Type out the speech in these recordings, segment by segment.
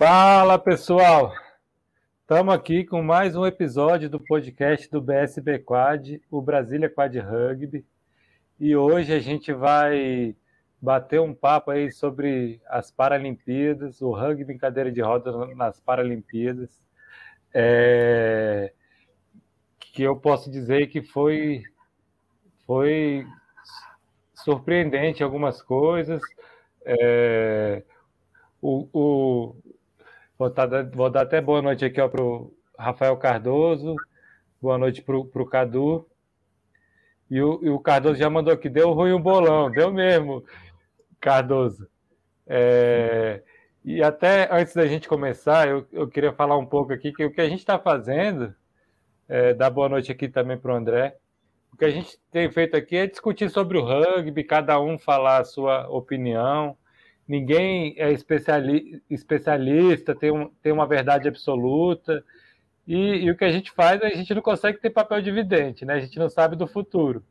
Fala pessoal, estamos aqui com mais um episódio do podcast do BSB Quad, o Brasília Quad Rugby, e hoje a gente vai bater um papo aí sobre as Paralimpíadas, o rugby em cadeira de rodas nas Paralimpíadas, é... que eu posso dizer que foi foi surpreendente algumas coisas. É... O, o, Vou, tá, vou dar até boa noite aqui para o Rafael Cardoso, boa noite para o Cadu. E o, e o, Cardoso já mandou aqui, deu ruim o bolão, deu mesmo, Cardoso. É, e até antes da gente começar, eu, eu queria falar um pouco aqui que o que a gente está fazendo, é, dar boa noite aqui também para o André. O que a gente tem feito aqui é discutir sobre o rugby, cada um falar a sua opinião ninguém é especiali especialista, tem, um, tem uma verdade absoluta. E, e, o que a gente faz, a gente não consegue ter papel de vidente, né? A gente não sabe do futuro.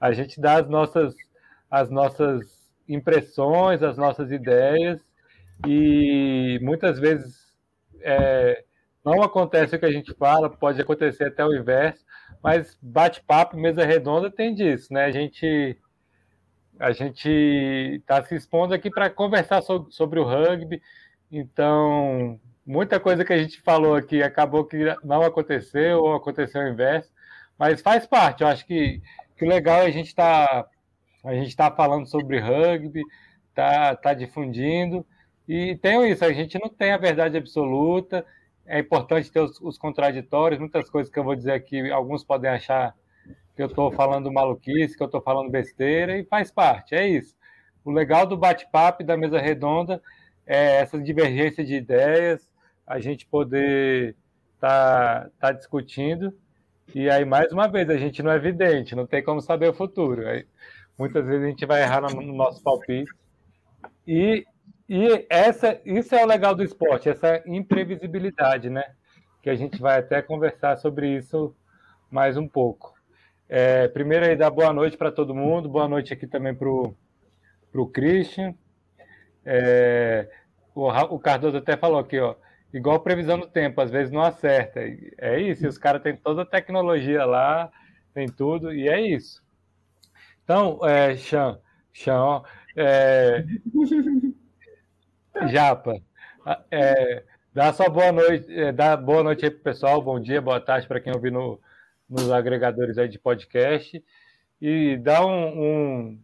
A gente dá as nossas, as nossas impressões, as nossas ideias, e muitas vezes é, não acontece o que a gente fala, pode acontecer até o inverso, mas bate-papo, mesa redonda tem disso, né? A gente a gente está se expondo aqui para conversar so, sobre o rugby. Então, muita coisa que a gente falou aqui acabou que não aconteceu ou aconteceu o inverso, mas faz parte. Eu acho que, que legal é a gente estar tá, a gente tá falando sobre rugby, tá, tá difundindo e tem isso. A gente não tem a verdade absoluta. É importante ter os, os contraditórios. Muitas coisas que eu vou dizer aqui, alguns podem achar que eu estou falando maluquice, que eu estou falando besteira, e faz parte, é isso. O legal do bate-papo da mesa redonda é essa divergência de ideias, a gente poder estar tá, tá discutindo, e aí, mais uma vez, a gente não é evidente, não tem como saber o futuro. Aí, muitas vezes a gente vai errar no nosso palpite. E, e essa, isso é o legal do esporte, essa imprevisibilidade, né? Que a gente vai até conversar sobre isso mais um pouco. É, primeiro aí, dar boa noite para todo mundo, boa noite aqui também para o Christian. É, o, o Cardoso até falou aqui, ó, igual previsão do tempo, às vezes não acerta. É isso, os caras têm toda a tecnologia lá, tem tudo, e é isso. Então, é, Xan, Xan, ó, é, Japa, é, dá só boa noite, é, dá boa noite aí pro pessoal, bom dia, boa tarde para quem ouviu no, nos agregadores aí de podcast e dar um, um,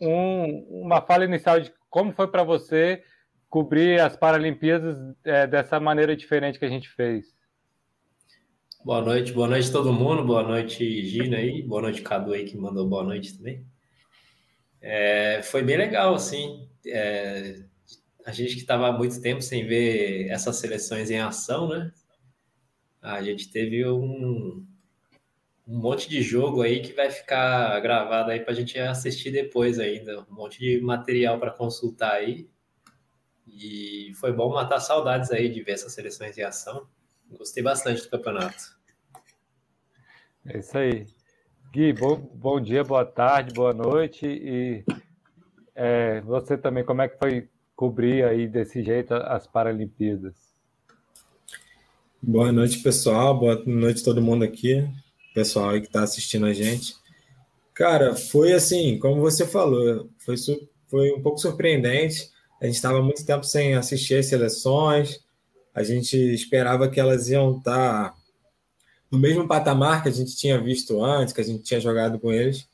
um, uma fala inicial de como foi para você cobrir as Paralimpíadas é, dessa maneira diferente que a gente fez. Boa noite, boa noite todo mundo, boa noite Gina aí, boa noite Cadu aí que mandou boa noite também. É, foi bem legal, assim, é, a gente que estava há muito tempo sem ver essas seleções em ação, né? A gente teve um, um monte de jogo aí que vai ficar gravado aí para a gente assistir depois ainda. Um monte de material para consultar aí. E foi bom matar saudades aí de ver essas seleções em ação. Gostei bastante do campeonato. É isso aí. Gui, bom, bom dia, boa tarde, boa noite. E é, você também, como é que foi cobrir aí desse jeito as Paralimpíadas? Boa noite, pessoal. Boa noite todo mundo aqui, pessoal aí que está assistindo a gente. Cara, foi assim, como você falou, foi, foi um pouco surpreendente. A gente estava muito tempo sem assistir as seleções. A gente esperava que elas iam estar tá no mesmo patamar que a gente tinha visto antes, que a gente tinha jogado com eles.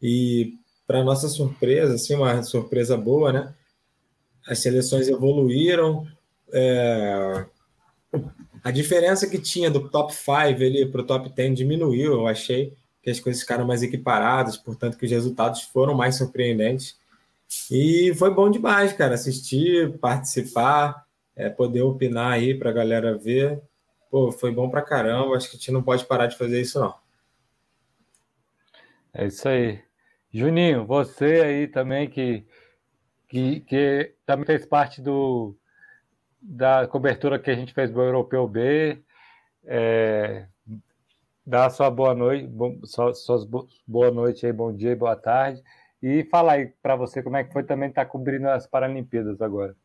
E, para nossa surpresa, assim, uma surpresa boa, né? As seleções evoluíram. É a diferença que tinha do top 5 ali para o top 10 diminuiu, eu achei que as coisas ficaram mais equiparadas, portanto que os resultados foram mais surpreendentes. E foi bom demais, cara, assistir, participar, é, poder opinar aí para a galera ver. Pô, foi bom para caramba, acho que a gente não pode parar de fazer isso não. É isso aí. Juninho, você aí também que, que, que também fez parte do, da cobertura que a gente fez do Europeu B. É, sua boa noite, bom, sua, suas boa noite aí, bom dia, boa tarde. E fala aí para você como é que foi também estar tá cobrindo as Paralimpíadas agora.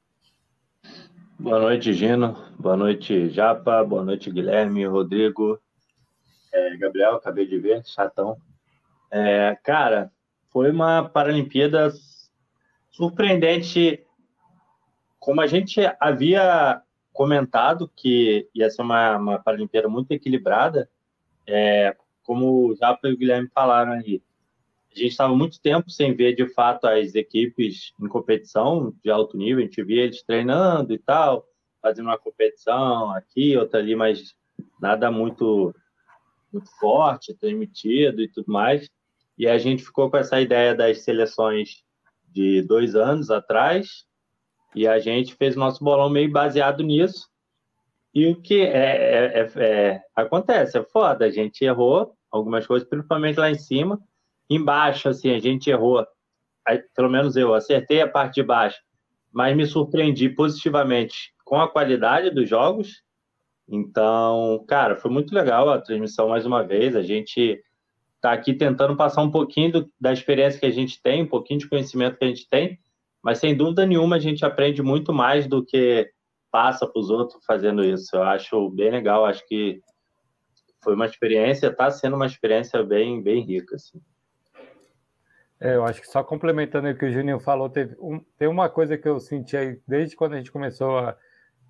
Boa noite, Gino. Boa noite, Japa. Boa noite, Guilherme, Rodrigo. É, Gabriel, acabei de ver, chatão. É, cara, foi uma Paralimpíada surpreendente. Como a gente havia comentado que ia ser uma, uma Paralimpíada muito equilibrada, é, como o Japa e o Guilherme falaram aí, a gente estava muito tempo sem ver de fato as equipes em competição de alto nível, a gente via eles treinando e tal, fazendo uma competição aqui, outra ali, mas nada muito, muito forte, transmitido e tudo mais. E a gente ficou com essa ideia das seleções de dois anos atrás, e a gente fez nosso bolão meio baseado nisso. E o que é, é, é, é acontece, é foda, a gente errou algumas coisas, principalmente lá em cima, Embaixo, assim, a gente errou. Pelo menos eu acertei a parte de baixo, mas me surpreendi positivamente com a qualidade dos jogos. Então, cara, foi muito legal a transmissão mais uma vez. A gente está aqui tentando passar um pouquinho do, da experiência que a gente tem, um pouquinho de conhecimento que a gente tem, mas sem dúvida nenhuma a gente aprende muito mais do que passa para os outros fazendo isso. Eu acho bem legal, acho que foi uma experiência, está sendo uma experiência bem, bem rica. Assim. É, eu acho que só complementando o que o Juninho falou, teve um, tem uma coisa que eu senti aí desde quando a gente começou a,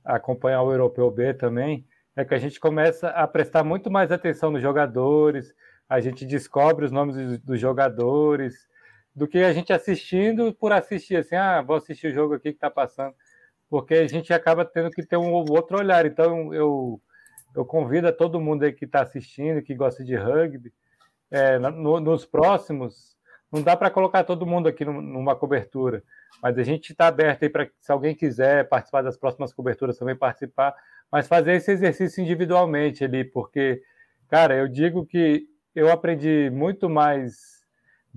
a, acompanhar o Europeu B também, é que a gente começa a prestar muito mais atenção nos jogadores, a gente descobre os nomes dos, dos jogadores, do que a gente assistindo por assistir, assim, ah, vou assistir o jogo aqui que está passando, porque a gente acaba tendo que ter um outro olhar. Então, eu, eu convido a todo mundo aí que está assistindo, que gosta de rugby, é, no, nos próximos não dá para colocar todo mundo aqui numa cobertura, mas a gente está aberto aí para se alguém quiser participar das próximas coberturas também participar, mas fazer esse exercício individualmente ali, porque, cara, eu digo que eu aprendi muito mais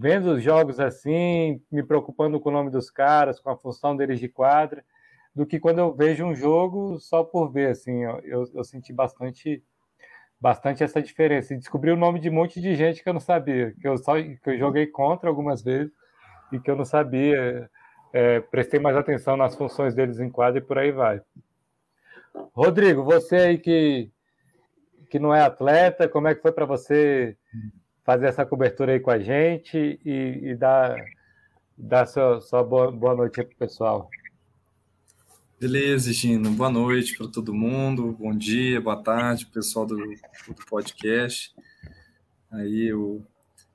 vendo os jogos assim, me preocupando com o nome dos caras, com a função deles de quadra, do que quando eu vejo um jogo só por ver, assim, eu, eu senti bastante bastante essa diferença. E descobri o nome de um monte de gente que eu não sabia, que eu só que eu joguei contra algumas vezes e que eu não sabia. É, prestei mais atenção nas funções deles em quadra e por aí vai. Rodrigo, você aí que, que não é atleta, como é que foi para você fazer essa cobertura aí com a gente e, e dar, dar sua, sua boa, boa noite para o pessoal? Beleza, Gino. Boa noite para todo mundo. Bom dia, boa tarde, pessoal do, do podcast. Aí o,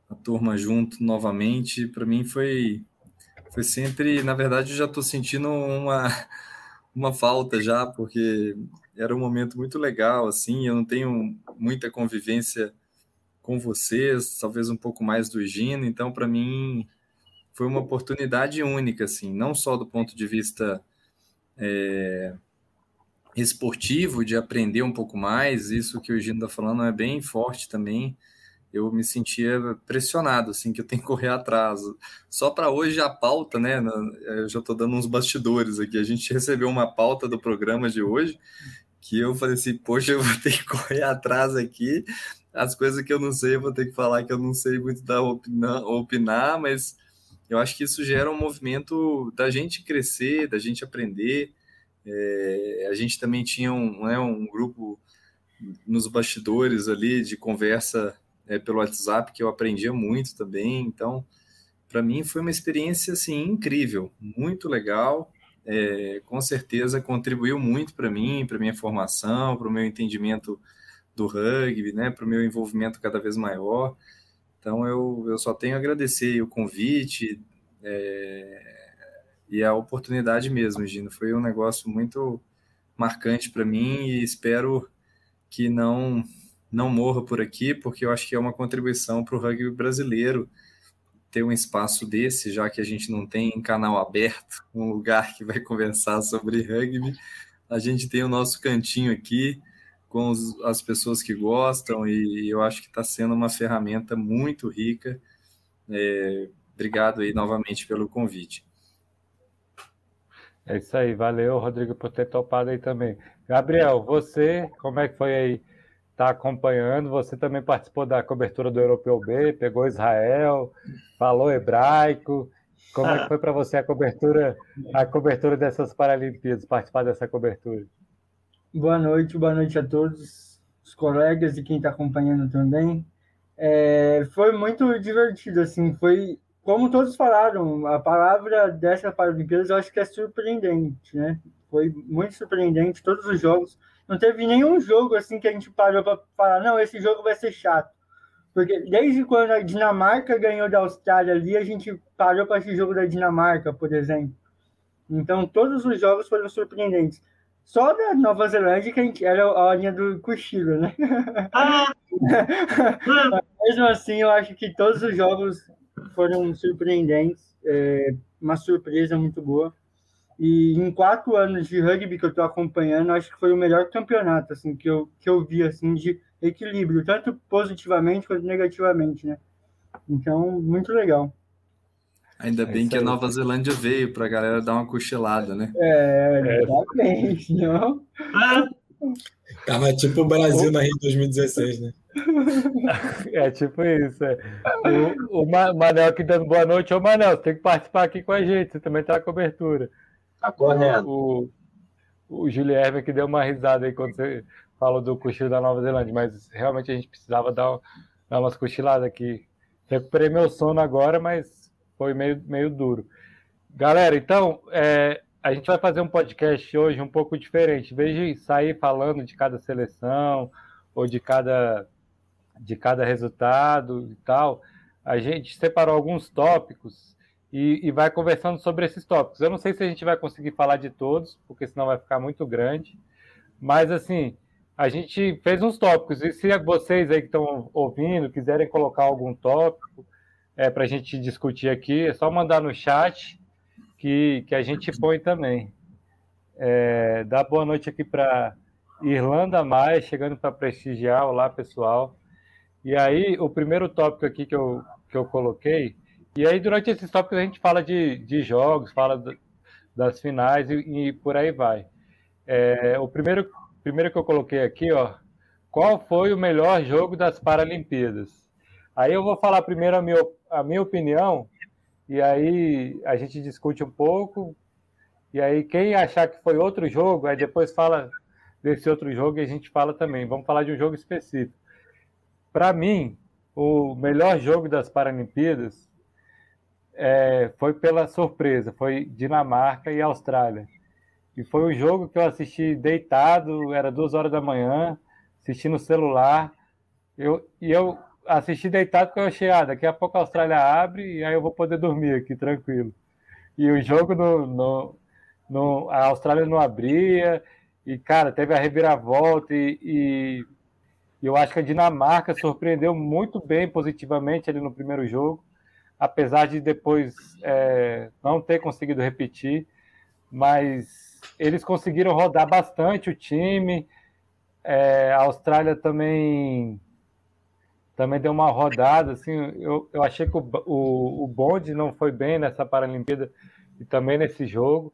a turma junto novamente. Para mim foi foi sempre, na verdade, eu já estou sentindo uma uma falta já, porque era um momento muito legal assim. Eu não tenho muita convivência com vocês, talvez um pouco mais do Gino. Então, para mim foi uma oportunidade única, assim, não só do ponto de vista é, esportivo, de aprender um pouco mais. Isso que o Gino está falando é bem forte também. Eu me sentia pressionado, assim, que eu tenho que correr atrás. Só para hoje a pauta, né? Eu já estou dando uns bastidores aqui. A gente recebeu uma pauta do programa de hoje que eu falei assim, poxa, eu vou ter que correr atrás aqui. As coisas que eu não sei, eu vou ter que falar que eu não sei muito da opinar, opinar mas eu acho que isso gera um movimento da gente crescer, da gente aprender. É, a gente também tinha um, né, um grupo nos bastidores ali de conversa é, pelo WhatsApp que eu aprendia muito também. Então, para mim foi uma experiência assim incrível, muito legal. É, com certeza contribuiu muito para mim, para minha formação, para o meu entendimento do rugby, né, para o meu envolvimento cada vez maior. Então eu, eu só tenho a agradecer o convite é, e a oportunidade mesmo, Gino. Foi um negócio muito marcante para mim e espero que não não morra por aqui, porque eu acho que é uma contribuição para o rugby brasileiro ter um espaço desse, já que a gente não tem canal aberto, um lugar que vai conversar sobre rugby. A gente tem o nosso cantinho aqui, com os, as pessoas que gostam e eu acho que está sendo uma ferramenta muito rica. É, obrigado aí novamente pelo convite. É isso aí, valeu, Rodrigo, por ter topado aí também. Gabriel, você, como é que foi aí? Está acompanhando? Você também participou da cobertura do Europeu B, pegou Israel, falou hebraico Como é que foi para você a cobertura, a cobertura dessas Paralimpíadas, participar dessa cobertura? Boa noite, boa noite a todos os colegas e quem está acompanhando também. É, foi muito divertido, assim, foi como todos falaram, a palavra dessa Paralimpíadas eu acho que é surpreendente, né? Foi muito surpreendente, todos os jogos. Não teve nenhum jogo assim que a gente parou para falar, não, esse jogo vai ser chato. Porque desde quando a Dinamarca ganhou da Austrália ali, a gente parou para esse jogo da Dinamarca, por exemplo. Então, todos os jogos foram surpreendentes. Só da Nova Zelândia que a gente era a linha do cochilo, né? Ah! Mesmo assim, eu acho que todos os jogos foram surpreendentes, é, uma surpresa muito boa. E em quatro anos de rugby que eu estou acompanhando, acho que foi o melhor campeonato assim que eu, que eu vi assim de equilíbrio, tanto positivamente quanto negativamente, né? Então, muito legal. Ainda é bem que a Nova Zelândia veio para a galera dar uma cochilada, né? É, é. exatamente. Não? Tava tipo o Brasil na Rio 2016, né? É tipo isso. É. O, o Manel aqui dando boa noite. Ô, Manel, você tem que participar aqui com a gente. Você também tá na cobertura. Tá correto. O, o Julierme que deu uma risada aí quando você falou do cochilo da Nova Zelândia, mas realmente a gente precisava dar, dar umas cochiladas aqui. Recuperei meu sono agora, mas foi meio, meio duro. Galera, então, é, a gente vai fazer um podcast hoje um pouco diferente. Em vez de sair falando de cada seleção ou de cada, de cada resultado e tal, a gente separou alguns tópicos e, e vai conversando sobre esses tópicos. Eu não sei se a gente vai conseguir falar de todos, porque senão vai ficar muito grande. Mas, assim, a gente fez uns tópicos. E se vocês aí que estão ouvindo quiserem colocar algum tópico, é, para a gente discutir aqui, é só mandar no chat que, que a gente põe também. É, dá boa noite aqui para Irlanda Maia, chegando para prestigiar. Olá, pessoal. E aí, o primeiro tópico aqui que eu, que eu coloquei, e aí durante esses tópicos a gente fala de, de jogos, fala do, das finais e, e, por aí vai. É, o primeiro, primeiro que eu coloquei aqui, ó, qual foi o melhor jogo das Paralimpíadas? Aí eu vou falar primeiro a minha, a minha opinião, e aí a gente discute um pouco, e aí quem achar que foi outro jogo, aí depois fala desse outro jogo e a gente fala também. Vamos falar de um jogo específico. Para mim, o melhor jogo das Paralimpíadas é, foi pela surpresa, foi Dinamarca e Austrália. E foi um jogo que eu assisti deitado, era duas horas da manhã, assisti no celular. Eu, e eu assisti deitado porque eu achei, ah, daqui a pouco a Austrália abre e aí eu vou poder dormir aqui tranquilo. E o jogo no, no, no a Austrália não abria e cara teve a reviravolta e, e, eu acho que a Dinamarca surpreendeu muito bem positivamente ali no primeiro jogo, apesar de depois é, não ter conseguido repetir, mas eles conseguiram rodar bastante o time. É, a Austrália também também deu uma rodada, assim, eu, eu achei que o, o, o bonde não foi bem nessa Paralimpíada e também nesse jogo,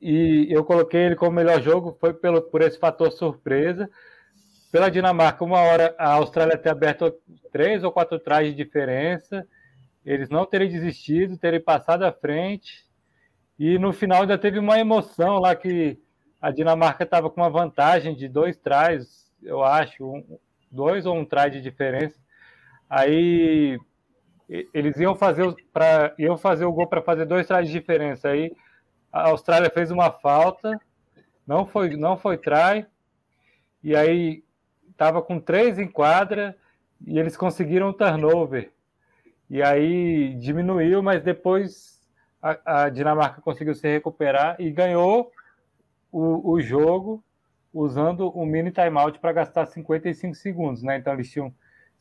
e eu coloquei ele como melhor jogo, foi pelo, por esse fator surpresa, pela Dinamarca, uma hora a Austrália ter aberto três ou quatro trás de diferença, eles não terem desistido, terem passado à frente, e no final ainda teve uma emoção lá que a Dinamarca estava com uma vantagem de dois trás, eu acho, um, dois ou um trás de diferença, Aí eles iam fazer para iam fazer o gol para fazer dois trás de diferença. Aí a Austrália fez uma falta, não foi não foi try. E aí estava com três em quadra e eles conseguiram o turnover. E aí diminuiu, mas depois a, a Dinamarca conseguiu se recuperar e ganhou o, o jogo usando o mini timeout para gastar 55 segundos, né? Então eles tinham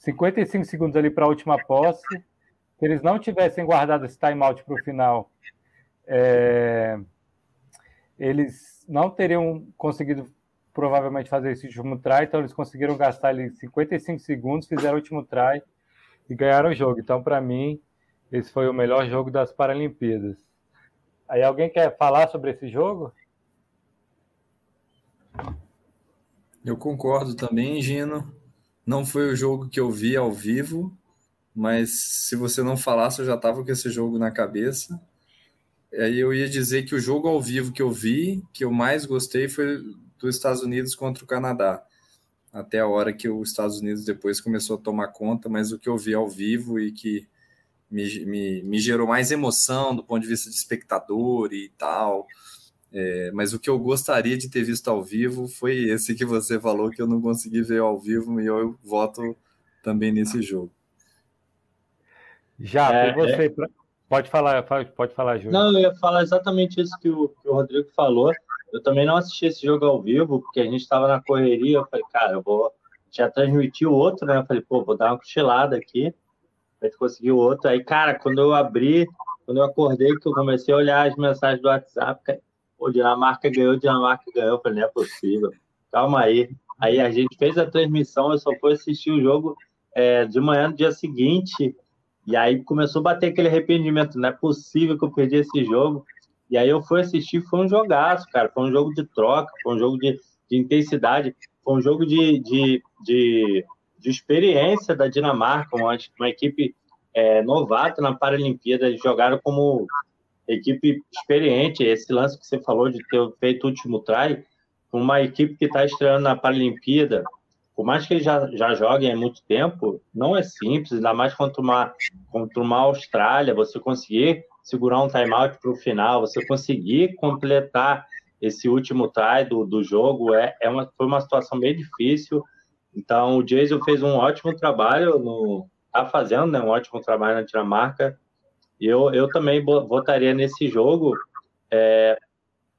55 segundos ali para a última posse. Se eles não tivessem guardado esse timeout para o final, é, eles não teriam conseguido provavelmente fazer esse último try, então eles conseguiram gastar ali 55 segundos, fizeram o último try e ganharam o jogo. Então, para mim, esse foi o melhor jogo das Paralimpíadas. Aí alguém quer falar sobre esse jogo? Eu concordo também, Gino. Não foi o jogo que eu vi ao vivo, mas se você não falasse, eu já estava com esse jogo na cabeça. Aí eu ia dizer que o jogo ao vivo que eu vi, que eu mais gostei, foi dos Estados Unidos contra o Canadá. Até a hora que os Estados Unidos depois começou a tomar conta, mas o que eu vi ao vivo e que me, me, me gerou mais emoção do ponto de vista de espectador e tal. É, mas o que eu gostaria de ter visto ao vivo foi esse que você falou que eu não consegui ver ao vivo e eu voto também nesse jogo. Já, é, você. É... Pode falar, pode falar, Júlio. Não, eu ia falar exatamente isso que o, que o Rodrigo falou. Eu também não assisti esse jogo ao vivo, porque a gente estava na correria. Eu falei, cara, eu vou. Já transmitir o outro, né? Eu falei, pô, vou dar uma cochilada aqui. A gente conseguiu o outro. Aí, cara, quando eu abri, quando eu acordei, que eu comecei a olhar as mensagens do WhatsApp, pô, Dinamarca ganhou, Dinamarca ganhou. Eu falei, não é possível. Calma aí. Aí a gente fez a transmissão, eu só fui assistir o jogo é, de manhã no dia seguinte. E aí começou a bater aquele arrependimento. Não é possível que eu perdi esse jogo. E aí eu fui assistir, foi um jogaço, cara. Foi um jogo de troca, foi um jogo de, de intensidade, foi um jogo de, de, de, de experiência da Dinamarca, uma, uma equipe é, novata na Paralimpíada. Eles jogaram como equipe experiente. Esse lance que você falou de ter feito o último try, uma equipe que está estreando na Paralimpíada, por mais que eles já, já joguem há muito tempo, não é simples, ainda mais contra uma, contra uma Austrália, você conseguir segurar um timeout para o final, você conseguir completar esse último try do, do jogo, é, é uma, foi uma situação bem difícil. Então, o Jason fez um ótimo trabalho, no, tá fazendo né, um ótimo trabalho na Dinamarca, eu, eu também votaria nesse jogo, é,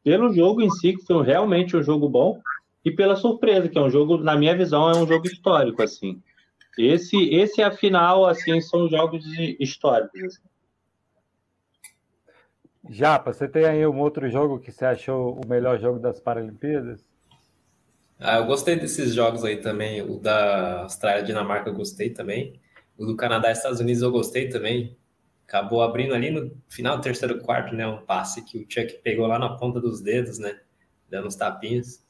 pelo jogo em si, que foi realmente um jogo bom, e pela surpresa, que é um jogo, na minha visão, é um jogo histórico, assim. Esse, esse afinal, assim, são jogos históricos. Japa, você tem aí um outro jogo que você achou o melhor jogo das Paralimpíadas? Ah, eu gostei desses jogos aí também. O da Austrália e Dinamarca eu gostei também. O do Canadá e Estados Unidos eu gostei também. Acabou abrindo ali no final do terceiro quarto, né? Um passe que o Chuck pegou lá na ponta dos dedos, né? Dando uns tapinhos.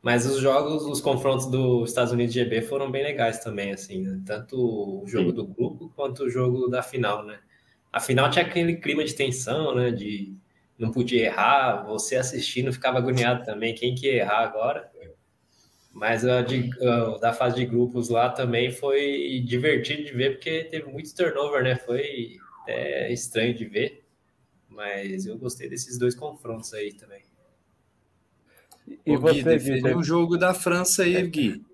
Mas os jogos, os confrontos dos Estados Unidos e GB foram bem legais também, assim, né? Tanto o jogo Sim. do grupo quanto o jogo da final, né? A final tinha aquele clima de tensão, né? De não podia errar, você assistindo ficava agoniado também, quem que ia errar agora? Mas a, de, a da fase de grupos lá também foi divertido de ver, porque teve muito turnover, né? Foi é, estranho de ver, mas eu gostei desses dois confrontos aí também. E Ô, você, Gui, define o jogo da França aí, Gui.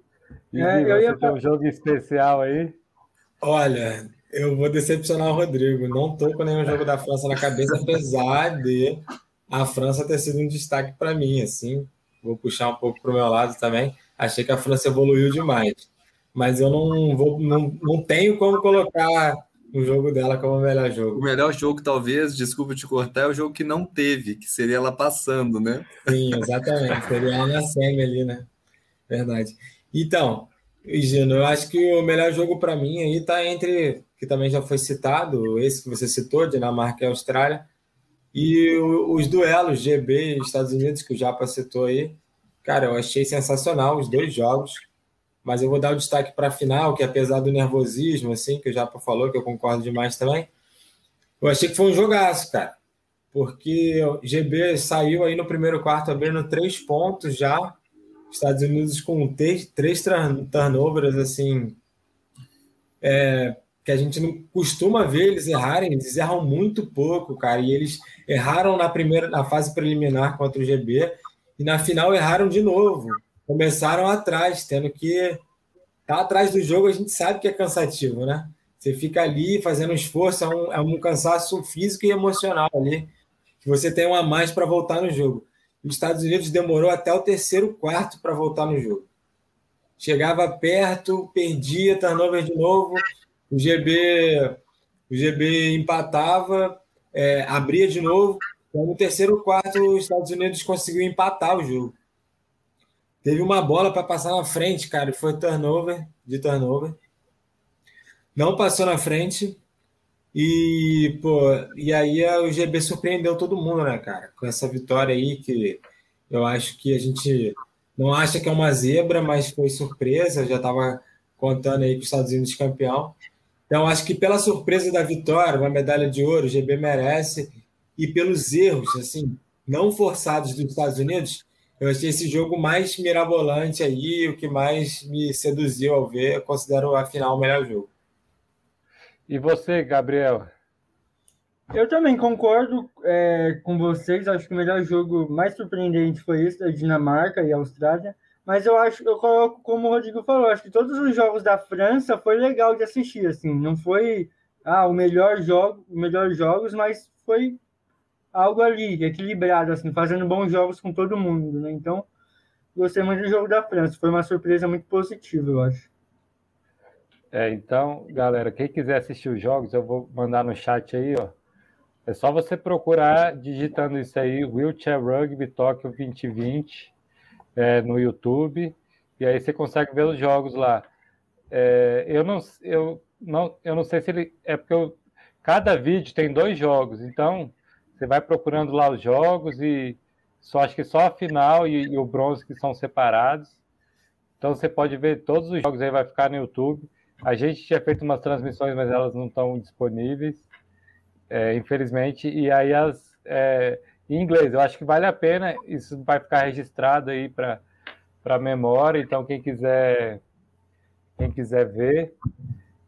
É, Gui, você ia... tem um jogo especial aí? Olha, eu vou decepcionar o Rodrigo. Não tô com nenhum jogo da França na cabeça, apesar de a França ter sido um destaque para mim, assim. Vou puxar um pouco para o meu lado também. Achei que a França evoluiu demais. Mas eu não vou, não, não tenho como colocar o jogo dela como o melhor jogo. O melhor jogo, talvez, desculpa te cortar, é o jogo que não teve, que seria ela passando, né? Sim, exatamente. seria ela na semi ali, né? Verdade. Então, Gino, eu acho que o melhor jogo para mim aí tá entre, que também já foi citado, esse que você citou, Dinamarca e Austrália, e os duelos GB e Estados Unidos, que o Japa citou aí. Cara, eu achei sensacional os dois jogos mas eu vou dar o destaque para a final, que apesar do nervosismo, assim, que o Japa falou, que eu concordo demais também, eu achei que foi um jogaço, cara. Porque o GB saiu aí no primeiro quarto abrindo três pontos já, Estados Unidos com três, três turnovers, assim, é, que a gente não costuma ver eles errarem, eles erram muito pouco, cara, e eles erraram na primeira, na fase preliminar contra o GB, e na final erraram de novo começaram atrás, tendo que tá atrás do jogo, a gente sabe que é cansativo, né? Você fica ali fazendo esforço, é um, é um cansaço físico e emocional ali, que você tem um a mais para voltar no jogo. Os Estados Unidos demorou até o terceiro quarto para voltar no jogo. Chegava perto, perdia, turnover de novo, o GB, o GB empatava, é, abria de novo. Então, no terceiro quarto, os Estados Unidos conseguiu empatar o jogo. Teve uma bola para passar na frente, cara, e foi turnover, de turnover. Não passou na frente. E, pô, e aí o GB surpreendeu todo mundo, né, cara? Com essa vitória aí que eu acho que a gente não acha que é uma zebra, mas foi surpresa. já estava contando aí com os Estados Unidos campeão. Então, acho que pela surpresa da vitória, uma medalha de ouro, o GB merece. e pelos erros, assim, não forçados dos Estados Unidos, eu achei esse jogo mais mirabolante aí, o que mais me seduziu ao ver. Eu considero a final o melhor jogo. E você, Gabriel? Eu também concordo é, com vocês. Acho que o melhor jogo mais surpreendente foi esse da Dinamarca e Austrália. Mas eu acho, eu coloco como o Rodrigo falou, acho que todos os jogos da França foi legal de assistir. Assim, não foi ah, o melhor jogo, o melhor jogos, mas foi algo ali, equilibrado, assim, fazendo bons jogos com todo mundo, né? Então, gostei muito do jogo da França, foi uma surpresa muito positiva, eu acho. É, então, galera, quem quiser assistir os jogos, eu vou mandar no chat aí, ó. É só você procurar digitando isso aí, Wheelchair Rugby Tóquio 2020, é, no YouTube, e aí você consegue ver os jogos lá. É, eu, não, eu, não, eu não sei se ele. É porque eu, cada vídeo tem dois jogos, então você vai procurando lá os jogos e só acho que só a final e, e, o bronze que são separados. Então você pode ver todos os jogos aí, vai ficar no YouTube. A gente tinha feito umas transmissões, mas elas não estão disponíveis, é, infelizmente. E aí as é, em inglês, eu acho que vale a pena. Isso vai ficar registrado aí para para memória. Então quem quiser quem quiser ver,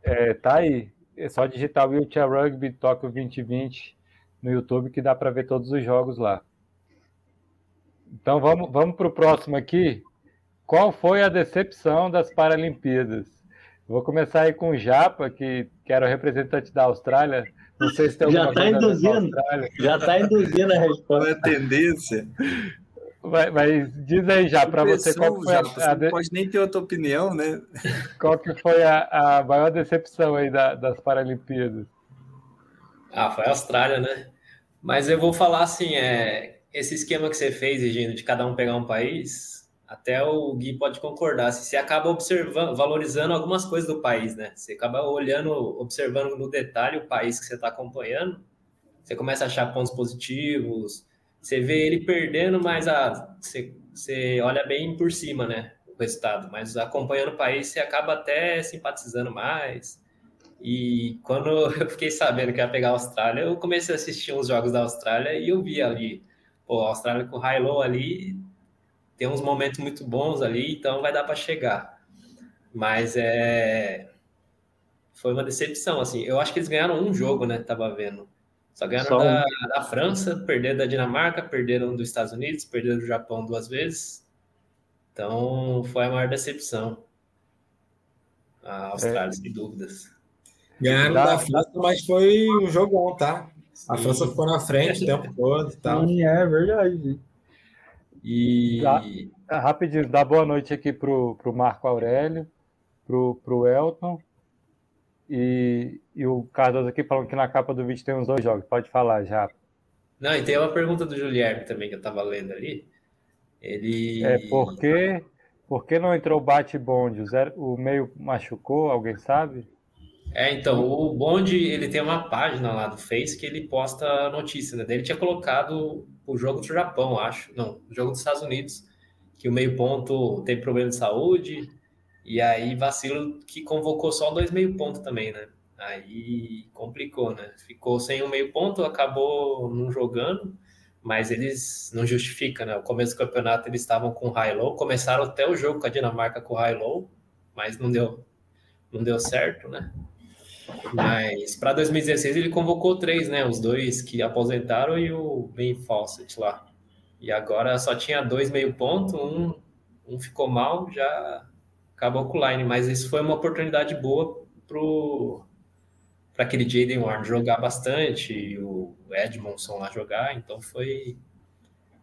é, tá aí. É só digitar Wheelchair Rugby Tóquio 2020 no YouTube que dá para ver todos os jogos lá. Então vamos, vamos para o próximo aqui. Qual foi a decepção das Paralimpíadas? Vou começar aí com o Japa, que, que era o representante da Austrália. Não sei se tem alguma já tá induzindo, Já está induzindo a resposta. É tendência. Mas, mas diz aí já para você qual foi a, a, a, Não pode nem ter outra opinião, né? Qual que foi a, a maior decepção aí da, das Paralimpíadas? Ah, foi a Austrália, né? Mas eu vou falar assim, é, esse esquema que você fez, Regino, de cada um pegar um país, até o Gui pode concordar. Se você acaba observando, valorizando algumas coisas do país, né? Você acaba olhando, observando no detalhe o país que você está acompanhando, você começa a achar pontos positivos, você vê ele perdendo, mas ah, você, você olha bem por cima, né? O resultado. Mas acompanhando o país, você acaba até simpatizando mais. E quando eu fiquei sabendo que ia pegar a Austrália, eu comecei a assistir uns jogos da Austrália e eu vi ali, pô, a Austrália com o high low ali tem uns momentos muito bons ali, então vai dar para chegar. Mas é foi uma decepção assim. Eu acho que eles ganharam um jogo, né? Tava vendo. Só ganharam Só da, da, França, perderam da Dinamarca, perderam dos Estados Unidos, perderam do Japão duas vezes. Então foi a maior decepção. A Austrália, é. sem dúvidas. Ganharam da, da França, mas foi um jogão, tá? A França ficou na frente o tempo todo e tal. Sim, é verdade. E dá, rapidinho, dá boa noite aqui pro, pro Marco Aurélio, pro, pro Elton. E, e o Cardoso aqui falando que na capa do vídeo tem uns dois jogos. Pode falar já. Não, e tem uma pergunta do Julierme também que eu tava lendo ali. Ele. É, por que, por que não entrou bate-bonde? O, o meio machucou, alguém sabe? É, então, o Bond, ele tem uma página lá do Face que ele posta notícia, né? Ele tinha colocado o jogo do Japão, acho. Não, o jogo dos Estados Unidos, que o meio ponto tem problema de saúde, e aí vacilo que convocou só dois meio ponto também, né? Aí complicou, né? Ficou sem um meio ponto, acabou não jogando, mas eles não justificam, né? O começo do campeonato eles estavam com high-low, começaram até o jogo com a Dinamarca com high-low, mas não deu, não deu certo, né? Mas para 2016 ele convocou três, né? Os dois que aposentaram e o Ben Fawcett lá. E agora só tinha dois meio ponto, um, um ficou mal, já acabou com o line. Mas isso foi uma oportunidade boa pro para aquele Jaden Warren jogar bastante e o Edmondson lá jogar. Então foi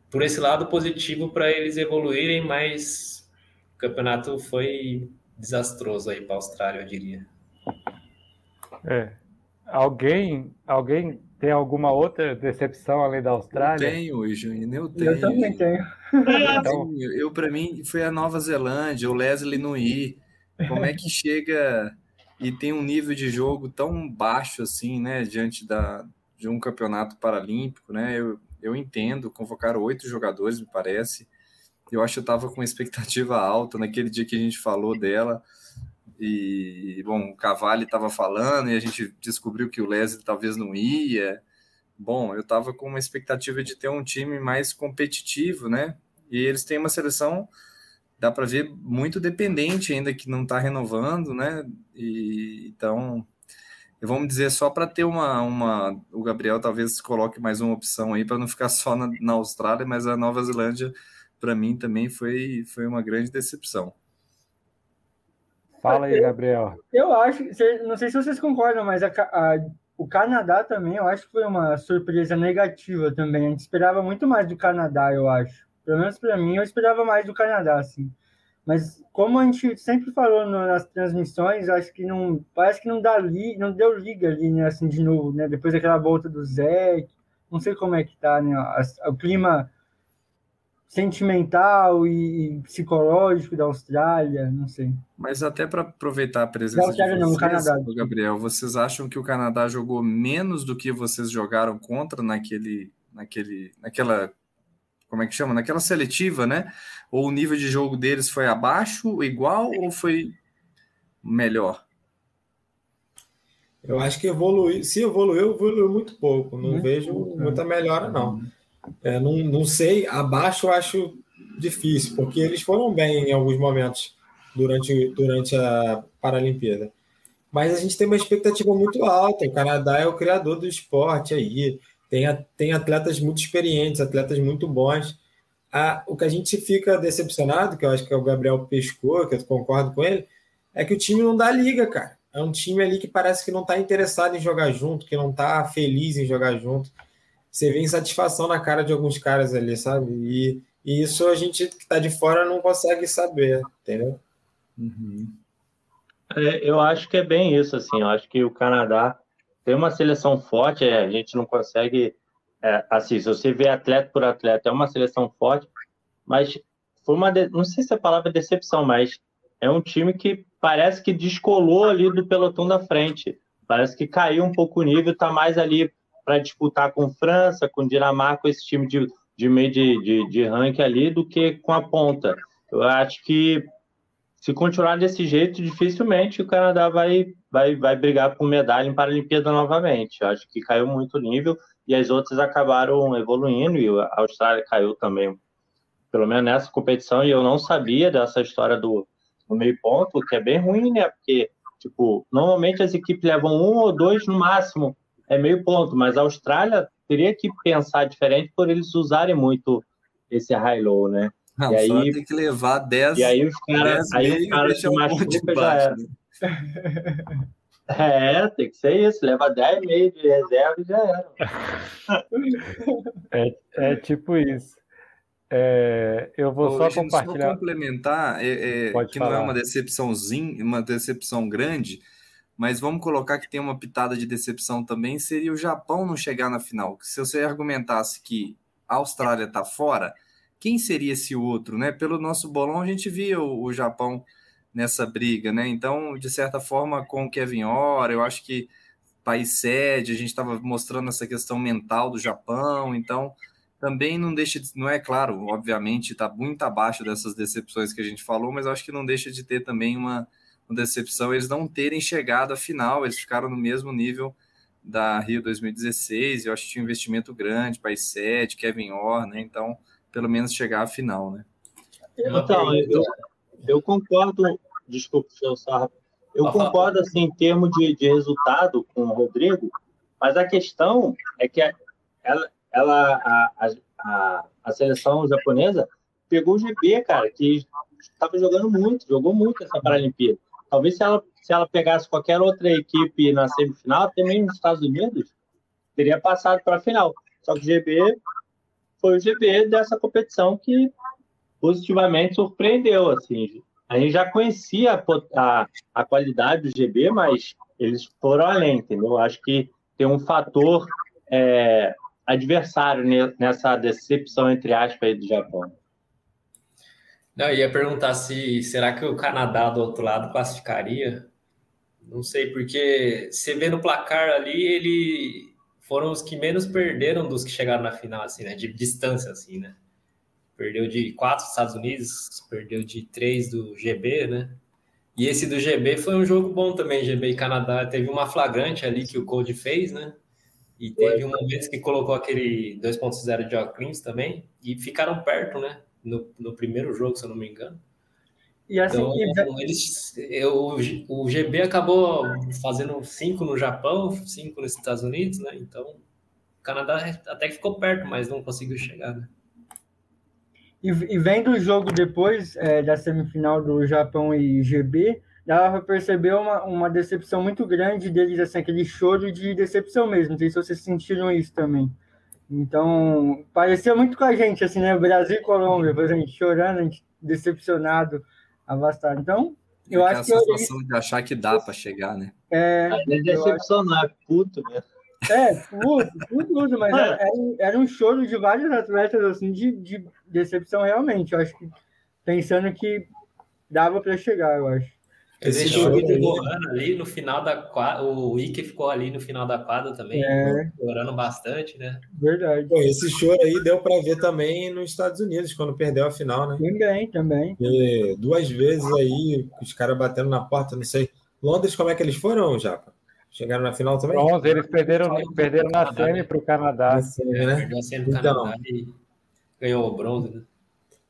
por esse lado positivo para eles evoluírem, mas o campeonato foi desastroso aí para a Austrália, eu diria. É. Alguém, alguém tem alguma outra decepção além da Austrália? Eu tenho, Júnior, eu tenho. Eu também tenho. então, eu, para mim, foi a Nova Zelândia, o Leslie ir. Como é que chega e tem um nível de jogo tão baixo assim, né, diante da, de um campeonato paralímpico, né? Eu, eu entendo, convocaram oito jogadores, me parece. Eu acho que eu estava com expectativa alta naquele dia que a gente falou dela. E, bom, o Cavalli estava falando e a gente descobriu que o Leslie talvez não ia. bom, eu estava com uma expectativa de ter um time mais competitivo, né? E eles têm uma seleção, dá para ver, muito dependente ainda, que não está renovando, né? E, então, vamos dizer, só para ter uma, uma. O Gabriel talvez coloque mais uma opção aí, para não ficar só na, na Austrália, mas a Nova Zelândia, para mim, também foi, foi uma grande decepção. Fala aí, Gabriel. Eu acho, não sei se vocês concordam, mas a, a, o Canadá também, eu acho que foi uma surpresa negativa também. A gente esperava muito mais do Canadá, eu acho. Pelo menos para mim, eu esperava mais do Canadá, assim. Mas como a gente sempre falou nas transmissões, acho que não parece que não dá li, não deu liga ali, né, assim de novo, né? Depois daquela volta do Zé, não sei como é que tá, né? O clima sentimental e psicológico da Austrália, não sei. Mas até para aproveitar a presença Austrália, de vocês, não, Canadá. Gabriel, vocês acham que o Canadá jogou menos do que vocês jogaram contra naquele, naquele, naquela, como é que chama, naquela seletiva, né? Ou o nível de jogo deles foi abaixo, igual ou foi melhor? Eu acho que evoluiu. Se evoluiu, evoluiu muito pouco. Não muito vejo pouco, muita melhora, não. É, não, não sei, abaixo eu acho difícil, porque eles foram bem em alguns momentos durante, durante a Paralimpíada. Mas a gente tem uma expectativa muito alta. O Canadá é o criador do esporte aí. Tem, tem atletas muito experientes, atletas muito bons. Ah, o que a gente fica decepcionado, que eu acho que é o Gabriel pescou, que eu concordo com ele, é que o time não dá liga, cara. É um time ali que parece que não está interessado em jogar junto, que não está feliz em jogar junto você vê insatisfação na cara de alguns caras ali, sabe? E, e isso a gente que está de fora não consegue saber, entendeu? Uhum. É, eu acho que é bem isso, assim. Eu acho que o Canadá tem uma seleção forte, é, a gente não consegue. É, assim, se você vê atleta por atleta, é uma seleção forte, mas foi uma. De, não sei se é a palavra é decepção, mas é um time que parece que descolou ali do pelotão da frente. Parece que caiu um pouco o nível, está mais ali para disputar com França, com Dinamarca, esse time de, de meio de, de, de ranking ali, do que com a ponta. Eu acho que se continuar desse jeito, dificilmente o Canadá vai, vai, vai brigar por medalha em Paralimpíada novamente. Eu acho que caiu muito o nível e as outras acabaram evoluindo e a Austrália caiu também, pelo menos nessa competição. E eu não sabia dessa história do, do meio ponto, que é bem ruim, né? Porque, tipo, normalmente as equipes levam um ou dois no máximo é meio ponto, mas a Austrália teria que pensar diferente por eles usarem muito esse high-low, né? Não, e aí tem que levar 10 E aí os caras aí os caras se machucam já era. Né? É, tem que ser isso, leva 10 meio de reserva e já era. É, é tipo isso. É, eu vou Ô, só gente, compartilhar. Só complementar, é, é, que falar. não é uma decepçãozinha, uma decepção grande, mas vamos colocar que tem uma pitada de decepção também, seria o Japão não chegar na final. Se você argumentasse que a Austrália está fora, quem seria esse outro, né? Pelo nosso bolão a gente via o, o Japão nessa briga, né? Então, de certa forma, com o Kevin Ora, eu acho que país sede, a gente estava mostrando essa questão mental do Japão, então também não deixa de, não é claro, obviamente está muito abaixo dessas decepções que a gente falou, mas acho que não deixa de ter também uma uma decepção eles não terem chegado à final, eles ficaram no mesmo nível da Rio 2016, eu acho que tinha um investimento grande, 7, Kevin Orr, né? Então, pelo menos chegar à final, né? Então, eu, eu concordo, desculpa, senhor Sarra, eu concordo assim em termos de, de resultado com o Rodrigo, mas a questão é que ela, ela a, a, a seleção japonesa pegou o GB, cara, que estava jogando muito, jogou muito essa Paralimpíada. Talvez se ela, se ela pegasse qualquer outra equipe na semifinal, até mesmo nos Estados Unidos, teria passado para a final. Só que o GB foi o GB dessa competição que positivamente surpreendeu. Assim. A gente já conhecia a, a, a qualidade do GB, mas eles foram além, entendeu? Acho que tem um fator é, adversário nessa decepção, entre aspas, do Japão. Não, eu ia perguntar se será que o Canadá do outro lado classificaria? Não sei, porque você vê no placar ali, ele foram os que menos perderam dos que chegaram na final, assim, né? De distância, assim, né? Perdeu de quatro dos Estados Unidos, perdeu de três do GB, né? E esse do GB foi um jogo bom também, GB e Canadá. Teve uma flagrante ali que o Code fez, né? E teve um momento que colocou aquele 2.0 de Oclins também, e ficaram perto, né? No, no primeiro jogo, se eu não me engano. E assim, então, eles, eu, o GB acabou fazendo cinco no Japão, cinco nos Estados Unidos, né? Então, o Canadá até que ficou perto, mas não conseguiu chegar, né? E, e vendo o jogo depois é, da semifinal do Japão e GB, dava para perceber uma, uma decepção muito grande deles, assim, aquele choro de decepção mesmo. Não sei se vocês sentiram isso também. Então, parecia muito com a gente, assim, né? Brasil e Colômbia, por exemplo, chorando, a gente decepcionado, avastado. Então, eu é acho que. a sensação de achar que dá para chegar, né? É, é decepcionar, acho... puto, né? É, tudo, tudo, mas era, era, um choro de vários atletas, assim, de, de decepção realmente. Eu acho que pensando que dava para chegar, eu acho. Esse jogo ali no final da quadra, o Ike ficou ali no final da quadra também, é. chorando bastante, né? Verdade. Pô, esse choro aí deu para ver também nos Estados Unidos, quando perdeu a final, né? Também, também. E duas vezes aí, os caras batendo na porta, não sei. Londres, como é que eles foram, Japa? Chegaram na final também? Bronze, eles perderam, perderam na semi para o Canadá. Né? Perdeu a semi então, Canadá e ganhou o bronze, né?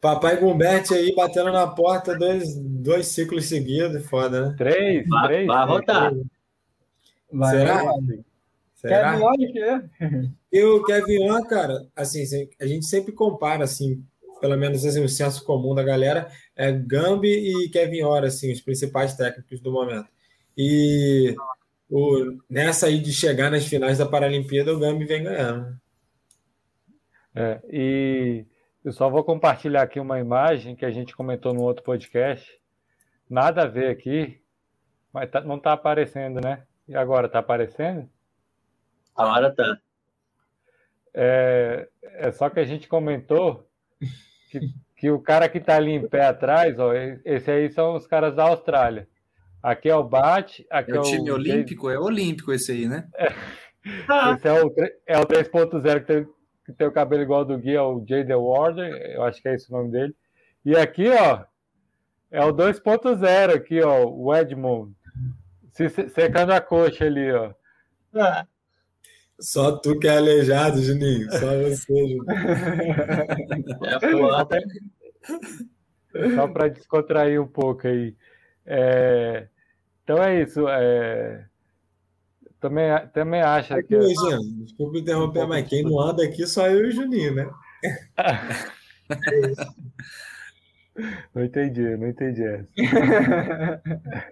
Papai Gumberti aí batendo na porta dois, dois ciclos seguidos, foda, né? Três, vai, três. Vai rodar. Vai, Será? Será? Kevin Wan, E o Kevin Wan, cara, assim, a gente sempre compara, assim, pelo menos assim, o senso comum da galera, é Gambi e Kevin Ora, assim, os principais técnicos do momento. E o, nessa aí de chegar nas finais da Paralimpíada, o Gambi vem ganhando. É, e eu só vou compartilhar aqui uma imagem que a gente comentou no outro podcast. Nada a ver aqui, mas tá, não está aparecendo, né? E agora está aparecendo? Agora tá. É, é só que a gente comentou que, que o cara que está ali em pé atrás, ó, esse aí são os caras da Austrália. Aqui é o Bate. Aqui é, o time olímpico, é olímpico esse aí, né? É, esse é o, é o 3.0 que tem que tem o cabelo igual do Gui, é o Jay The Warder, eu acho que é esse o nome dele. E aqui, ó, é o 2.0 aqui, ó, o Edmond. Se, secando a coxa ali, ó. Só tu que é aleijado, Juninho. Só você, Juninho. É, Só para descontrair um pouco aí. É... Então é isso. É... Também, também acha aqui, que. Jean, desculpa interromper, mas quem não anda aqui só eu e o Juninho, né? não entendi, não entendi essa.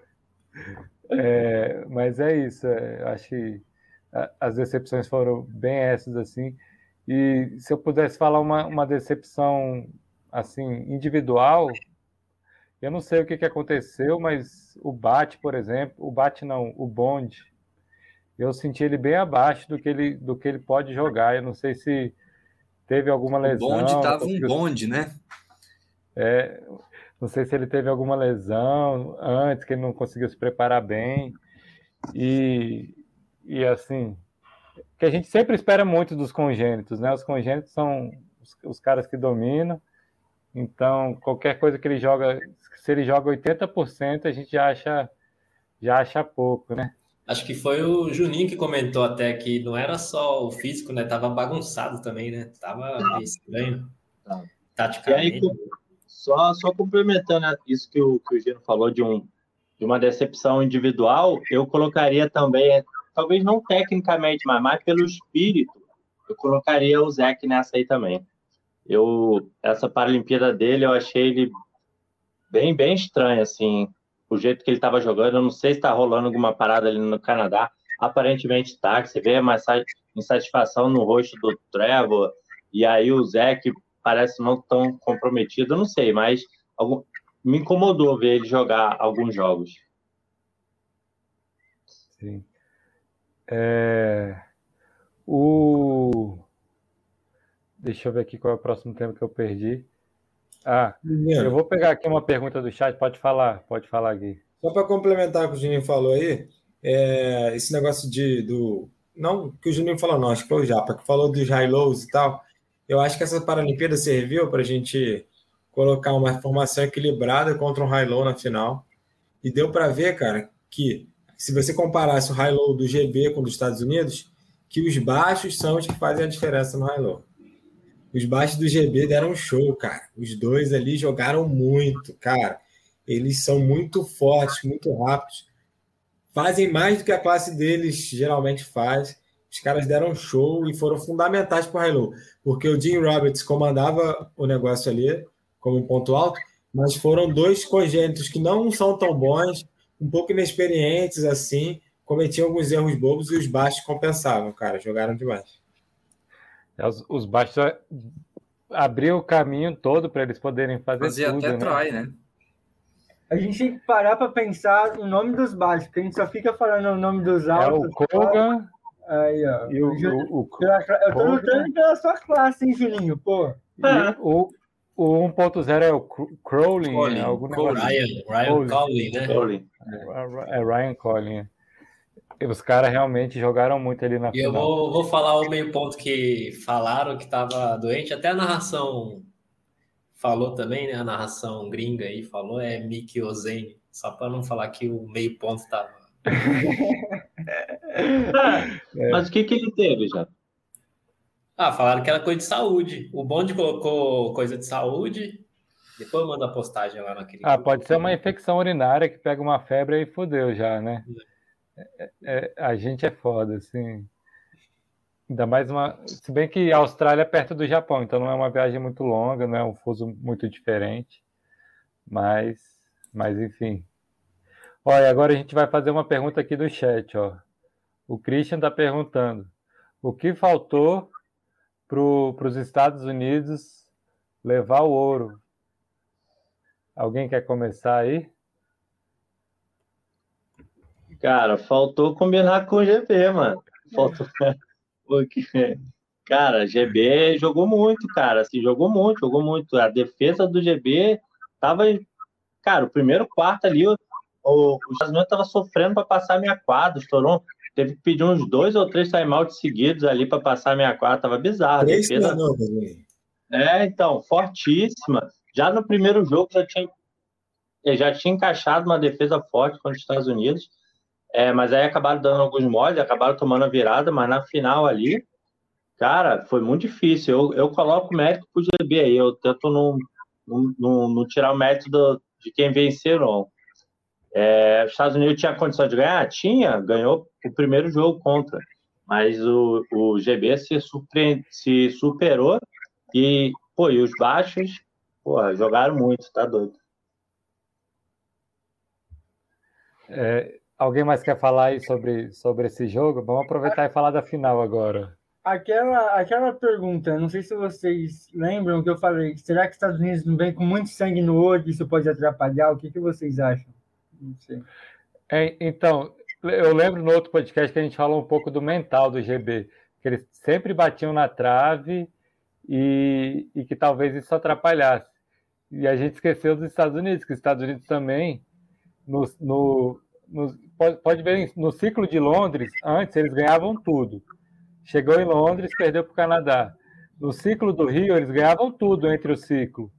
é, mas é isso, é, acho que as decepções foram bem essas assim. E se eu pudesse falar uma, uma decepção assim individual, eu não sei o que, que aconteceu, mas o Bate, por exemplo, o Bate não, o Bond, eu senti ele bem abaixo do que ele, do que ele pode jogar. Eu não sei se teve alguma lesão. O bonde estava um bonde, né? É, não sei se ele teve alguma lesão antes, que ele não conseguiu se preparar bem. E, e assim, que a gente sempre espera muito dos congênitos, né? Os congênitos são os, os caras que dominam. Então, qualquer coisa que ele joga, se ele joga 80%, a gente já acha, já acha pouco, né? Acho que foi o Juninho que comentou até que não era só o físico, né? Tava bagunçado também, né? Tava meio estranho. Tá. Taticamente. Aí, só, só complementando isso que o, que o Gino falou de, um, de uma decepção individual, eu colocaria também, talvez não tecnicamente, mas mais pelo espírito, eu colocaria o Zeke nessa aí também. Eu, essa Paralimpíada dele, eu achei ele bem, bem estranho, assim o jeito que ele estava jogando. Eu não sei se está rolando alguma parada ali no Canadá. Aparentemente está, você vê uma insatisfação no rosto do Trevor, e aí o que parece não tão comprometido, eu não sei, mas algum... me incomodou ver ele jogar alguns jogos. Sim. É... O... Deixa eu ver aqui qual é o próximo tema que eu perdi. Ah, eu vou pegar aqui uma pergunta do chat, pode falar, pode falar, Gui. Só para complementar o que o Juninho falou aí, é, esse negócio de do. Não que o Juninho falou, não, acho que foi o Japa, que falou dos high-lows e tal. Eu acho que essa Paralimpíada serviu para a gente colocar uma formação equilibrada contra um high-low na final. E deu para ver, cara, que se você comparasse o high-low do GB com o dos Estados Unidos, que os baixos são os que fazem a diferença no high-low. Os baixos do GB deram um show, cara. Os dois ali jogaram muito, cara. Eles são muito fortes, muito rápidos. Fazem mais do que a classe deles geralmente faz. Os caras deram um show e foram fundamentais para o high-low. Porque o Jim Roberts comandava o negócio ali como um ponto alto, mas foram dois congênitos que não são tão bons, um pouco inexperientes assim, cometiam alguns erros bobos e os baixos compensavam, cara, jogaram demais. É, os, os baixos abriu o caminho todo para eles poderem fazer Fazia tudo, até né? né? A gente tem que parar para pensar no nome dos baixos, porque a gente só fica falando o nome dos É altos. o Kogan Aí, ó. e o, o, o, Eu tô lutando pela sua classe, hein, Juninho? Pô. e o, o 1.0 é o Cro- Crowley, Colin, algum Colin. negócio. Ryan, Ryan Colin. Né? Colin. É Ryan Collin. E os caras realmente jogaram muito ali na E eu final. vou, vou falar o meio ponto que falaram que estava doente. Até a narração falou também, né? A narração gringa aí falou, é Mickey Ozane. Só para não falar que o meio ponto estava. Mas o que, que ele teve, já? Ah, falaram que era coisa de saúde. O Bond colocou coisa de saúde. Depois eu mando a postagem lá naquele. Ah, grupo. pode ser uma infecção urinária que pega uma febre e fodeu já, né? É- é- a gente é foda, assim. Ainda mais uma. Se bem que a Austrália é perto do Japão, então não é uma viagem muito longa, não é um fuso muito diferente. Mas, mas enfim. Olha, agora a gente vai fazer uma pergunta aqui do chat, ó. O Christian está perguntando: o que faltou para os Estados Unidos levar o ouro? Alguém quer começar aí? Cara, faltou combinar com o GB, mano. Faltou. Porque, cara, GB jogou muito, cara. Assim, jogou muito, jogou muito. A defesa do GB tava. Cara, o primeiro quarto ali, o, o, Unidos tava sofrendo para passar a minha quadra. Estourou. Teve que pedir uns dois ou três timeouts seguidos ali para passar a minha quadra. Tava bizarro. A Três defesa? É, então, fortíssima. Já no primeiro jogo já tinha, eu já tinha encaixado uma defesa forte contra os Estados Unidos, é, mas aí acabaram dando alguns moles, acabaram tomando a virada, mas na final ali, cara, foi muito difícil. Eu, eu coloco mérito pro GB aí, eu tento não, não, não, não tirar o mérito do- de quem venceu, não. É, os Estados Unidos tinha condição de ganhar? Tinha, ganhou o primeiro jogo contra, mas o, o GB se, se superou e, pô, e os baixos, pô, jogaram muito, tá doido. É, alguém mais quer falar aí sobre, sobre esse jogo? Vamos aproveitar e falar da final agora. Aquela, aquela pergunta, não sei se vocês lembram que eu falei, será que os Estados Unidos não vem com muito sangue no olho e isso pode atrapalhar? O que, que vocês acham? Não sei. É, então, eu lembro no outro podcast que a gente falou um pouco do mental do GB, que eles sempre batiam na trave e, e que talvez isso atrapalhasse. E a gente esqueceu dos Estados Unidos, que os Estados Unidos também, no, no, no- pode, pode ver, no ciclo de Londres, antes eles ganhavam tudo. Chegou em Londres, perdeu para o Canadá. No ciclo do Rio, eles ganhavam tudo entre o ciclo,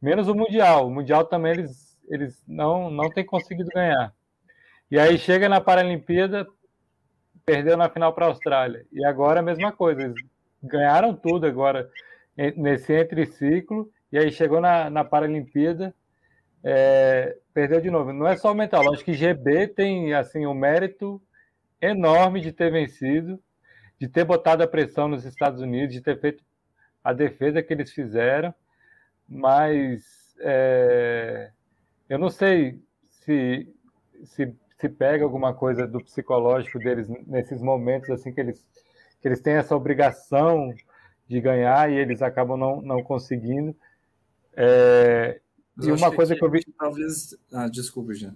menos o Mundial. O Mundial também eles, eles não, não têm conseguido ganhar. E aí chega na Paralimpíada, perdeu na final para a Austrália. E agora a mesma coisa, eles ganharam tudo agora nesse entre-ciclo, e aí chegou na, na Paralimpíada, é, perdeu de novo. Não é só mental, lógico que GB tem assim um mérito enorme de ter vencido, de ter botado a pressão nos Estados Unidos, de ter feito a defesa que eles fizeram, mas é, eu não sei se, se, se pega alguma coisa do psicológico deles nesses momentos assim que eles, que eles têm essa obrigação de ganhar e eles acabam não, não conseguindo. É, e uma coisa que eu vi. Talvez. Ah, desculpa, Jean.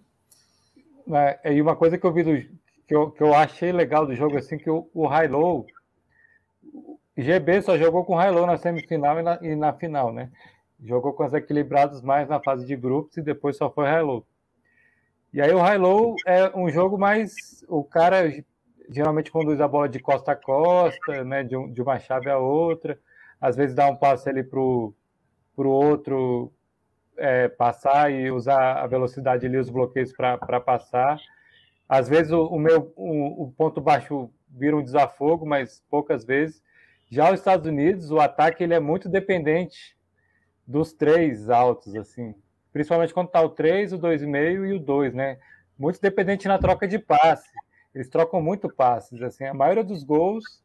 né, E uma coisa que eu vi do, que, eu, que eu achei legal do jogo assim que o, o High Low o GB só jogou com High Low na semifinal e na, e na final, né? Jogou com os equilibrados mais na fase de grupos e depois só foi High Low. E aí o High Low é um jogo mais o cara geralmente conduz a bola de costa a costa, né? De, um- de uma chave a outra, às vezes dá um passe ali pro pro outro é, passar e usar a velocidade ali, os bloqueios para passar. Às vezes o, o meu o, o ponto baixo vira um desafogo, mas poucas vezes. Já os Estados Unidos, o ataque ele é muito dependente dos três altos, assim. Principalmente quando está o 3, o 2,5 e o 2, né? Muito dependente na troca de passe. Eles trocam muito passes, assim. A maioria dos gols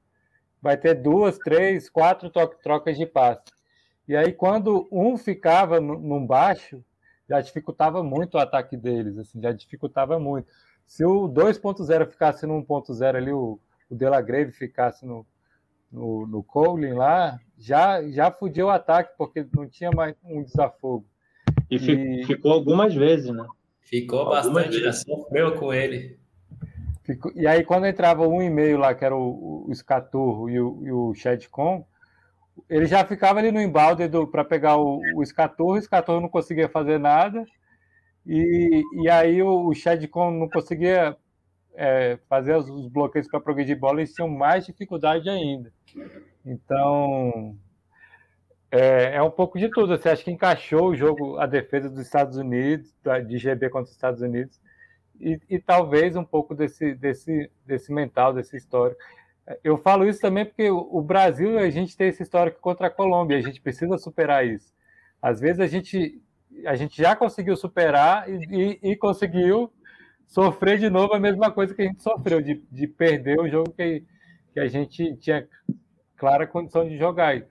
vai ter duas, três, quatro trocas de passe. E aí, quando um ficava num baixo, já dificultava muito o ataque deles, assim, já dificultava muito. Se o 2.0 ficasse no 1.0 ali, o, o Delagrave ficasse no, no, no Colin lá, já, já fudia o ataque, porque não tinha mais um desafogo. E, e... ficou algumas vezes, né? Ficou algumas bastante, já sofreu com ele. Ficou... E aí, quando entrava um e meio lá, que era o, o Scaturro e o, e o ele já ficava ali no embalde para pegar o, o Scaturro, o Scaturro não conseguia fazer nada, e, e aí o, o Shadcon não conseguia é, fazer os, os bloqueios para progredir bola, eles tinham mais dificuldade ainda. Então, é, é, um pouco de tudo. Você acha que encaixou o jogo, a defesa dos Estados Unidos, de GB contra os Estados Unidos, e, e, talvez um pouco desse, desse, desse mental, desse histórico. Eu falo isso também porque o Brasil, a gente tem esse histórico contra a Colômbia, a gente precisa superar isso. Às vezes a gente, a gente já conseguiu superar e, e, e conseguiu sofrer de novo a mesma coisa que a gente sofreu, de, de perder o jogo que, que a gente tinha clara condição de jogar.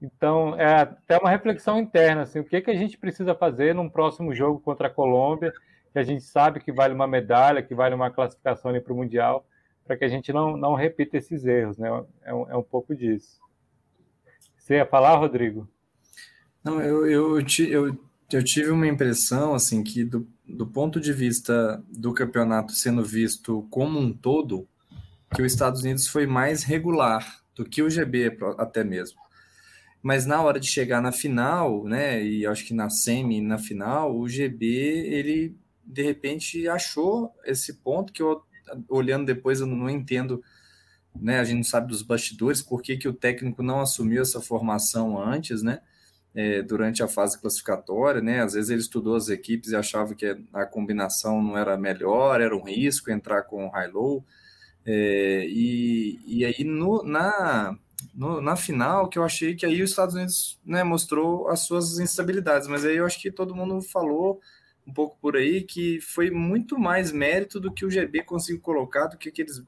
Então, é até uma reflexão interna, assim, o que, que a gente precisa fazer num próximo jogo contra a Colômbia, que a gente sabe que vale uma medalha, que vale uma classificação para o Mundial, para que a gente não, não repita esses erros, né? É um, é um pouco disso. Você ia falar, Rodrigo? Não, eu, eu, eu, eu tive uma impressão, assim, que do, do ponto de vista do campeonato sendo visto como um todo, que os Estados Unidos foi mais regular do que o GB até mesmo. Mas na hora de chegar na final, né, e acho que na semi, na final, o GB, ele de repente achou esse ponto que eu olhando depois eu não entendo, né? A gente não sabe dos bastidores por que, que o técnico não assumiu essa formação antes, né? É, durante a fase classificatória, né? Às vezes ele estudou as equipes e achava que a combinação não era melhor, era um risco entrar com o high-low. É, e, e aí no, na, no, na final que eu achei que aí os Estados Unidos né, mostrou as suas instabilidades, mas aí eu acho que todo mundo falou um pouco por aí, que foi muito mais mérito do que o GB conseguiu colocar, do que aqueles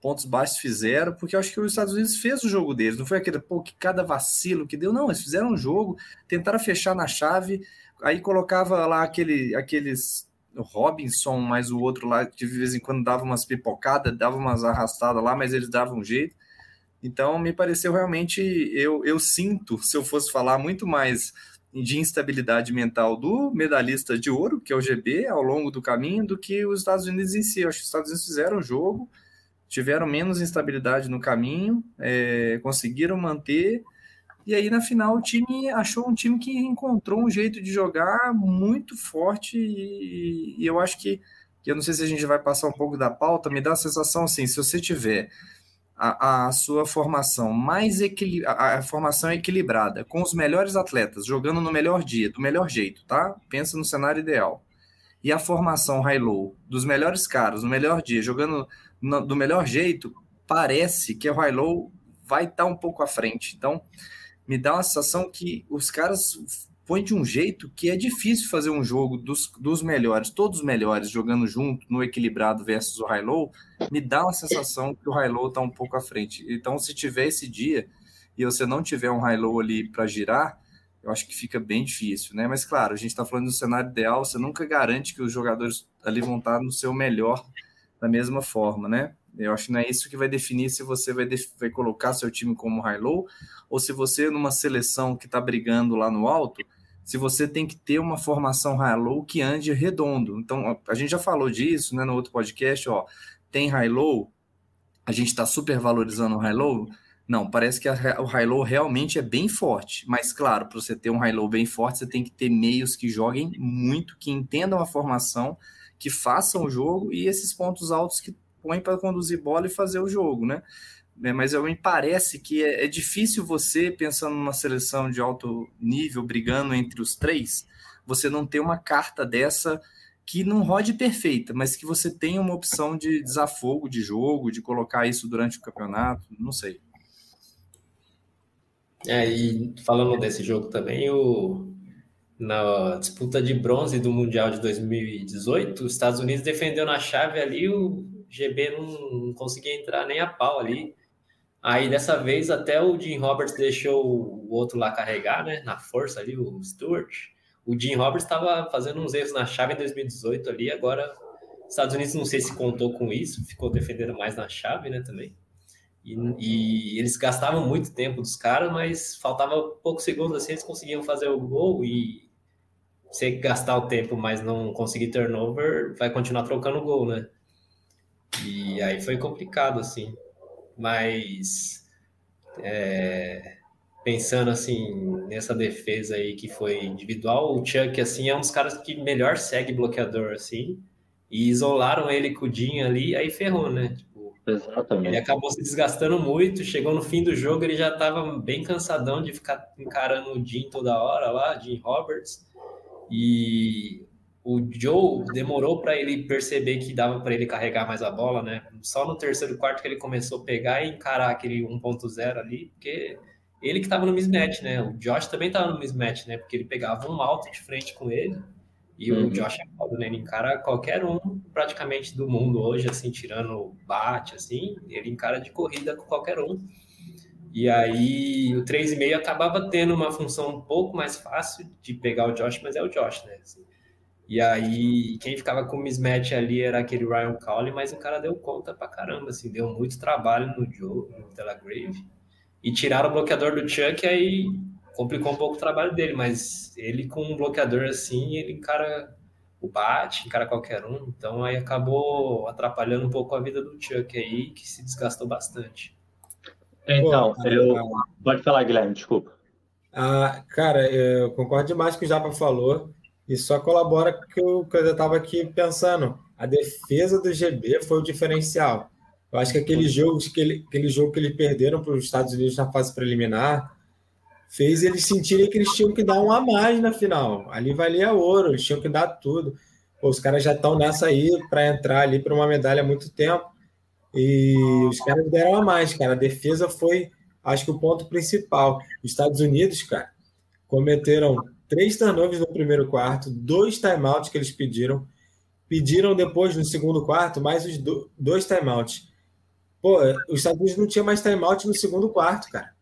pontos baixos fizeram, porque eu acho que os Estados Unidos fez o jogo deles, não foi aquele, pô, que cada vacilo que deu, não, eles fizeram um jogo, tentaram fechar na chave, aí colocava lá aquele, aqueles Robinson, mais o outro lá, que de vez em quando dava umas pipocadas, dava umas arrastadas lá, mas eles davam um jeito. Então, me pareceu realmente, eu, eu sinto, se eu fosse falar muito mais de instabilidade mental do medalhista de ouro, que é o GB, ao longo do caminho, do que os Estados Unidos em si. Eu acho que os Estados Unidos fizeram o jogo, tiveram menos instabilidade no caminho, é, conseguiram manter. E aí, na final, o time achou um time que encontrou um jeito de jogar muito forte. E, e eu acho que, eu não sei se a gente vai passar um pouco da pauta, me dá a sensação assim: se você tiver a, a sua formação mais equil... a, a, formação equilibrada, com os melhores atletas, jogando no melhor dia, do melhor jeito, tá? Pensa no cenário ideal. E a formação high-low dos melhores caras, no melhor dia, jogando no, do melhor jeito, parece que o high-low vai estar tá um pouco à frente. Então, me dá uma sensação que os caras põe de um jeito que é difícil fazer um jogo dos, dos melhores, todos os melhores, jogando junto no equilibrado versus o high-low, me dá uma sensação que o high-low está um pouco à frente. Então, se tiver esse dia e você não tiver um high-low ali para girar, eu acho que fica bem difícil, né? Mas, claro, a gente está falando do cenário ideal, você nunca garante que os jogadores ali vão estar no seu melhor da mesma forma, né? Eu acho que não é isso que vai definir se você vai, vai colocar seu time como high-low ou se você, numa seleção que está brigando lá no alto, se você tem que ter uma formação high-low que ande redondo. Então, a gente já falou disso né, no outro podcast, ó, tem high-low, a gente está super valorizando o high-low, não, parece que a, o high-low realmente é bem forte, mas claro, para você ter um high-low bem forte, você tem que ter meios que joguem muito, que entendam a formação, que façam o jogo e esses pontos altos que põem para conduzir bola e fazer o jogo, né? Né, mas me parece que é, é, difícil você, pensando numa seleção de alto nível, brigando entre os três, você não ter uma carta dessa que não rode perfeita, mas que você tenha uma opção de desafogo de jogo, de colocar isso durante o campeonato, não sei. É, e falando desse jogo também, o, na disputa de bronze do Mundial de 2018, os Estados Unidos defendeu na chave ali, o GB não, não conseguia entrar nem a pau ali. Aí dessa vez até o Jim Roberts deixou o outro lá carregar, né? Na força ali, o Stewart. O Jim Roberts estava fazendo uns erros na chave em 2018 ali, agora Estados Unidos não sei se contou com isso, ficou defendendo mais na chave, né, também. E, e, eles gastavam muito tempo dos caras, mas faltava poucos segundos assim, eles conseguiam fazer o gol e você gastar o tempo, mas não conseguir turnover, vai continuar trocando gol, né? E aí foi complicado, assim. Mas é, pensando assim nessa defesa aí que foi individual, o Chuck assim é um dos caras que melhor segue bloqueador assim. E isolaram ele com o Dinho ali, aí ferrou, né? Exatamente. Ele acabou se desgastando muito, chegou no fim do jogo, ele já estava bem cansadão de ficar encarando o Jim toda hora lá, Jim Roberts. E o Joe demorou para ele perceber que dava para ele carregar mais a bola, né? Só no terceiro quarto que ele começou a pegar e encarar aquele 1.0 ali, porque ele que estava no mismatch, né? O Josh também estava no mismatch, né? Porque ele pegava um alto de frente com ele e uhum. o Josh é foda, né? Ele encara qualquer um praticamente do mundo hoje, assim, tirando o bate, assim, ele encara de corrida com qualquer um. E aí o 3,5 acabava tendo uma função um pouco mais fácil de pegar o Josh, mas é o Josh, né? Assim. E aí quem ficava com o mismatch ali era aquele Ryan Cowley, mas o cara deu conta pra caramba, assim, deu muito trabalho no Joe, no Telegrave. E tiraram o bloqueador do Chuck, aí complicou um pouco o trabalho dele, mas ele com um bloqueador assim, ele encara o bate, encara qualquer um, então aí acabou atrapalhando um pouco a vida do Chuck aí, que se desgastou bastante. Então, Pô, eu... Pode falar, Guilherme, desculpa. Ah, cara, eu concordo demais com o que o Japa falou, e só colabora com o que eu estava aqui pensando. A defesa do GB foi o diferencial. Eu acho que aquele jogo que, ele, aquele jogo que eles perderam para os Estados Unidos na fase preliminar, fez eles sentirem que eles tinham que dar um a mais na final. Ali valia ouro, eles tinham que dar tudo. Pô, os caras já estão nessa aí para entrar ali para uma medalha há muito tempo. E os caras deram a mais, cara. A defesa foi, acho que, o ponto principal. Os Estados Unidos, cara, cometeram três turnovers no primeiro quarto, dois timeouts que eles pediram. Pediram depois, no segundo quarto, mais os dois timeouts. Pô, os Estados Unidos não tinha mais timeout no segundo quarto, cara.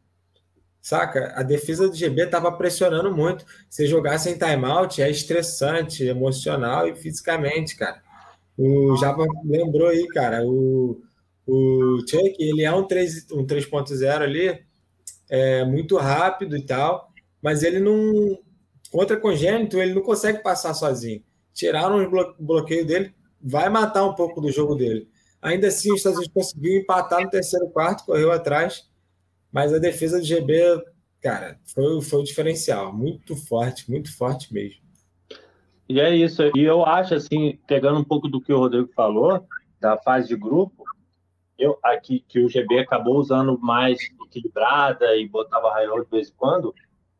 Saca? A defesa do GB estava pressionando muito. Se jogasse em timeout, é estressante, emocional e fisicamente, cara. O Java lembrou aí, cara. O, o Chuck, ele é um 3.0 um 3.0 ali, é muito rápido e tal, mas ele não. Contra congênito, ele não consegue passar sozinho. Tiraram o bloqueio dele, vai matar um pouco do jogo dele. Ainda assim, os Estados Unidos conseguiu empatar no terceiro quarto, correu atrás mas a defesa do GB, cara, foi, foi o diferencial. Muito forte, muito forte mesmo. E é isso. E eu acho, assim, pegando um pouco do que o Rodrigo falou, da fase de grupo, eu aqui que o GB acabou usando mais equilibrada e botava raio de vez em quando,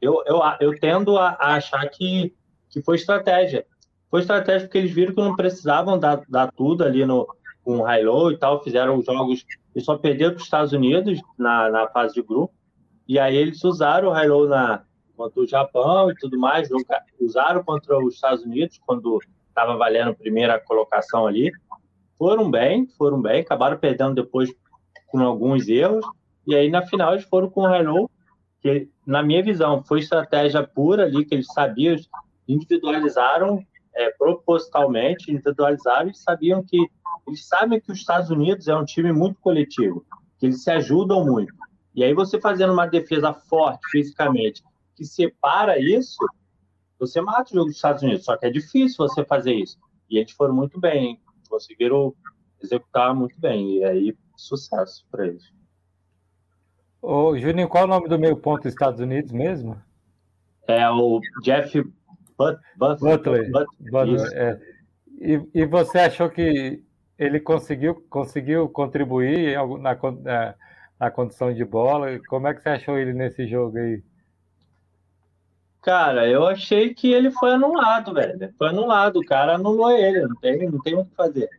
eu, eu, eu tendo a, a, achar que, que foi estratégia. Foi estratégia porque eles viram que não precisavam dar, dar tudo ali no, com o high-low e tal, fizeram jogos e só perderam para os Estados Unidos na, na fase de grupo. E aí eles usaram o high-low na, contra o Japão e tudo mais, usaram contra os Estados Unidos quando estava valendo a primeira colocação ali. Foram bem, foram bem, acabaram perdendo depois com alguns erros. E aí na final eles foram com o high-low, que na minha visão foi estratégia pura ali, que eles sabiam, individualizaram é, propositalmente, individualizaram e sabiam que eles sabem que os Estados Unidos é um time muito coletivo, que eles se ajudam muito. E aí você fazendo uma defesa forte fisicamente, que separa isso, você mata o jogo dos Estados Unidos. Só que é difícil você fazer isso. E eles foram muito bem, conseguiram executar muito bem. E aí, sucesso para eles. Ô, Juninho, qual é o nome do meio ponto dos Estados Unidos mesmo? É o Jeff But, But, Butler. Butler. Butler é. e, e você achou que ele conseguiu, conseguiu contribuir na, na, na, condição de bola. Como é que você achou ele nesse jogo aí? Cara, eu achei que ele foi anulado, velho. Foi anulado. O cara anulou ele. Não tem, não tem o que fazer.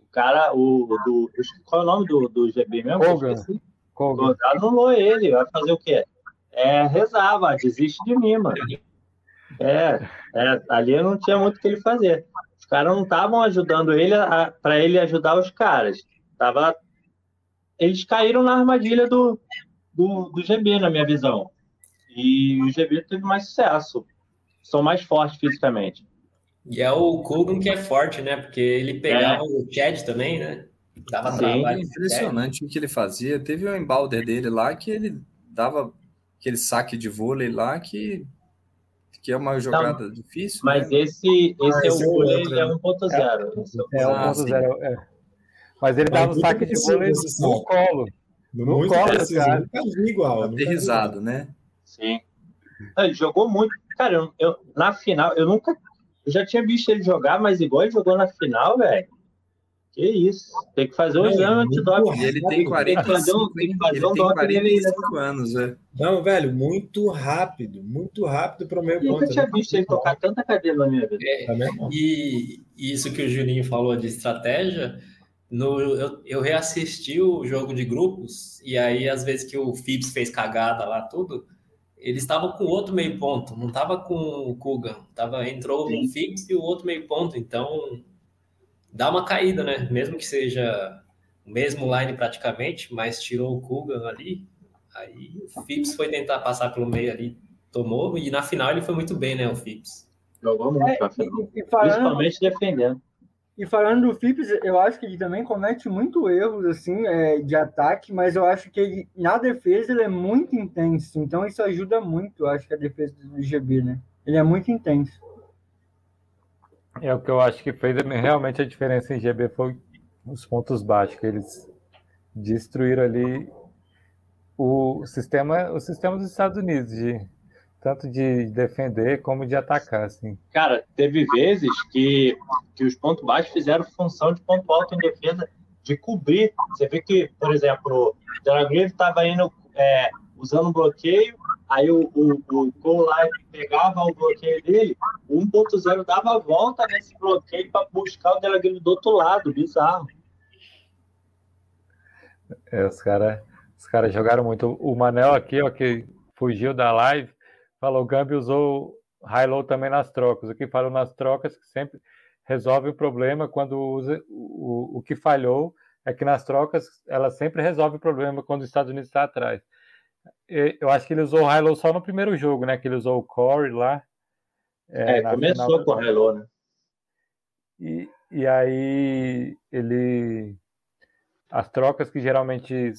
O cara, o do. Qual é o nome do, do GB mesmo? Kogan. Kogan. Anulou ele. Vai fazer o quê? É rezar, vai. Desiste de mim, mano. É, é, ali não tinha muito o que ele fazer. Os caras não estavam ajudando ele para ele ajudar os caras. Tava, eles caíram na armadilha do, do, do GB, na minha visão. E o GB teve mais sucesso. São mais fortes fisicamente. E é o Kogan que é forte, né? Porque ele pegava é. o Chad também, né? Dava Sim, trabalho. Impressionante o que ele fazia. Teve um embalder dele lá que ele dava aquele saque de vôlei lá que, que é uma jogada difícil. Mas né? esse, esse ah, é, o vôlei é 1.0. É, é 1.0, é. Mas ele dava o saque de vôlei no colo. No, no colo, cara. Nunca vi igual. Aterrizado, né? Sim. Ele jogou muito. Cara, eu, eu, na final, eu nunca. Eu já tinha visto ele jogar, mas igual ele jogou na final, velho. Que isso. Tem que fazer um exame antidoping. Ele tem 45, tem que fazer um, tem um doping anos, é. Não, velho, muito rápido. Muito rápido para o meu ponto. Eu nunca tinha visto ele tocar tanta cadeira na minha vida. É, e isso que o Juninho falou de estratégia. No, eu, eu reassisti o jogo de grupos, e aí, às vezes que o Phipps fez cagada lá, tudo, ele estava com outro meio ponto, não estava com o Kugan. Tava, entrou Sim. um fix e o outro meio ponto, então dá uma caída, né? Mesmo que seja o mesmo line praticamente, mas tirou o Kugan ali. Aí o Phipps foi tentar passar pelo meio ali, tomou, e na final ele foi muito bem, né, o Phipps. Jogou muito, é, e, e falando, principalmente defendendo. E falando do Phipps, eu acho que ele também comete muito erros assim é, de ataque, mas eu acho que ele, na defesa ele é muito intenso. Então isso ajuda muito, eu acho que a defesa do GB, né? Ele é muito intenso. É o que eu acho que fez realmente a diferença em GB foi os pontos baixos que eles destruíram ali o sistema, o sistema dos Estados Unidos de tanto de defender como de atacar, assim. Cara, teve vezes que, que os pontos baixos fizeram função de ponto alto em defesa, de cobrir. Você vê que, por exemplo, o Delagrave estava indo é, usando bloqueio, aí o, o, o Cole pegava o bloqueio dele, o 1.0 dava a volta nesse bloqueio para buscar o Delagrave do outro lado, bizarro. É, os caras os cara jogaram muito. O Manel aqui, ó, que fugiu da live, falou, Gambi usou high-low também nas trocas. O que falou nas trocas que sempre resolve o problema quando usa o, o que falhou é que nas trocas ela sempre resolve o problema quando os Estados Unidos está atrás. Eu acho que ele usou o high-low só no primeiro jogo, né? Que ele usou o core lá. É, é começou final... com o high-low, né? E, e aí ele as trocas que geralmente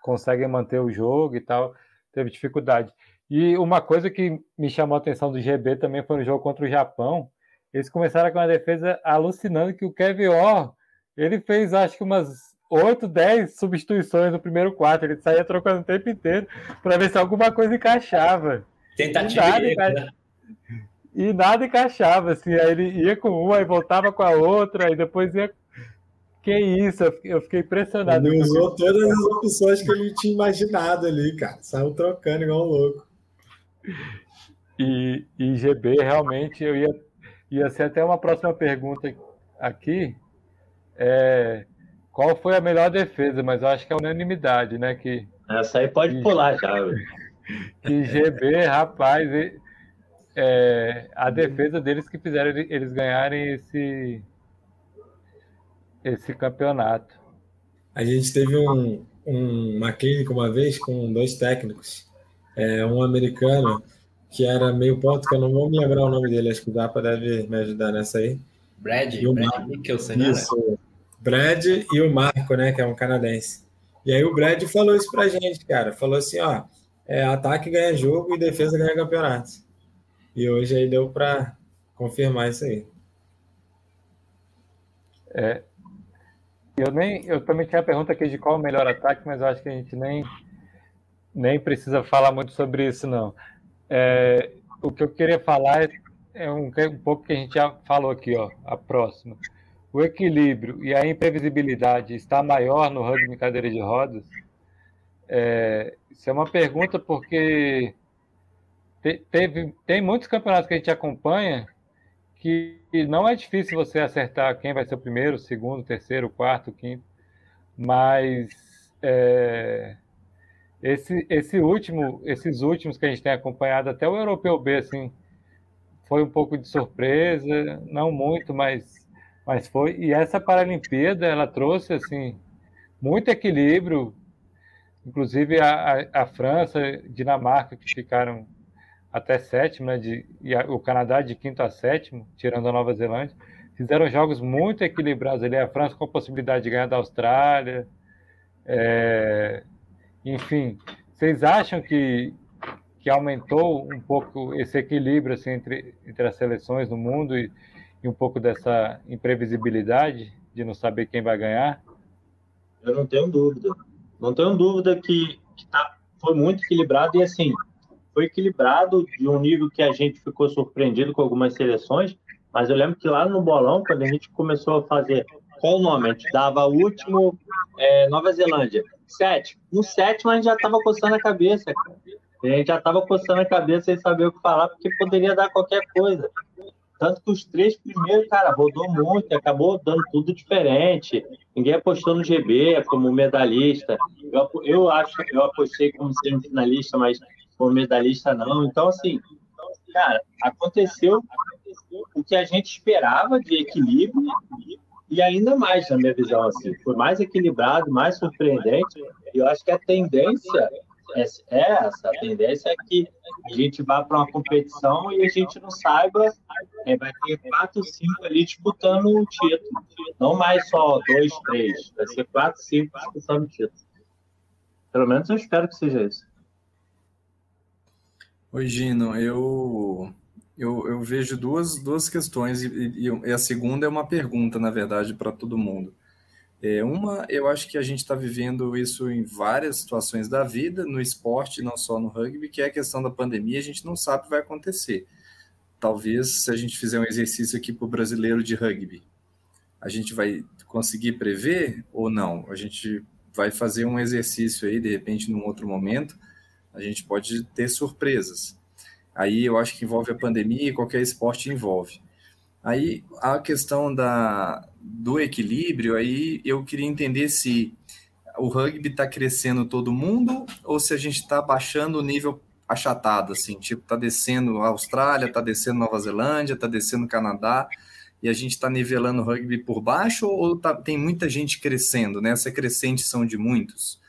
conseguem manter o jogo e tal, teve dificuldade. E uma coisa que me chamou a atenção do GB também foi no jogo contra o Japão. Eles começaram com uma defesa alucinando que o Kevin Orr, ele fez acho que umas 8, 10 substituições no primeiro quarto. Ele saía trocando o tempo inteiro para ver se alguma coisa encaixava. Tentativa e nada, né? e nada encaixava. Assim, aí ele ia com uma e voltava com a outra, e depois ia. Que isso, eu fiquei impressionado. Ele usou todas as opções que ele tinha imaginado ali, cara. Saiu trocando igual um louco. E, e GB, realmente, eu ia, ia ser até uma próxima pergunta aqui. É, qual foi a melhor defesa? Mas eu acho que é unanimidade, né? Que, Essa aí pode que, pular já. Que GB, rapaz, é, a defesa deles que fizeram eles ganharem esse, esse campeonato. A gente teve um, um, uma clínica uma vez com dois técnicos é, um americano que era meio ponto, que eu não vou me lembrar o nome dele, acho que o Dapa deve me ajudar nessa aí. Brad, e o Brad Mar... Mikkelsen, né? Isso, Brad e o Marco, né, que é um canadense. E aí o Brad falou isso pra gente, cara, falou assim, ó, é, ataque ganha jogo e defesa ganha campeonato. E hoje aí deu para confirmar isso aí. É, eu nem, eu também tinha a pergunta aqui de qual o melhor ataque, mas eu acho que a gente nem nem precisa falar muito sobre isso, não. É, o que eu queria falar é, é um, um, pouco que a gente já falou aqui, ó, a próxima. O equilíbrio e a imprevisibilidade está maior no rugby cadeira de rodas? É, isso é uma pergunta porque te, teve, tem muitos campeonatos que a gente acompanha que não é difícil você acertar quem vai ser o primeiro, o segundo, o terceiro, o quarto, o quinto, mas é, esse, esse último, esses últimos que a gente tem acompanhado, até o Europeu B, assim, foi um pouco de surpresa, não muito, mas, mas foi. E essa Paralimpíada, ela trouxe, assim, muito equilíbrio, inclusive a, a, a França, Dinamarca, que ficaram até sétimo, né, de, e a, o Canadá de quinto a sétimo, tirando a Nova Zelândia, fizeram jogos muito equilibrados ali. A França com a possibilidade de ganhar da Austrália. É, enfim, vocês acham que, que aumentou um pouco esse equilíbrio assim, entre, entre as seleções no mundo e, e um pouco dessa imprevisibilidade de não saber quem vai ganhar? Eu não tenho dúvida. Não tenho dúvida que, que tá, foi muito equilibrado e assim, foi equilibrado de um nível que a gente ficou surpreendido com algumas seleções, mas eu lembro que lá no bolão, quando a gente começou a fazer qual o nome? A gente dava o último é, Nova Zelândia, sétimo. No sétimo a gente já estava coçando a cabeça, A gente já estava coçando a cabeça sem saber o que falar, porque poderia dar qualquer coisa. Tanto que os três primeiros, cara, rodou muito, acabou dando tudo diferente. Ninguém apostou no GB como medalhista. Eu, eu acho que eu apostei como semifinalista, mas como medalhista não. Então, assim, cara, aconteceu o que a gente esperava de equilíbrio e ainda mais, na minha visão, assim, foi mais equilibrado, mais surpreendente. E eu acho que a tendência é, essa, a tendência é que a gente vá para uma competição e a gente não saiba, é, vai ter quatro, cinco ali disputando o título. Não mais só dois, três, vai ser quatro, cinco disputando o título. Pelo menos eu espero que seja isso. Oi, Gino, eu eu, eu vejo duas, duas questões, e, e, e, a segunda é uma pergunta, na verdade, para todo mundo. É, uma, eu acho que a gente está vivendo isso em várias situações da vida, no esporte, não só no rugby, que é a questão da pandemia, a gente não sabe o que vai acontecer. Talvez, se a gente fizer um exercício aqui para o brasileiro de rugby, a gente vai conseguir prever ou não? A gente vai fazer um exercício aí, de repente, num outro momento, a gente pode ter surpresas. Aí eu acho que envolve a pandemia e qualquer esporte envolve. Aí a questão da, do equilíbrio, aí eu queria entender se o rugby está crescendo todo mundo ou se a gente está baixando o nível achatado, assim, tipo, está descendo a Austrália, está descendo Nova Zelândia, está descendo Canadá, e a gente está nivelando o rugby por baixo ou tá, tem muita gente crescendo, né? Essa crescente são de muitos.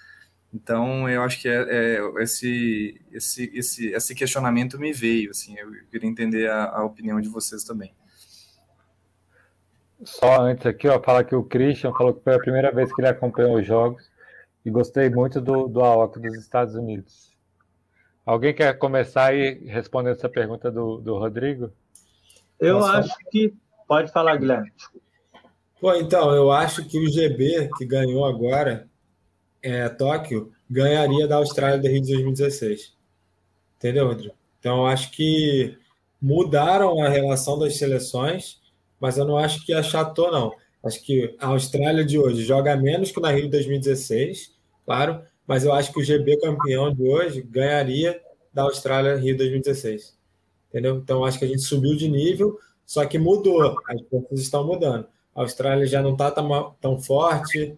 Então, eu acho que é, é, esse, esse, esse, esse questionamento me veio, assim, eu queria entender a, a, opinião de vocês também. Só antes aqui, ó, falar que o Christian falou que foi a primeira vez que ele acompanhou os jogos e gostei muito do, do AOC dos Estados Unidos. Alguém quer começar aí respondendo essa pergunta do, do Rodrigo? Eu Nossa. acho que... Pode falar, Guilherme. Bom, então, eu acho que o GB, que ganhou agora, é, Tóquio ganharia da Austrália do Rio de 2016. Entendeu, Rodrigo? Então, acho que mudaram a relação das seleções, mas eu não acho que achatou, não. Acho que a Austrália de hoje joga menos que na Rio de 2016, claro, mas eu acho que o GB campeão de hoje ganharia da Austrália Rio 2016. Entendeu? Então, acho que a gente subiu de nível, só que mudou, as coisas estão mudando. A Austrália já não está tão, tão forte,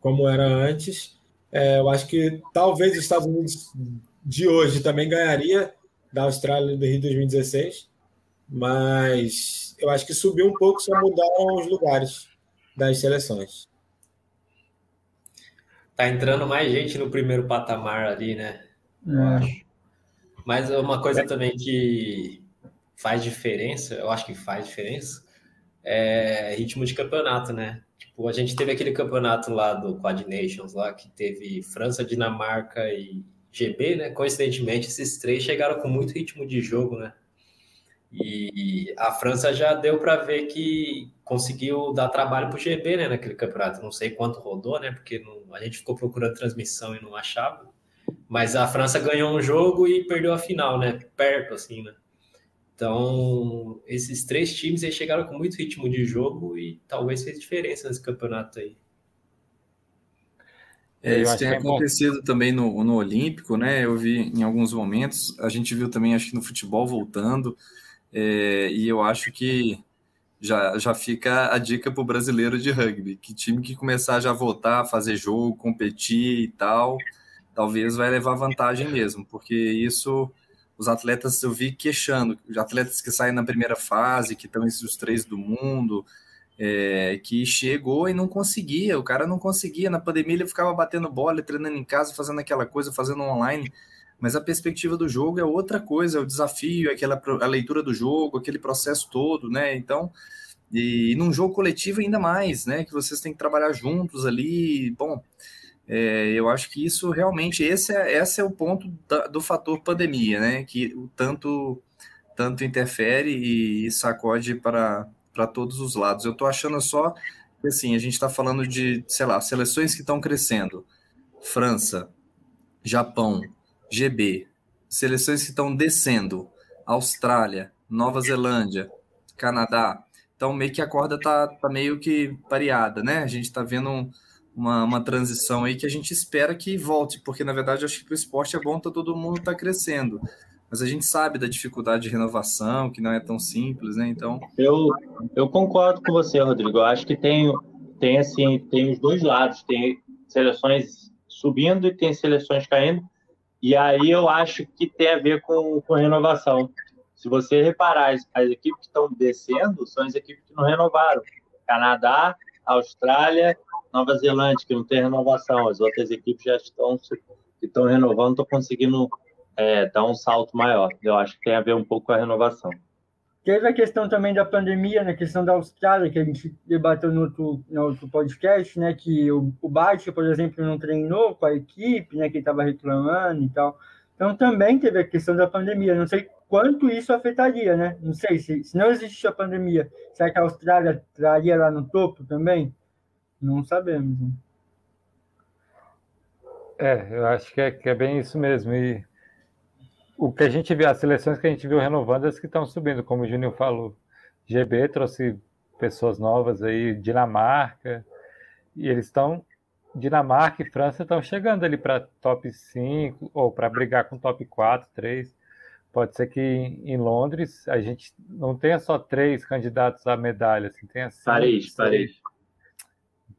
como era antes. É, eu acho que talvez os Estados Unidos de hoje também ganharia da Austrália do Rio 2016, mas eu acho que subiu um pouco, só mudaram os lugares das seleções. Tá entrando mais gente no primeiro patamar ali, né? Eu é. acho. Mas uma coisa também que faz diferença, eu acho que faz diferença, é ritmo de campeonato, né? Tipo, a gente teve aquele campeonato lá do Quad Nations, lá que teve França, Dinamarca e GB, né? Coincidentemente, esses três chegaram com muito ritmo de jogo, né? E a França já deu para ver que conseguiu dar trabalho para o GB, né? Naquele campeonato. Não sei quanto rodou, né? Porque não, a gente ficou procurando transmissão e não achava. Mas a França ganhou um jogo e perdeu a final, né? Perto, assim, né? Então, esses três times aí chegaram com muito ritmo de jogo e talvez fez diferença nesse campeonato aí. É, isso tem é acontecido também no, no Olímpico, né? Eu vi em alguns momentos, a gente viu também, acho que no futebol voltando, é, e eu acho que já, já fica a dica para o brasileiro de rugby, que time que começar já a votar, fazer jogo, competir e tal, talvez vai levar vantagem mesmo, porque isso os atletas eu vi queixando, os atletas que saem na primeira fase, que estão entre os três do mundo, é, que chegou e não conseguia, o cara não conseguia. Na pandemia ele ficava batendo bola, treinando em casa, fazendo aquela coisa, fazendo online. Mas a perspectiva do jogo é outra coisa, é o desafio, é aquela a leitura do jogo, aquele processo todo, né? Então, e, e num jogo coletivo ainda mais, né? Que vocês têm que trabalhar juntos ali. Bom, é, eu acho que isso realmente esse é, esse é o ponto da, do fator pandemia, né? Que o tanto tanto interfere e, e sacode para para todos os lados. Eu estou achando só que assim, a gente está falando de, sei lá, seleções que estão crescendo. França, Japão, GB, seleções que estão descendo, Austrália, Nova Zelândia, Canadá. Então, meio que a corda tá, tá meio que pareada, né? A gente está vendo um, uma, uma transição aí que a gente espera que volte, porque na verdade acho que o esporte é bom tá, todo mundo está crescendo mas a gente sabe da dificuldade de renovação, que não é tão simples, né? Então. Eu, eu concordo com você, Rodrigo. Eu acho que tem, tem assim, tem os dois lados, tem seleções subindo e tem seleções caindo. E aí eu acho que tem a ver com, com renovação. Se você reparar, as, as equipes que estão descendo são as equipes que não renovaram. Canadá, Austrália, Nova Zelândia, que não tem renovação. As outras equipes já estão, estão renovando, estão conseguindo é, dar um salto maior. Eu acho que tem a ver um pouco com a renovação. Teve a questão também da pandemia, na né, questão da Austrália, que a gente debateu no outro, no outro podcast, né? Que o, o Bate, por exemplo, não treinou com a equipe, né? Que estava reclamando e tal. Então também teve a questão da pandemia. Não sei quanto isso afetaria, né? Não sei se, se não existisse a pandemia, será que a Austrália traria lá no topo também? Não sabemos. Né? É, eu acho que é, que é bem isso mesmo. E o que a gente viu, as seleções que a gente viu renovando, as que estão subindo, como o Juninho falou. GB trouxe pessoas novas aí, Dinamarca, e eles estão. Dinamarca e França estão chegando ali para top 5, ou para brigar com top 4, 3. Pode ser que em Londres a gente não tenha só três candidatos à medalha, assim, tenha cinco, Paris, seis. Paris.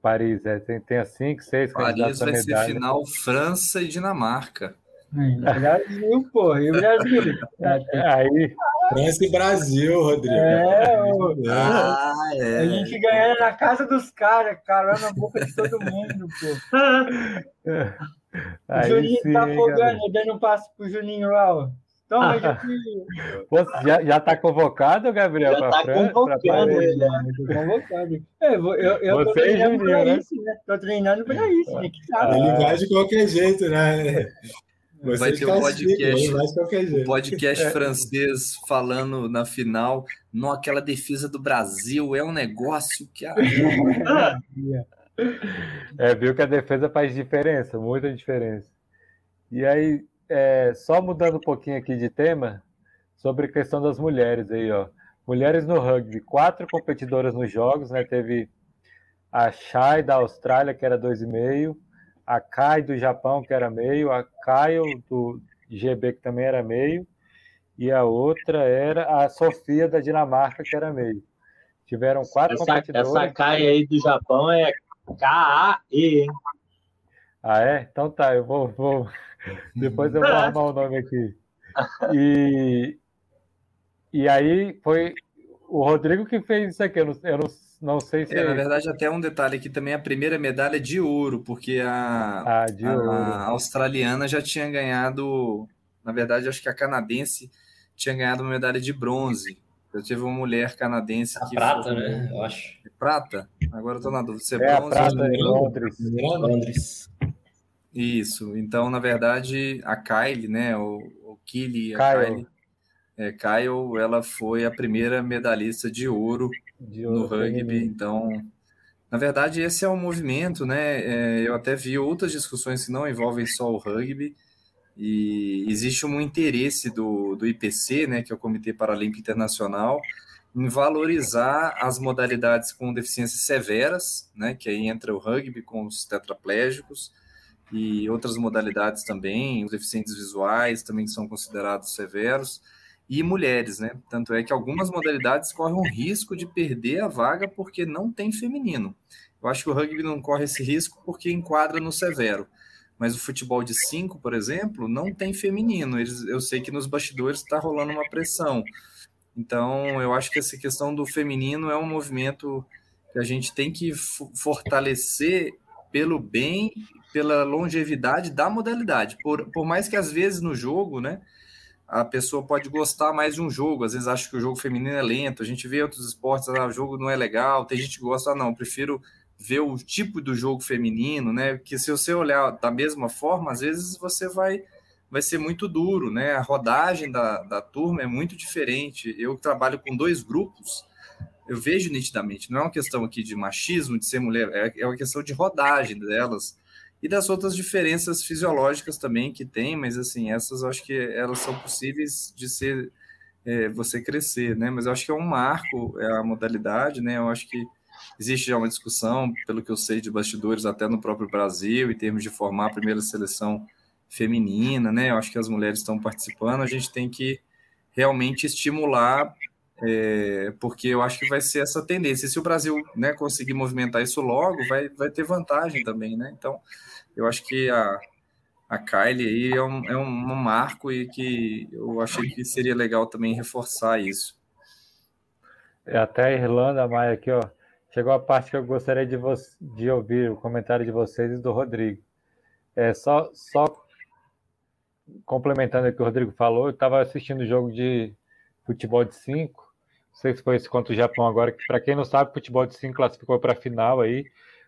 Paris, é, tem, tenha cinco, seis Paris candidatos à medalha. Paris vai ser final França e Dinamarca. Brasil, pô, e o Brasil. Aí. França e Brasil, Rodrigo. É, o... ah, é. A gente ganhando na casa dos caras, caramba, na boca de todo mundo, pô. Aí o Juninho sim, tá afogando, dando um passo pro Juninho lá, Toma, Juninho. já, já tá convocado, Gabriel? Já tá França, convocado, ele, né? convocado. É, eu, eu, eu tô treinando Juninho, pra né? isso, né? Tô treinando pra isso, né? Que sabe. Ele vai de qualquer jeito, né? Você vai ter um podcast, um podcast é. francês falando na final, não aquela defesa do Brasil, é um negócio que. é, viu que a defesa faz diferença, muita diferença. E aí, é, só mudando um pouquinho aqui de tema, sobre a questão das mulheres aí, ó. Mulheres no rugby, quatro competidoras nos jogos, né? Teve a Shai da Austrália, que era 2,5, a Kai do Japão, que era meio, a Caio do GB, que também era meio, e a outra era a Sofia da Dinamarca, que era meio. Tiveram quatro essa, competidores. Essa Kai aí do Japão é K-A-E, hein? Ah, é? Então tá, eu vou. vou... Depois eu vou arrumar o nome aqui. E, e aí foi o Rodrigo que fez isso aqui. Eu não, eu não não sei se. É, na verdade, até um detalhe aqui também: a primeira medalha é de ouro, porque a, ah, a, a australiana já tinha ganhado. Na verdade, acho que a canadense tinha ganhado uma medalha de bronze. Eu tive uma mulher canadense a que. Prata, foi... né? Eu acho. É prata? Agora eu tô na dúvida. Se é, é bronze prata ou é Londres. Londres. Isso. Então, na verdade, a Kylie, né? O, o Kili, a Kyle. Kylie. É, Kyle, ela foi a primeira medalhista de ouro no rugby. Então, na verdade, esse é um movimento, né? É, eu até vi outras discussões que não envolvem só o rugby. E existe um interesse do, do IPC, né, que é o Comitê Paralímpico Internacional, em valorizar as modalidades com deficiências severas, né, que aí entra o rugby com os tetraplégicos, e outras modalidades também, os deficientes visuais também são considerados severos, e mulheres, né? Tanto é que algumas modalidades correm o risco de perder a vaga porque não tem feminino. Eu acho que o rugby não corre esse risco porque enquadra no severo. Mas o futebol de cinco, por exemplo, não tem feminino. Eles, eu sei que nos bastidores está rolando uma pressão. Então, eu acho que essa questão do feminino é um movimento que a gente tem que fortalecer pelo bem, pela longevidade da modalidade. Por, por mais que às vezes no jogo, né, a pessoa pode gostar mais de um jogo, às vezes acha que o jogo feminino é lento, a gente vê outros esportes, ah, o jogo não é legal, tem gente que gosta, ah, não, prefiro ver o tipo do jogo feminino, né? Que se você olhar da mesma forma, às vezes você vai vai ser muito duro, né? A rodagem da, da turma é muito diferente. Eu trabalho com dois grupos, eu vejo nitidamente, não é uma questão aqui de machismo, de ser mulher, é, é uma questão de rodagem delas e das outras diferenças fisiológicas também que tem, mas assim, essas acho que elas são possíveis de ser é, você crescer, né? Mas eu acho que é um marco é a modalidade, né? Eu acho que existe já uma discussão, pelo que eu sei de bastidores, até no próprio Brasil, em termos de formar a primeira seleção feminina, né? Eu acho que as mulheres estão participando, a gente tem que realmente estimular, é, porque eu acho que vai ser essa tendência. Se o Brasil né, conseguir movimentar isso logo, vai, vai ter vantagem também, né? Então, eu acho que a, a Kylie aí é um, é um marco e que eu achei que seria legal também reforçar isso. É até a Irlanda, Maia, aqui, ó. Chegou a parte que eu gostaria de, de ouvir o comentário de vocês e do Rodrigo. É só, só complementando o que o Rodrigo falou, eu estava assistindo o jogo de futebol de 5. Não sei se foi esse contra o Japão agora, que para quem não sabe, futebol de 5 classificou para a final aí,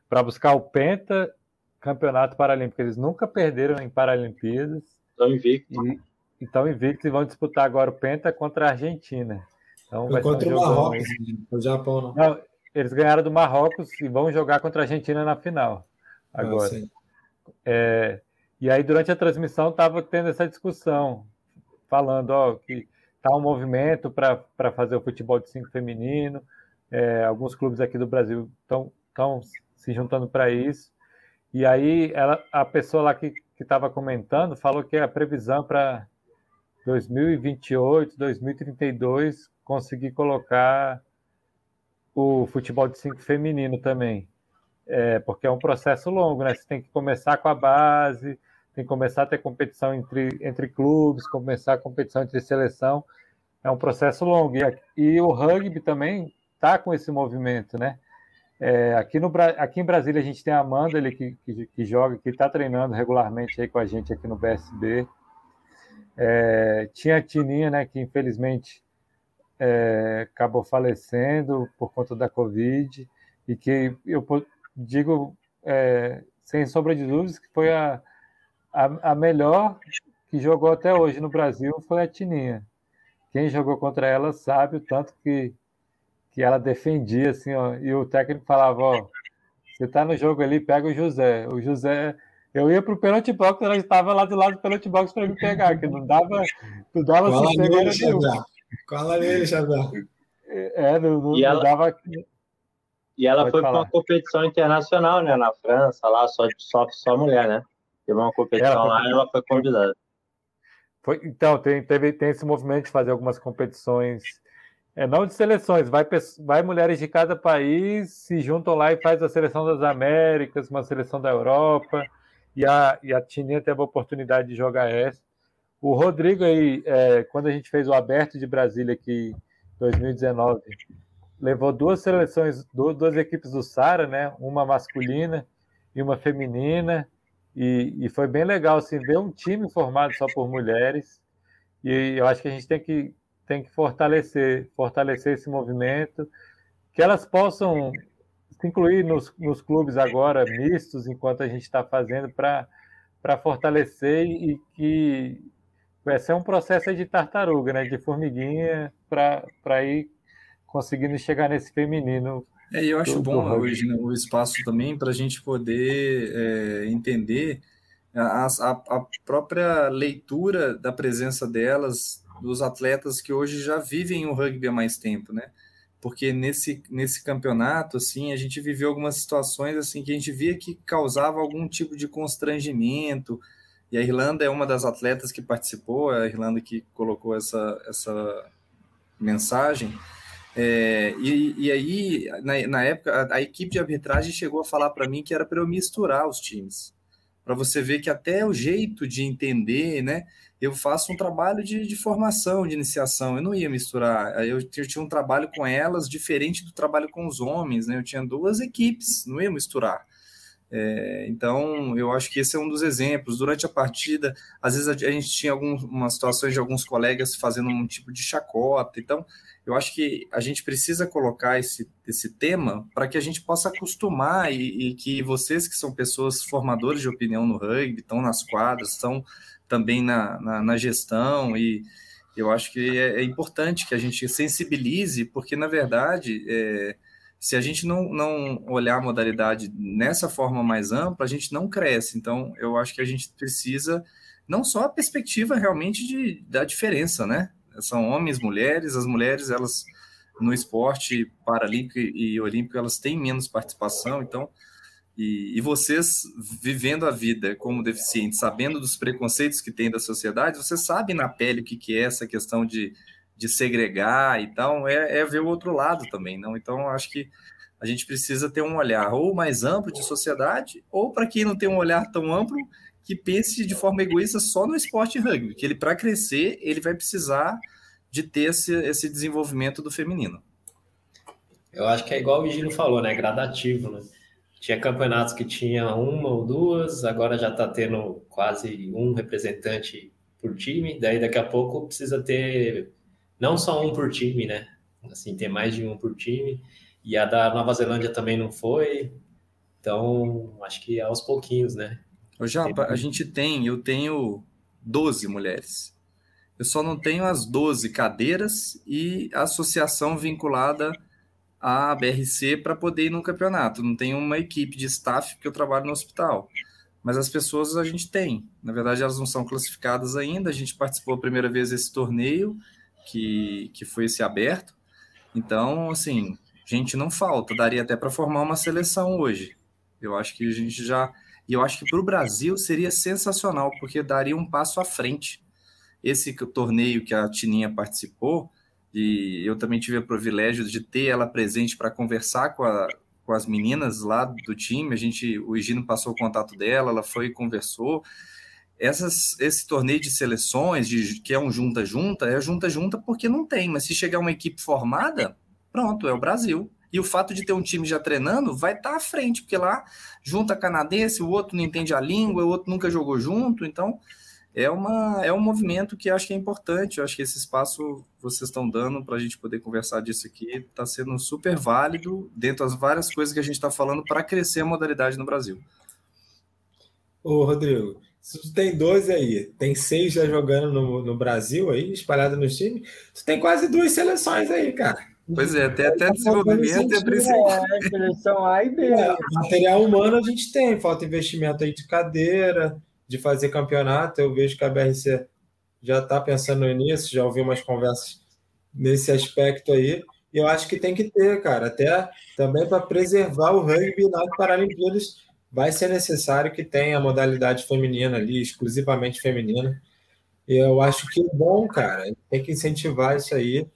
para buscar o Penta Campeonato Paralímpico. Eles nunca perderam em Paralimpíadas. Estão invictos. E, estão invictos e vão disputar agora o Penta contra a Argentina. Então, vai contra um o Marrocos, o Japão não. não. Eles ganharam do Marrocos e vão jogar contra a Argentina na final. Ah, agora. Ah, é, e aí, durante a transmissão, estava tendo essa discussão, falando ó, que está um movimento para fazer o futebol de cinco feminino. É, alguns clubes aqui do Brasil estão se juntando para isso. E aí, ela, a pessoa lá que estava comentando falou que a previsão para 2028, 2032 conseguir colocar o futebol de cinco feminino também. É, porque é um processo longo, né? Você tem que começar com a base, tem que começar a ter competição entre, entre clubes, começar a competição entre seleção. É um processo longo. E, e o rugby também está com esse movimento, né? É, aqui, no, aqui em Brasília a gente tem a Amanda ele que, que, que joga, que está treinando regularmente aí com a gente aqui no BSB. É, tinha a Tininha, né, que infelizmente é, acabou falecendo por conta da Covid, e que eu digo é, sem sombra de dúvidas que foi a, a, a melhor que jogou até hoje no Brasil foi a Tininha. Quem jogou contra ela sabe o tanto que, que ela defendia, assim, ó, e o técnico falava, ó, você está no jogo ali, pega o José. O José, eu ia para o pênalti box, ela estava lá do lado do pênalti box para me pegar, que não dava, não dava Cola nele, Xavier. Cola nele, Xavier. É, não, não, ela... dava... E ela Pode foi para uma competição internacional, né, na França, lá, só, só, só mulher, né? Teve uma competição ela lá e ela foi convidada. Foi, então, tem, teve, tem esse movimento de fazer algumas competições, é, não de seleções, vai, vai mulheres de cada país, se juntam lá e faz a seleção das Américas, uma seleção da Europa, e a, e a Tininha teve a oportunidade de jogar essa. O Rodrigo aí, é, quando a gente fez o Aberto de Brasília aqui em 2019, levou duas seleções, duas, duas equipes do Sara, né? Uma masculina e uma feminina. E, e, foi bem legal assim, ver um time formado só por mulheres. E eu acho que a gente tem que, tem que fortalecer, fortalecer esse movimento, que elas possam se incluir nos, nos clubes agora mistos, enquanto a gente está fazendo, para fortalecer e que vai ser um processo de tartaruga, né, de formiguinha, para ir conseguindo chegar nesse feminino é, eu acho bom hoje né, o espaço também para a gente poder é, entender a, a, a, própria leitura da presença delas, dos atletas que hoje já vivem o rugby há mais tempo, né? porque nesse, nesse campeonato, assim, a gente viveu algumas situações, assim, que a gente via que causava algum tipo de constrangimento, e a Irlanda é uma das atletas que participou, a Irlanda que colocou essa, essa mensagem, é, e, e, aí, na, na época, a, a, equipe de arbitragem chegou a falar para mim que era para eu misturar os times, para você ver que até o jeito de entender, né? eu faço um trabalho de, de, formação, de iniciação. Eu não ia misturar. Eu, eu, tinha um trabalho com elas diferente do trabalho com os homens, né? Eu tinha duas equipes, não ia misturar. É, então, eu acho que esse é um dos exemplos. Durante a partida, às vezes a, a gente tinha algumas situações de alguns colegas fazendo um tipo de chacota. Então, eu acho que a gente precisa colocar esse, esse tema para que a gente possa acostumar e, e que vocês que são pessoas formadoras de opinião no rugby, estão nas quadras, estão também na, na, na gestão, e eu acho que é, é, importante que a gente sensibilize, porque, na verdade, é, se a gente não, não olhar a modalidade nessa forma mais ampla, a gente não cresce. Então, eu acho que a gente precisa não só a perspectiva realmente de, da diferença, né? São homens, mulheres, as mulheres, elas no esporte paralímpico e olímpico, elas têm menos participação, então e, e, vocês, vivendo a vida como deficientes, sabendo dos preconceitos que tem da sociedade, você sabe na pele o que, que é essa questão de, de segregar e tal, é, é ver o outro lado também, não? Então, acho que a gente precisa ter um olhar ou mais amplo de sociedade, ou para quem não tem um olhar tão amplo, que pense de forma egoísta só no esporte rugby, que ele, para crescer, ele vai precisar de ter esse, esse desenvolvimento do feminino. Eu acho que é igual o Gino falou, né? Gradativo, né? Tinha campeonatos que tinha uma ou duas, agora já está tendo quase um representante por time, daí daqui a pouco precisa ter não só um por time, né? Assim, ter mais de um por time. E a da Nova Zelândia também não foi. Então, acho que aos pouquinhos, né? Ô, Japa, a gente tem, eu tenho 12 mulheres. Eu só não tenho as 12 cadeiras e a associação vinculada a BRC para poder ir no campeonato. Não tem uma equipe de staff, porque eu trabalho no hospital. Mas as pessoas a gente tem. Na verdade, elas não são classificadas ainda. A gente participou a primeira vez desse torneio, que, que foi esse aberto. Então, assim, gente não falta. Daria até para formar uma seleção hoje. Eu acho que a gente já. E eu acho que para o Brasil seria sensacional, porque daria um passo à frente. Esse torneio que a Tininha participou, e eu também tive o privilégio de ter ela presente para conversar com, a, com as meninas lá do time. A gente, o Egino passou o contato dela, ela foi e conversou. Essas, esse torneio de seleções, de, que é um junta-junta, é junta-junta porque não tem, mas se chegar uma equipe formada, pronto, é o Brasil. E o fato de ter um time já treinando vai estar tá à frente, porque lá junta canadense, o outro não entende a língua, o outro nunca jogou junto, então é, uma, é um movimento que acho que é importante. Eu acho que esse espaço vocês estão dando para a gente poder conversar disso aqui está sendo super válido dentro das várias coisas que a gente está falando para crescer a modalidade no Brasil. Ô, Rodrigo, se tu tem 12 aí, tem seis já jogando no, no Brasil aí, espalhado nos times, tu tem quase duas seleções aí, cara. Pois é, tem até desenvolvimento e principal. É, seleção A e B. É, material humano a gente tem, falta investimento aí de cadeira, de fazer campeonato. Eu vejo que a BRC já está pensando nisso, já ouvi umas conversas nesse aspecto aí. E eu acho que tem que ter, cara, até também para preservar o rugby nas Paralimpíadas, vai ser necessário que tenha a modalidade feminina ali, exclusivamente feminina. E eu acho que é bom, cara, tem que incentivar isso aí.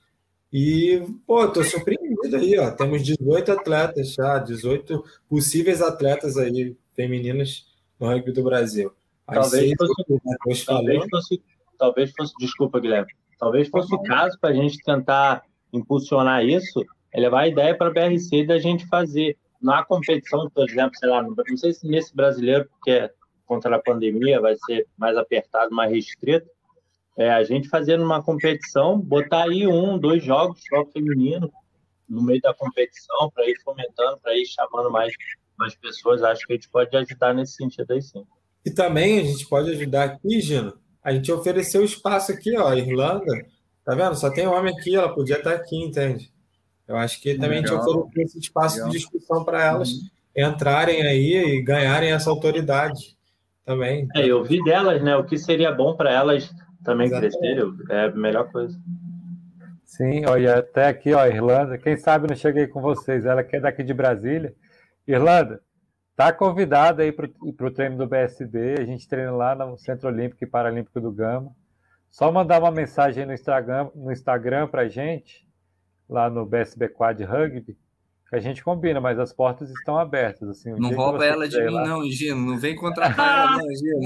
E, pô, tô surpreendido aí, ó. Temos 18 atletas já, 18 possíveis atletas aí femininas no rugby do Brasil. Talvez fosse, talvez fosse, talvez fosse, desculpa, Guilherme, talvez fosse o caso para a gente tentar impulsionar isso, é levar a ideia para a BRC da gente fazer na competição, por exemplo, sei lá, não sei se nesse brasileiro, porque é contra a pandemia vai ser mais apertado, mais restrito, é, a gente fazendo uma competição, botar aí um, dois jogos só feminino no meio da competição, para ir fomentando, para ir chamando mais, mais pessoas, acho que a gente pode ajudar nesse sentido aí sim. E também a gente pode ajudar aqui, Gino. A gente ofereceu espaço aqui, ó, Irlanda. Tá vendo? Só tem homem aqui, ela podia estar aqui, entende? Eu acho que também Legal. a gente ofereceu esse espaço Legal. de discussão para elas uhum. entrarem aí e ganharem essa autoridade também. É, eu vi delas, né? O que seria bom para elas também Exatamente. crescerem é a melhor coisa. Sim, olha, até aqui, ó, Irlanda. Quem sabe não cheguei com vocês. Ela que é daqui de Brasília. Irlanda, tá convidada aí para o treino do BSB. A gente treina lá no Centro Olímpico e Paralímpico do Gama. Só mandar uma mensagem no Instagram, no Instagram para gente, lá no BSB Quad Rugby, que a gente combina, mas as portas estão abertas. Assim, não rouba ela de mim, lá... não, Gino. Não vem contratar ela, não, Gino.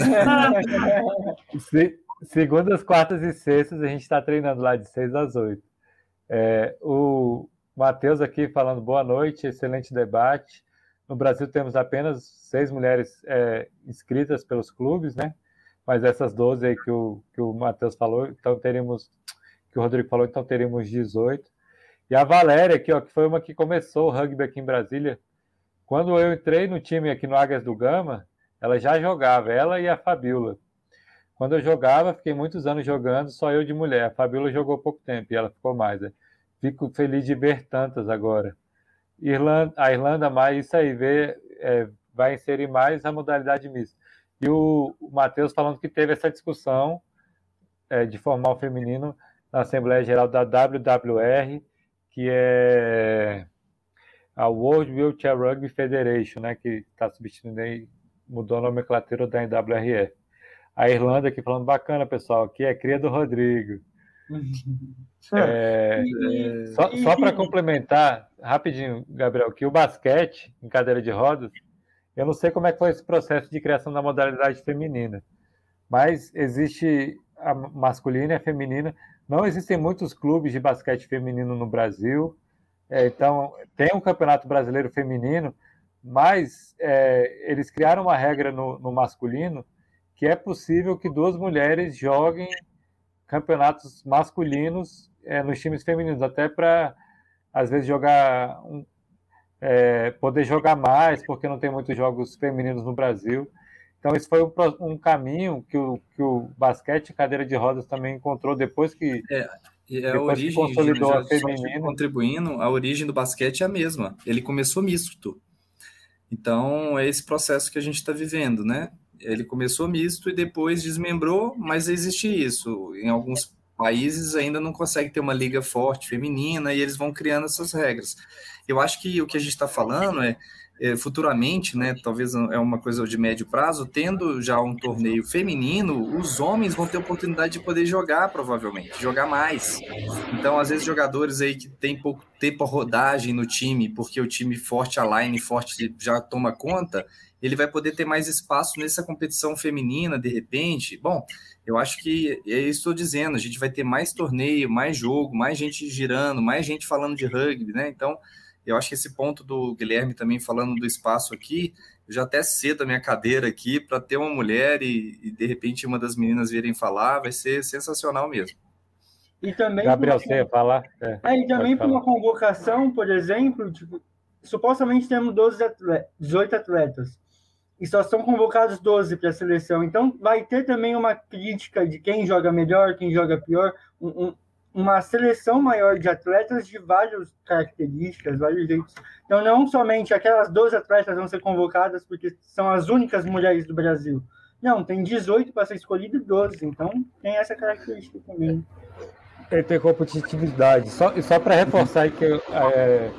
Se, segundas, quartas e sextas a gente está treinando lá de 6 às 8. É, o Matheus aqui falando boa noite, excelente debate. No Brasil temos apenas seis mulheres é, inscritas pelos clubes, né? Mas essas 12 aí que o, que o Matheus falou, então teríamos, que o Rodrigo falou, então teríamos 18. E a Valéria aqui, ó, que foi uma que começou o rugby aqui em Brasília. Quando eu entrei no time aqui no Águias do Gama, ela já jogava, ela e a Fabiola. Quando eu jogava, fiquei muitos anos jogando, só eu de mulher. A Fabiola jogou pouco tempo e ela ficou mais. Né? Fico feliz de ver tantas agora. Irlanda, a Irlanda mais, isso aí, vê, é, vai inserir mais a modalidade mista. E o, o Matheus falando que teve essa discussão é, de formar o feminino na Assembleia Geral da WWR, que é a World Wheelchair Rugby Federation, né, que está substituindo aí, mudou a nomenclatura da NWRF. A Irlanda aqui falando bacana, pessoal, aqui é cria do Rodrigo. É, é, só, só para complementar, rapidinho, Gabriel, que o basquete em cadeira de rodas, eu não sei como é que foi esse processo de criação da modalidade feminina, mas existe a masculina e a feminina. Não existem muitos clubes de basquete feminino no Brasil, é, então tem um campeonato brasileiro feminino, mas é, eles criaram uma regra no, no masculino que é possível que duas mulheres joguem campeonatos masculinos é, nos times femininos, até para às vezes jogar um, é, poder jogar mais, porque não tem muitos jogos femininos no Brasil. Então, esse foi um, um caminho que o, que o basquete cadeira de rodas também encontrou depois que. É, é a origem, consolidou a feminina. Contribuindo, a origem do basquete é a mesma. Ele começou misto. Então, é esse processo que a gente está vivendo, né? Ele começou misto e depois desmembrou, mas existe isso. Em alguns países ainda não consegue ter uma liga forte feminina e eles vão criando essas regras. Eu acho que o que a gente está falando é, futuramente, né, talvez é uma coisa de médio prazo, tendo já um torneio feminino, os homens vão ter oportunidade de poder jogar, provavelmente, jogar mais. Então, às vezes, jogadores aí que tem pouco tempo a rodagem no time, porque o time forte, a line forte já toma conta, ele vai poder ter mais espaço nessa competição feminina, de repente. Bom, eu acho que é isso que estou dizendo, a gente vai ter mais torneio, mais jogo, mais gente girando, mais gente falando de rugby, né? Então, eu acho que esse ponto do Guilherme também falando do espaço aqui, eu já até cedo a minha cadeira aqui para ter uma mulher e, e, de repente uma das meninas virem falar, vai ser sensacional mesmo. E também Gabriel, você ia falar? É, é e também para uma convocação, por exemplo, tipo, supostamente temos 12 atletas, 18 atletas e só são convocados 12 para a seleção. Então, vai ter também uma crítica de quem joga melhor, quem joga pior, um, um, uma seleção maior de atletas de várias características, vários jeitos. Então, não somente aquelas 12 atletas vão ser convocadas porque são as únicas mulheres do Brasil. Não, tem 18 para ser escolhido 12, então tem essa característica também. Tem competitividade. Só, só para reforçar que é,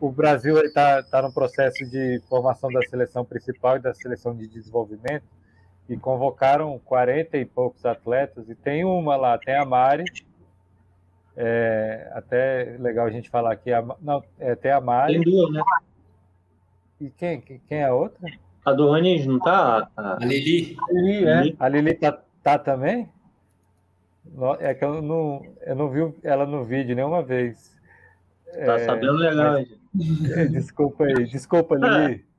o Brasil está tá no processo de formação da seleção principal e da seleção de desenvolvimento e convocaram 40 e poucos atletas e tem uma lá, tem a Mari, é, até legal a gente falar aqui, a, não, é, tem a Mari. Tem duas, né? E quem, quem é a outra? A do Ronis, não tá? A, a Lili. A Lili, é. A Lili tá, tá também? É que eu não, eu não vi ela no vídeo nenhuma vez. Tá é, sabendo legal, mas... Desculpa aí, desculpa, Lili.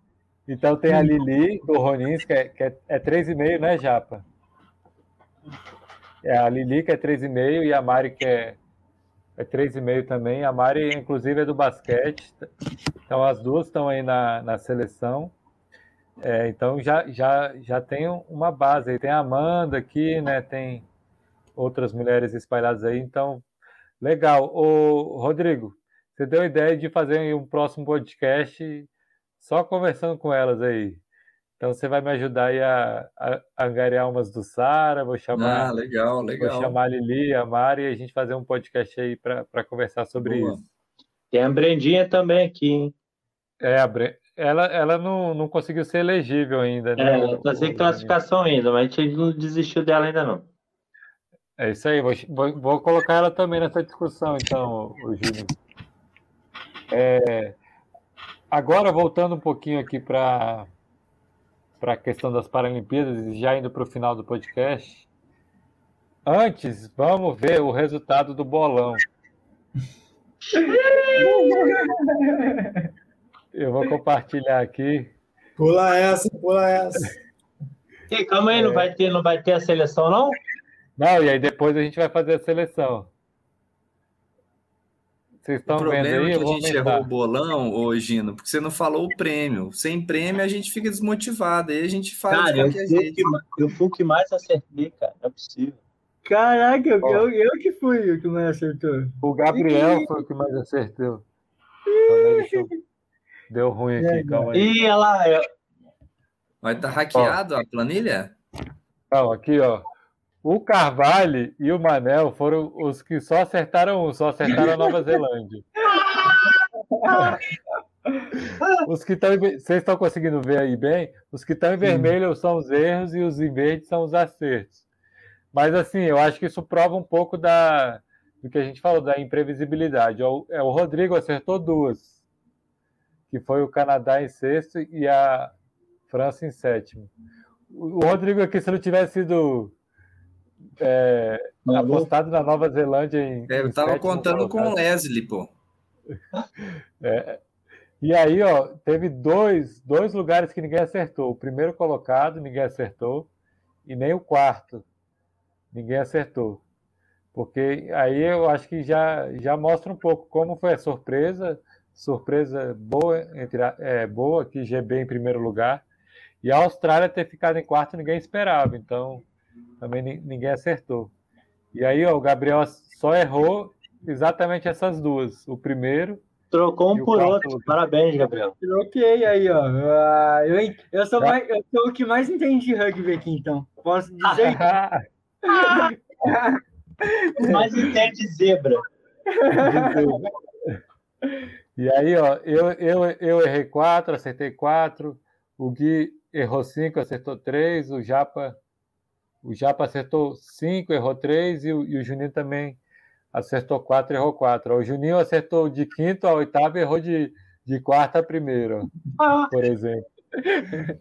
Então tem a Lili do Ronins, que é, que é, é 3,5, né, Japa? É a Lili, que é 3,5, e a Mari, que é, é 3,5 também. A Mari, inclusive, é do basquete. Então as duas estão aí na, na seleção. É, então já, já, já tem uma base aí. Tem a Amanda aqui, né? Tem outras mulheres espalhadas aí. Então, legal. O Rodrigo, você deu a ideia de fazer um próximo podcast só conversando com elas aí. Então você vai me ajudar aí a, a, a angariar umas do Sara, vou chamar. Ah, legal, legal. Vou chamar a Lili, a Mari e a gente fazer um podcast aí para conversar sobre Boa. isso. Tem a Brendinha também aqui, hein? É, a Bre... ela, ela não, não conseguiu ser elegível ainda, né? É, ela tá sem classificação ainda, mas a gente não desistiu dela ainda não. É isso aí, vou, vou, vou colocar ela também nessa discussão, então, o Júlio. É, agora, voltando um pouquinho aqui para a questão das Paralimpíadas e já indo para o final do podcast. Antes, vamos ver o resultado do bolão. Eu vou compartilhar aqui. Pula essa, pula essa. E, calma aí, é... não, vai ter, não vai ter a seleção, não? Não, e aí depois a gente vai fazer a seleção. Vocês estão vendo aí? É que a gente errou o bolão, ô Gino, porque você não falou o prêmio. Sem prêmio a gente fica desmotivado. Aí a gente faz cara, eu fui, que, eu fui o que mais acertei, cara. Não é possível. Caraca, eu, eu, eu, que fui o que mais acertou. O Gabriel foi o que mais acertou. Deu ruim aqui, calma aí. Ih, lá. Eu... Vai estar tá hackeado ó. a planilha? Não, aqui, ó. O Carvalho e o Manel foram os que só acertaram um, só acertaram a Nova Zelândia. Os que estão. Vocês estão conseguindo ver aí bem? Os que estão em vermelho são os erros e os em verde são os acertos. Mas assim, eu acho que isso prova um pouco da, do que a gente falou, da imprevisibilidade. O, é, o Rodrigo acertou duas, que foi o Canadá em sexto e a França em sétimo. O, o Rodrigo aqui, se não tivesse sido é, apostado na Nova Zelândia em. É, eu estava contando com o Leslie, pô. É, e aí, ó, teve dois, dois lugares que ninguém acertou. O primeiro colocado, ninguém acertou, e nem o quarto, ninguém acertou. Porque aí eu acho que já, já mostra um pouco como foi a surpresa, surpresa boa, entre é, boa, que GB em primeiro lugar, e a Austrália ter ficado em quarto ninguém esperava. Então, também ninguém acertou. E aí, ó, o Gabriel só errou exatamente essas duas. O primeiro. Trocou um por outro. outro. Parabéns, Gabriel. Troquei aí, ó. Uh, eu, eu, sou mais, eu sou o que mais entende de rugby aqui, então. Posso dizer? mais entende zebra. e aí, ó, eu, eu, eu errei quatro, acertei quatro. O Gui errou cinco, acertou três. O Japa o Japa acertou 5, errou 3 e, e, o Juninho também acertou 4, errou 4. O Juninho acertou de quinto a oitavo e errou de, de quarta a primeira, por exemplo.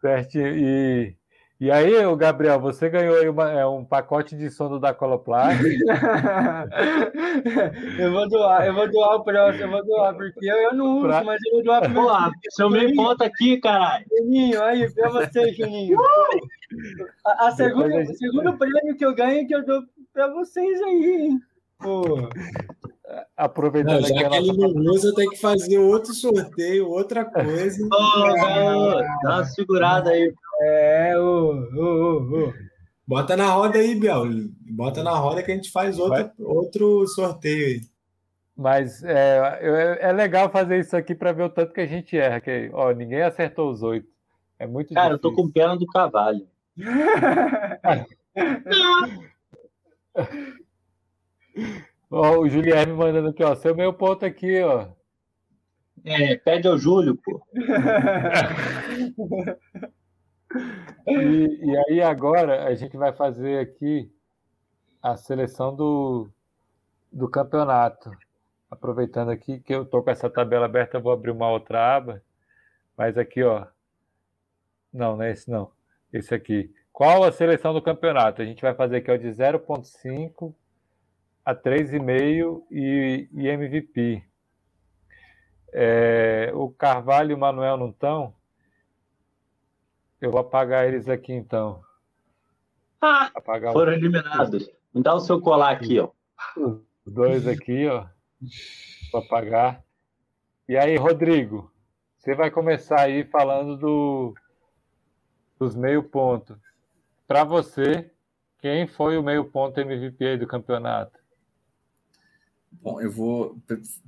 Certinho. E, e aí, o Gabriel, você ganhou aí uma, é, um pacote de sono da Coloplast. eu vou doar, eu vou doar o próximo, eu vou doar, porque eu, eu não uso, pra... mas eu vou doar pro meu Seu meio ponto aqui, caralho. Juninho, aí, pra você, Juninho. A, a segunda, gente... O segundo prêmio que eu ganho é que eu dou pra vocês aí, hein? Pô. Aproveitando não, já que ele não usa, tem que fazer outro sorteio, outra coisa. Oh, dá uma segurada aí. É, ô, ô, ô, Bota na roda aí, Biel. Bota na roda que a gente faz outro, outro sorteio aí. Mas é, é legal fazer isso aqui para ver o tanto que a gente erra. Que, ó, ninguém acertou os oito. É muito Cara, difícil. eu tô com pena do cavalo. Ó, o Juliano mandando aqui, ó. Seu meu ponto aqui, ó. É, pede ao Júlio, pô. E, e, aí agora a gente vai fazer aqui a seleção do, do campeonato. Aproveitando aqui que eu estou com essa tabela aberta, vou abrir uma outra aba. Mas aqui, ó. Não, não é esse não. Esse aqui. Qual a seleção do campeonato? A gente vai fazer aqui ó, de 0,5 a 3,5 e, e MVP. É, o Carvalho e o Manuel não estão? Eu vou apagar eles aqui então. Ah, apagar foram o... eliminados. Me dá o seu colar aqui, ó. Os dois aqui, ó. Vou apagar. E aí, Rodrigo, você vai começar aí falando do, dos meio pontos. Para você, quem foi o meio ponto MVP do campeonato? Bom, eu vou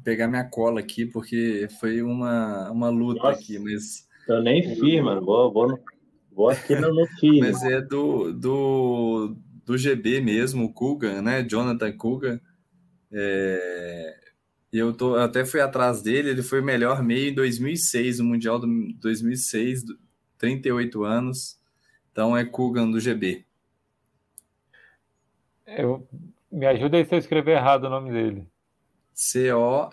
pegar minha cola aqui porque foi uma, uma luta Nossa. aqui, mas Eu nem fiz, mano. Vou, vou, vou aqui no, no. Mas é do, do, do GB mesmo, o Kugan, né? Jonathan Kugan. É, eu tô, até fui atrás dele, ele foi melhor meio em 2006, no Mundial do 2006, 38 anos. Então é Kugan do GB. Eu, me ajuda aí se eu escrever errado o nome dele. C-O-G-G-A-N.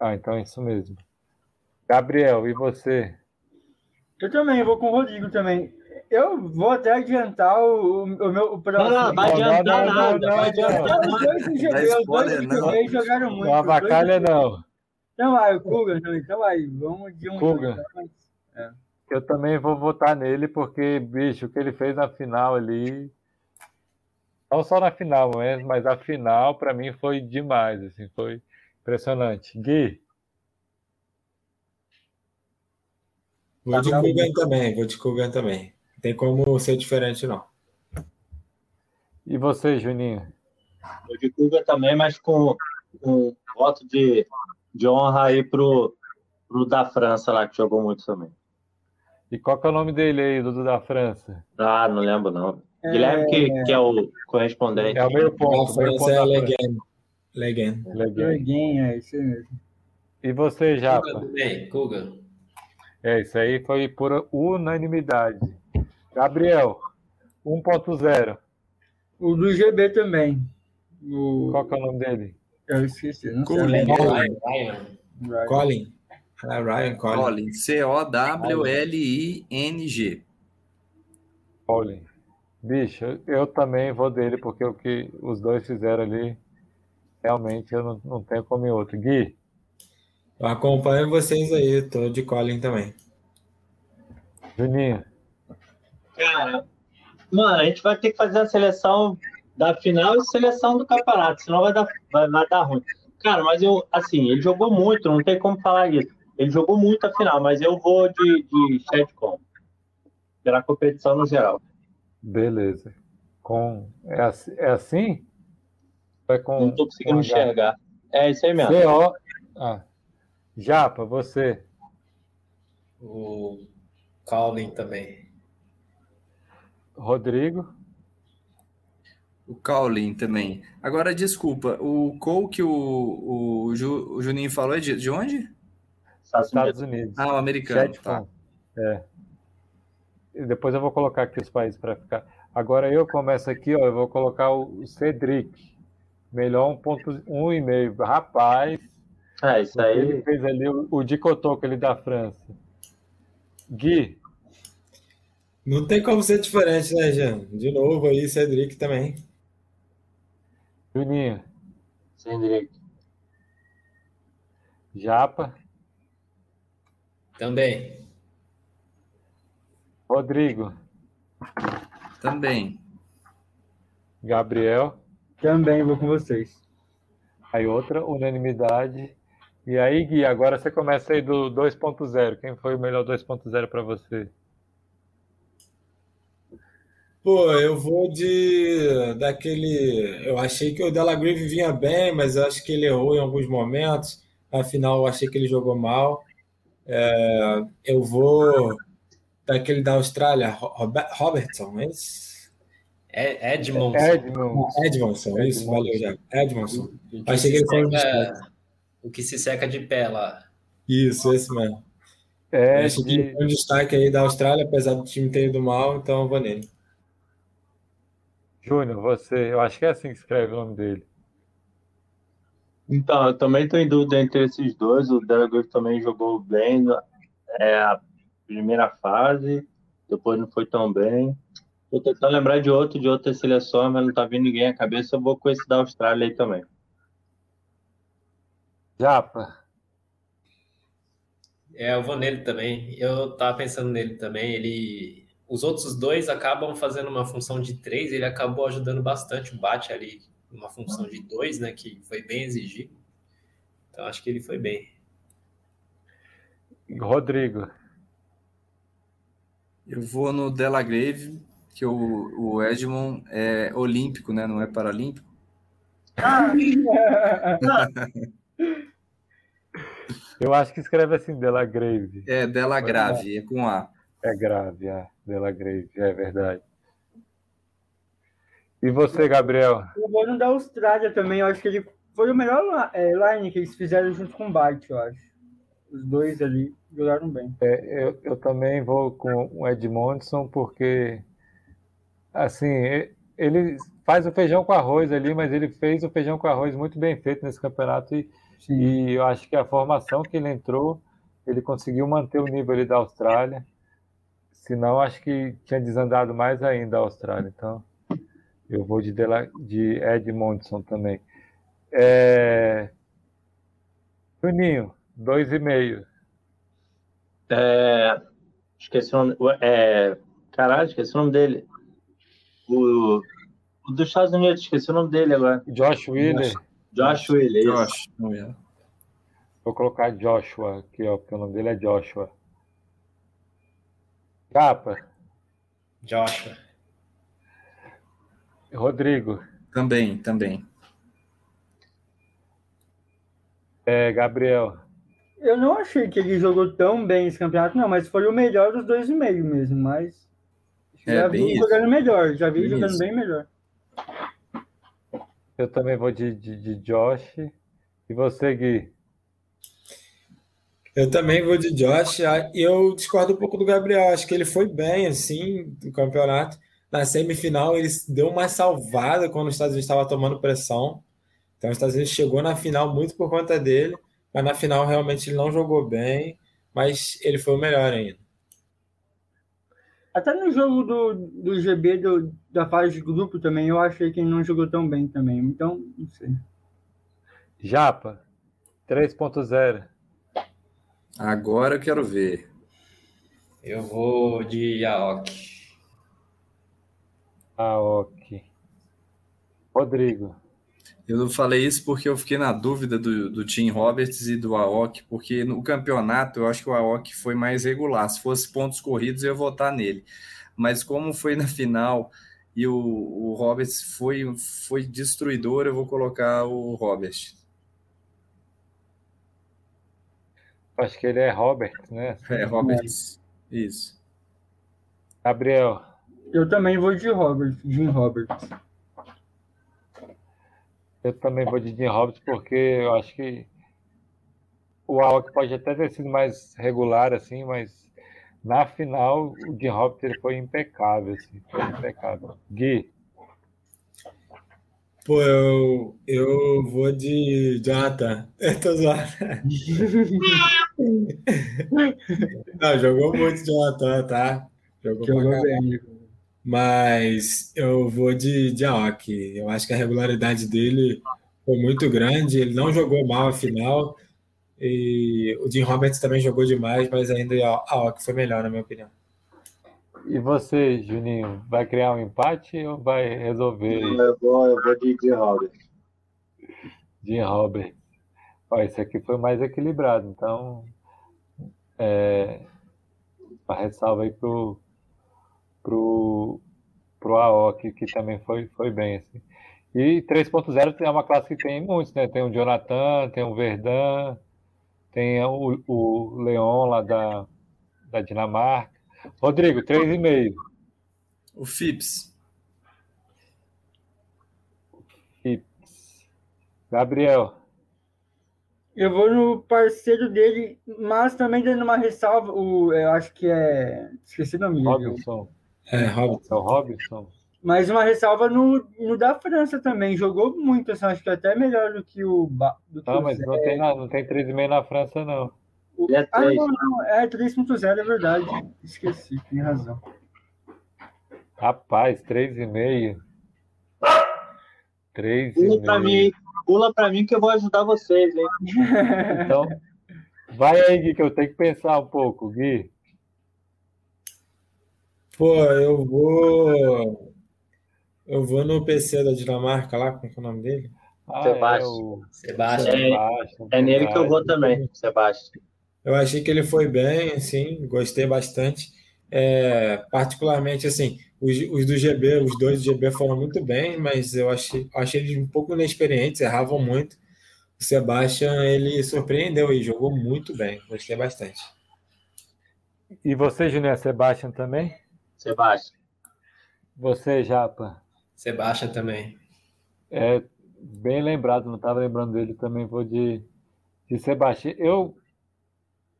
Ah, então é isso mesmo. Gabriel, e você? Eu também, vou com o Rodrigo também. Eu vou até adiantar o, o meu o próximo. Não, não, vai adiantar não, não, nada. não, vai não. adiantar Os dois do GB, Dá os dois spoiler, do não. GB jogaram muito. Não dois avacalha, não. Então vai, o Kuga. Então vai, vamos de um. Kuga. então. Eu também vou votar nele porque, bicho, o que ele fez na final ali. Não só na final mesmo, mas a final para mim foi demais, assim, foi impressionante. Gui, Vou de Kugan também, vou de Kugan também. Não tem como ser diferente, não. e você, Juninho? O de Cuba também, mas com um voto de, de honra aí pro, pro da França lá, que jogou muito também. E qual que é o nome dele aí, Dudu da França? Ah, não lembro não. Guilherme, que, que é o correspondente. É o meio ponto. meio ponto França é. França. Legal. Joguinho, é isso mesmo. E você, Japa? também, Kuga. É, isso aí foi por unanimidade. Gabriel, 1.0. O do GB também. O... Qual que é o nome dele? Eu esqueci, não sei. Colin. Ryan. Colin. Ah, Ryan Colin. Colin. C-O-W-L-I-N-G. Paulinho. Bicho, eu também vou dele, porque o que os dois fizeram ali, realmente eu não, não tenho como ir outro. Gui, Eu acompanho vocês aí, tô de Colin também. Juninho, Cara, mano, a gente vai ter que fazer a seleção da final e seleção do campeonato, senão vai dar, vai, vai dar ruim. Cara, mas eu, assim, ele jogou muito, não tem como falar isso. Ele jogou muito a final, mas eu vou de, de Chatcom. Pela competição no geral. beleza. Com, é, assim, é assim? Vai com, Não tô conseguindo com H. enxergar. É isso aí mesmo. C-O. Ah. Japa, você. O Colin também. Rodrigo. O Colin também. Agora, desculpa, o Cole que o, o, Ju- o Juninho falou é de, de onde? Estados Unidos. Ah, o americano. Tá. É. E depois eu vou colocar aqui os países para ficar. Agora eu começo aqui, ó, eu vou colocar o Cedric. Melhor 1.1,5. Rapaz, É, isso que ele aí. fez ali, o, o Dicotoco ali da França. Gui, Não tem como ser diferente, né, Jean? De novo aí, Cedric também. Juninho, Cedric. Japa, Também. Rodrigo, Também. Gabriel. Também vou com vocês. Aí outra unanimidade. E aí, Gui, agora você começa aí do 2.0. Quem foi o melhor 2.0 para você? Pô, eu vou de daquele. Eu achei que o Delagrave vinha bem, mas eu acho que ele errou em alguns momentos. Afinal, eu achei que ele jogou mal. É, eu vou daquele da Austrália, Robert, Robertson, é isso? É Edmond. Edmund. Edmondson, é isso, valeu já. Edmondson. O que Achei que se ele foi seca- O que se seca de pé lá. Isso, esse mesmo. Eu É achei que ele de, foi um destaque aí da Austrália, apesar do time ter ido mal, então eu vou nele. Júnior, você. Eu acho que é assim que escreve o nome dele. Então, eu também estou em dúvida entre esses dois. O Delagrave também jogou bem é, a primeira fase, depois não foi tão bem. Estou tentando lembrar de outro, de outras seleções, mas não está vindo ninguém à cabeça. Eu vou com esse da Austrália aí também. Japa. É, eu vou nele também. Eu tava pensando nele também. Ele, os outros dois acabam fazendo uma função de três. Ele acabou ajudando bastante o Bate ali, uma função de dois, né? Que foi bem exigido. Então acho que ele foi bem. Rodrigo. Eu vou no Delagrave, que o, o Edmond é olímpico, né? Não é paralímpico. Eu acho que escreve assim, Dela Grave. É, Dela Grave, é com A. É grave, é. Dela Grave, é verdade. E você, Gabriel? Eu vou no da Austrália também, eu acho que ele foi o melhor é, line que eles fizeram junto com o Bart, eu acho. Os dois ali jogaram bem. É, eu, eu também vou com o Edmondson, porque assim, ele faz o feijão com arroz ali, mas ele fez o feijão com arroz muito bem feito nesse campeonato e, e eu acho que a formação que ele entrou, ele conseguiu manter o nível ali da Austrália. Senão, acho que tinha desandado mais ainda a Austrália. Então, eu vou de, Dela, de Edmondson também. É... Juninho, dois e meio. É... Esqueci o nome. É... Caralho, esqueci o nome dele. O, o dos Estados Unidos, esqueci o nome dele agora. Josh Wheeler. Josh Wheeler, Josh. Vou colocar Joshua aqui, ó, porque o nome dele é Joshua. Capa. Joshua. Rodrigo. Também, também. É, Gabriel. Eu não achei que ele jogou tão bem esse campeonato, não, mas foi o melhor dos dois e meio mesmo, mas É, já bem vi isso. jogando melhor, já vi Bem jogando isso. bem melhor. Eu também vou de, de, de Josh. E você, Gui? Eu também vou de Josh. Ah, e Eu discordo um pouco do Gabriel. Acho que ele foi bem, assim, no campeonato. Na semifinal, ele deu uma salvada quando os Estados Unidos estava tomando pressão. Então, os Estados Unidos chegou na final muito por conta dele. Mas na final, realmente, ele não jogou bem. Mas ele foi o melhor ainda. Até no jogo do, do GB do, da fase de grupo também, eu achei que ele não jogou tão bem também. Então, não sei. Japa. 3.0. Agora eu quero ver. Eu vou de Aok. Aoki. Rodrigo. Eu falei isso porque eu fiquei na dúvida do, do Tim Roberts e do Aok, porque no campeonato eu acho que o Aok foi mais regular. Se fosse pontos corridos, eu ia votar nele. Mas como foi na final e o, o Roberts foi, foi destruidor, eu vou colocar o Roberts. Acho que ele é Robert, né? É, Roberts. Isso. Gabriel. Eu também vou de Robert, Jim Roberts. Eu também vou de Jim Roberts porque eu acho que o Aoki pode até ter sido mais regular, assim, mas na final o Jim Roberts ele foi impecável, assim, foi impecável. Gui. Pô, eu, eu vou de Jonathan. Eu tô zoando. Não, jogou muito Jonathan, tá? Jogou Jogou bem. Mas eu vou de, de Aoki. Eu acho que a regularidade dele foi muito grande. Ele não jogou mal a final. E o Jim Roberts também jogou demais, mas ainda a Aoki foi melhor, na minha opinião. E você, Juninho, vai criar um empate ou vai resolver Eu vou, eu vou de, de Robert. Jim Roberts? Ó, esse aqui foi mais equilibrado, então é, uma ressalva aí pro, pro, pro Aoki, que também foi, foi bem. Assim. E 3.0 é uma classe que tem muitos, né? Tem o Jonathan, tem o Verdun, tem o, o Leon lá da, da Dinamarca. Rodrigo, 3,5. O Phipps. Phipps. Gabriel. Eu vou no parceiro dele, mas também dando uma ressalva, o, eu acho que é. Esqueci o nome. Robinson. É, Robert. É o Robinson. Mas uma ressalva no, no da França também. Jogou muito, assim, acho que até melhor do que o. Do que Não, o mas Zé. não tem, na- não tem 3,5 na França, não. Ele é Ah, três. não, não, é 3.0, é verdade. Esqueci, tem razão. Rapaz, 3,5. Pula pra 3,5. mim, pula pra mim que eu vou ajudar vocês, hein? Então, vai aí, Gui, que eu tenho que pensar um pouco, Gui. Pô, eu vou. Eu vou no PC da Dinamarca lá, como que é o nome dele? Ah, Sebastião. é o Sebastião. Sebastião, É nele que eu vou também, Sebastião. Eu achei que ele foi bem, assim, gostei bastante. É, particularmente, assim, os, os do GB, os dois do GB foram muito bem, mas eu achei, achei eles um pouco inexperientes, erravam muito. O Sebastian ele surpreendeu e jogou muito bem. Gostei bastante. E você, Júnior, Sebastian também? Sebastian. Você, Japa? Sebastian também. É bem lembrado, não estava lembrando dele também, vou de, de Sebastião. Eu,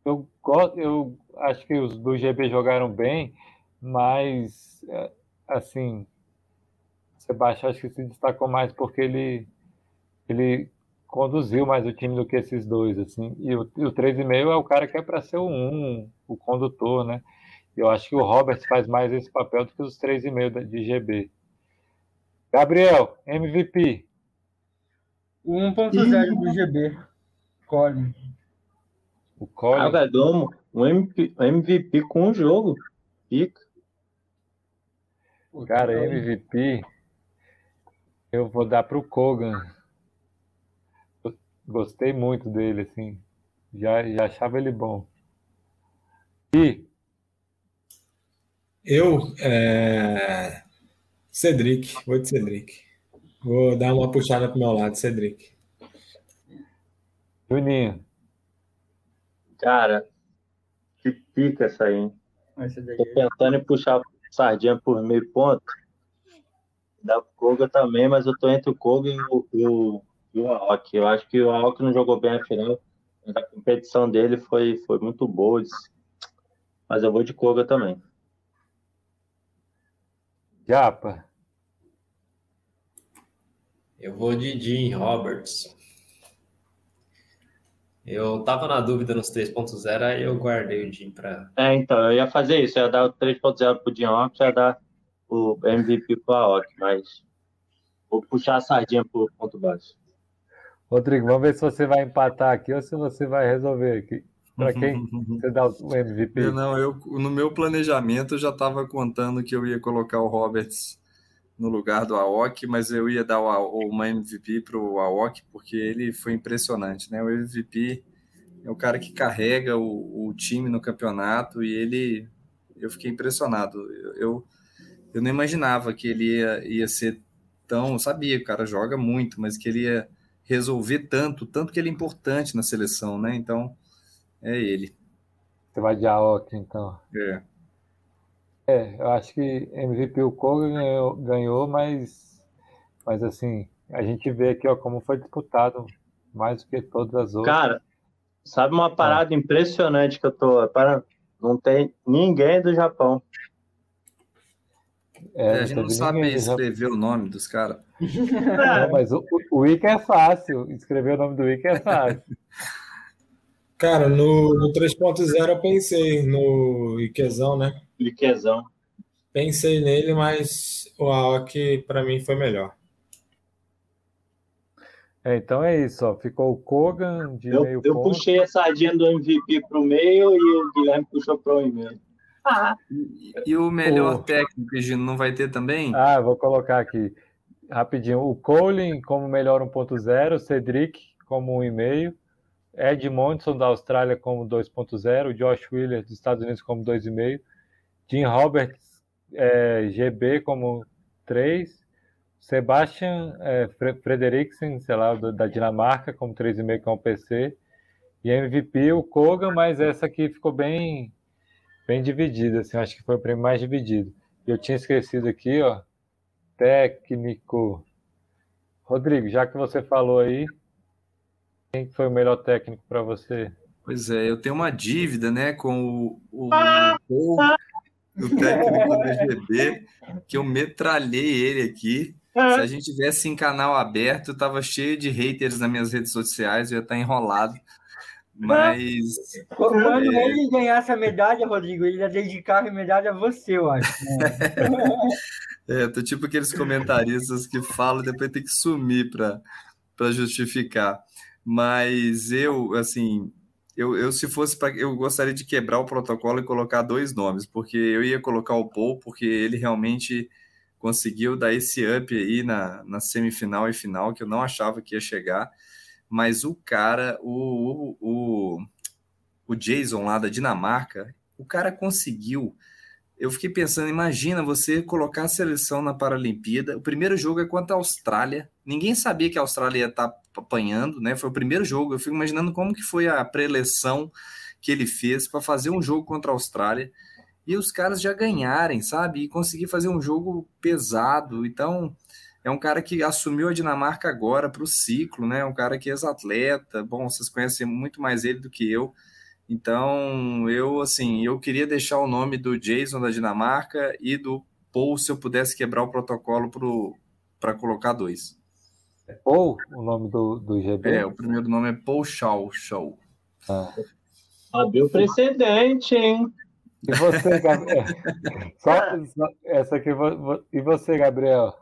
eu, eu acho que os do GB jogaram bem, mas é, assim, Sebastião acho que se destacou mais porque ele, ele conduziu mais o time do que esses dois, assim. E o, e o 3,5 é o cara que é para ser o 1, o condutor, né? Eu acho que o Robert faz mais esse papel do que os 3,5 de GB. Gabriel, MVP. O 1.0 do GB. Colin. O Colin. Ah, um MVP com o jogo. Fica. Cara, MVP. Eu vou dar para o Kogan. Gostei muito dele, assim. Já, já achava ele bom. E eu, é... Cedric, vou de Cedric. Vou dar uma puxada pro meu lado, Cedric. Juninho. Cara, que pica essa aí, hein? Tô pensando em puxar sardinha por meio ponto. Dá pro Koga também, mas eu tô entre o Koga e o, e o, e o Aoki. Eu acho que o Aoki não jogou bem a final, mas a competição dele foi, foi muito boa. Mas eu vou de Koga também. Japa. Eu vou de Jim Roberts. Eu tava na dúvida nos 3.0, aí eu guardei o Jim para. É, então, eu ia fazer isso, eu ia dar o 3.0 pro Jim Roberts, ia dar o MVP pro Aoki, mas vou puxar a sardinha pro ponto baixo. Rodrigo, vamos ver se você vai empatar aqui ou se você vai resolver aqui. Para quem você dá o MVP? Eu, não, eu no meu planejamento eu já estava contando que eu ia colocar o Roberts no lugar do Aok, mas eu ia dar uma MVP para o Aok porque ele foi impressionante, né? O MVP é o cara que carrega o, o, time no campeonato e ele, eu fiquei impressionado. Eu, eu, eu não imaginava que ele ia, ia ser tão, sabia, o cara joga muito, mas que ele ia resolver tanto, tanto que ele é importante na seleção, né? Então é ele. Você vai de Aok, então. É. É, eu acho que MVP o Koga ganhou, ganhou, mas, mas assim, a gente vê aqui ó, como foi disputado mais do que todas as outras. Cara, sabe uma parada impressionante que eu tô. Para, não tem ninguém do Japão. É, é a gente não sabe escrever o nome dos caras. mas o, o Wiki é fácil. Escrever o nome do Wiki é fácil. Cara, no, no 3.0 eu pensei no Iquezão, né? Iquezão. Pensei nele, mas o Aoki para mim foi melhor. É, então é isso, ó. Ficou o Kogan de eu, meio eu ponto. puxei a sardinha do MVP para o meio e o Guilherme puxou para o meio. Ah. E, e o melhor o... técnico, Gino, não vai ter também? Ah, vou colocar aqui rapidinho. O Colin como melhor 1.0, Cedric como 1,5, Ed Monson da Austrália como 2.0, Josh Wheeler dos Estados Unidos como 2,5, Jim Roberts é, GB como 3, Sebastian é, Frederiksen, sei lá, da Dinamarca como 3,5 com o PC, e MVP o Koga, mas essa aqui ficou bem bem dividida, assim, acho que foi o prêmio mais dividido. Eu tinha esquecido aqui, ó, técnico. Rodrigo, já que você falou aí, quem foi o melhor técnico para você? Pois é, eu tenho uma dívida, né, com o, o, o, o técnico do GB, que eu metralhei ele aqui. Se a gente tivesse em canal aberto, tava cheio de haters nas minhas redes sociais, eu ia estar enrolado. Mas. Quando é... ele ganhasse a medalha, Rodrigo, ele ia dedicar a medalha a você, eu acho. Né? é, tô tipo aqueles comentaristas que falam e depois tem que sumir para justificar. Mas eu, assim, eu, eu se fosse para. Eu gostaria de quebrar o protocolo e colocar dois nomes, porque eu ia colocar o Paul, porque ele realmente conseguiu dar esse up aí na, na semifinal e final, que eu não achava que ia chegar. Mas o cara, o, o, o, o Jason lá da Dinamarca, o cara conseguiu. Eu fiquei pensando, imagina você colocar a seleção na Paralimpíada. O primeiro jogo é contra a Austrália. Ninguém sabia que a Austrália ia estar tá apanhando, né? Foi o primeiro jogo. Eu fico imaginando como que foi a pré-eleção que ele fez para fazer um jogo contra a Austrália e os caras já ganharem, sabe? E conseguir fazer um jogo pesado. Então, é um cara que assumiu a Dinamarca agora para o ciclo, né? Um cara que é ex-atleta. Bom, vocês conhecem muito mais ele do que eu. Então, eu assim, eu queria deixar o nome do Jason da Dinamarca e do Paul se eu pudesse quebrar o protocolo para colocar dois. É Paul, o nome do, do GB? É, o primeiro nome é Paul Shaw. Shaw. Ah. Abriu precedente, hein? E você, Gabriel? só, só, essa aqui, e você, Gabriel?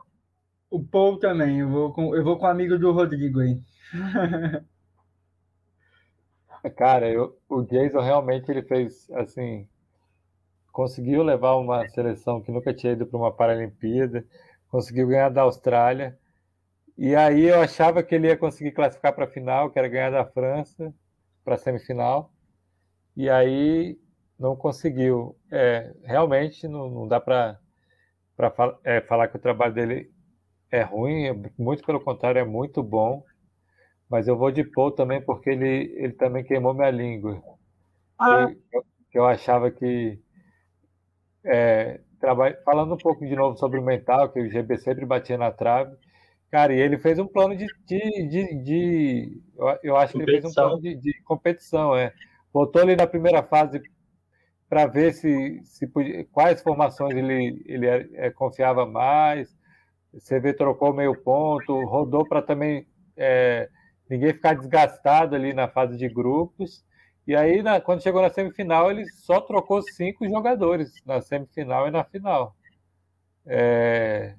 O Paul também, eu vou com, eu vou com o amigo do Rodrigo aí. Cara, eu, o Jason realmente ele fez assim, conseguiu levar uma seleção que nunca tinha ido para uma Paralimpíada, conseguiu ganhar da Austrália. E aí eu achava que ele ia conseguir classificar para a final, que era ganhar da França para a semifinal. E aí não conseguiu. É, realmente não, não dá para é, falar que o trabalho dele é ruim, é, muito pelo contrário, é muito bom. Mas eu vou de Paul também porque ele, ele também queimou minha língua. Ah. Eu, eu achava que. É, falando um pouco de novo sobre o mental, que o GB sempre batia na trave. Cara, e ele fez um plano de. de, de, de eu, acho que ele fez um plano de, de competição. É. Botou ele na primeira fase para ver se, se podia, quais formações ele, ele é, é, confiava mais. CV trocou meio ponto, rodou para também é, ninguém ficar desgastado ali na fase de grupos. E aí, na, quando chegou na semifinal, ele só trocou cinco jogadores na semifinal e na final. É,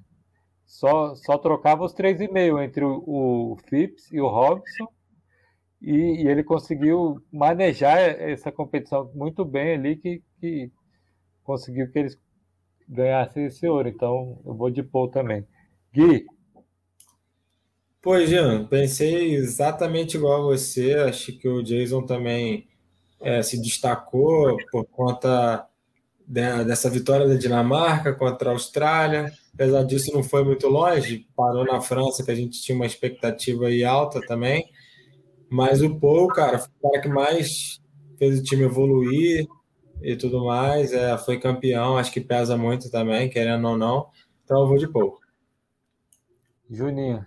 só, só trocava os três e meio entre o, o Phipps e o Robson e, e, ele conseguiu manejar essa competição muito bem ali, que, que conseguiu que eles ganhassem esse ouro. Então, eu vou de Paul também. Gui. Pois, Jean, pensei exatamente igual a você. Acho que o Jason também é, se destacou por conta de, dessa vitória da Dinamarca contra a Austrália. Apesar disso, não foi muito longe. Parou na França, que a gente tinha uma expectativa aí alta também. Mas o Paul, cara, foi o cara que mais fez o time evoluir e tudo mais. É, foi campeão, acho que pesa muito também, querendo ou não. Então eu vou de Paul. Juninho.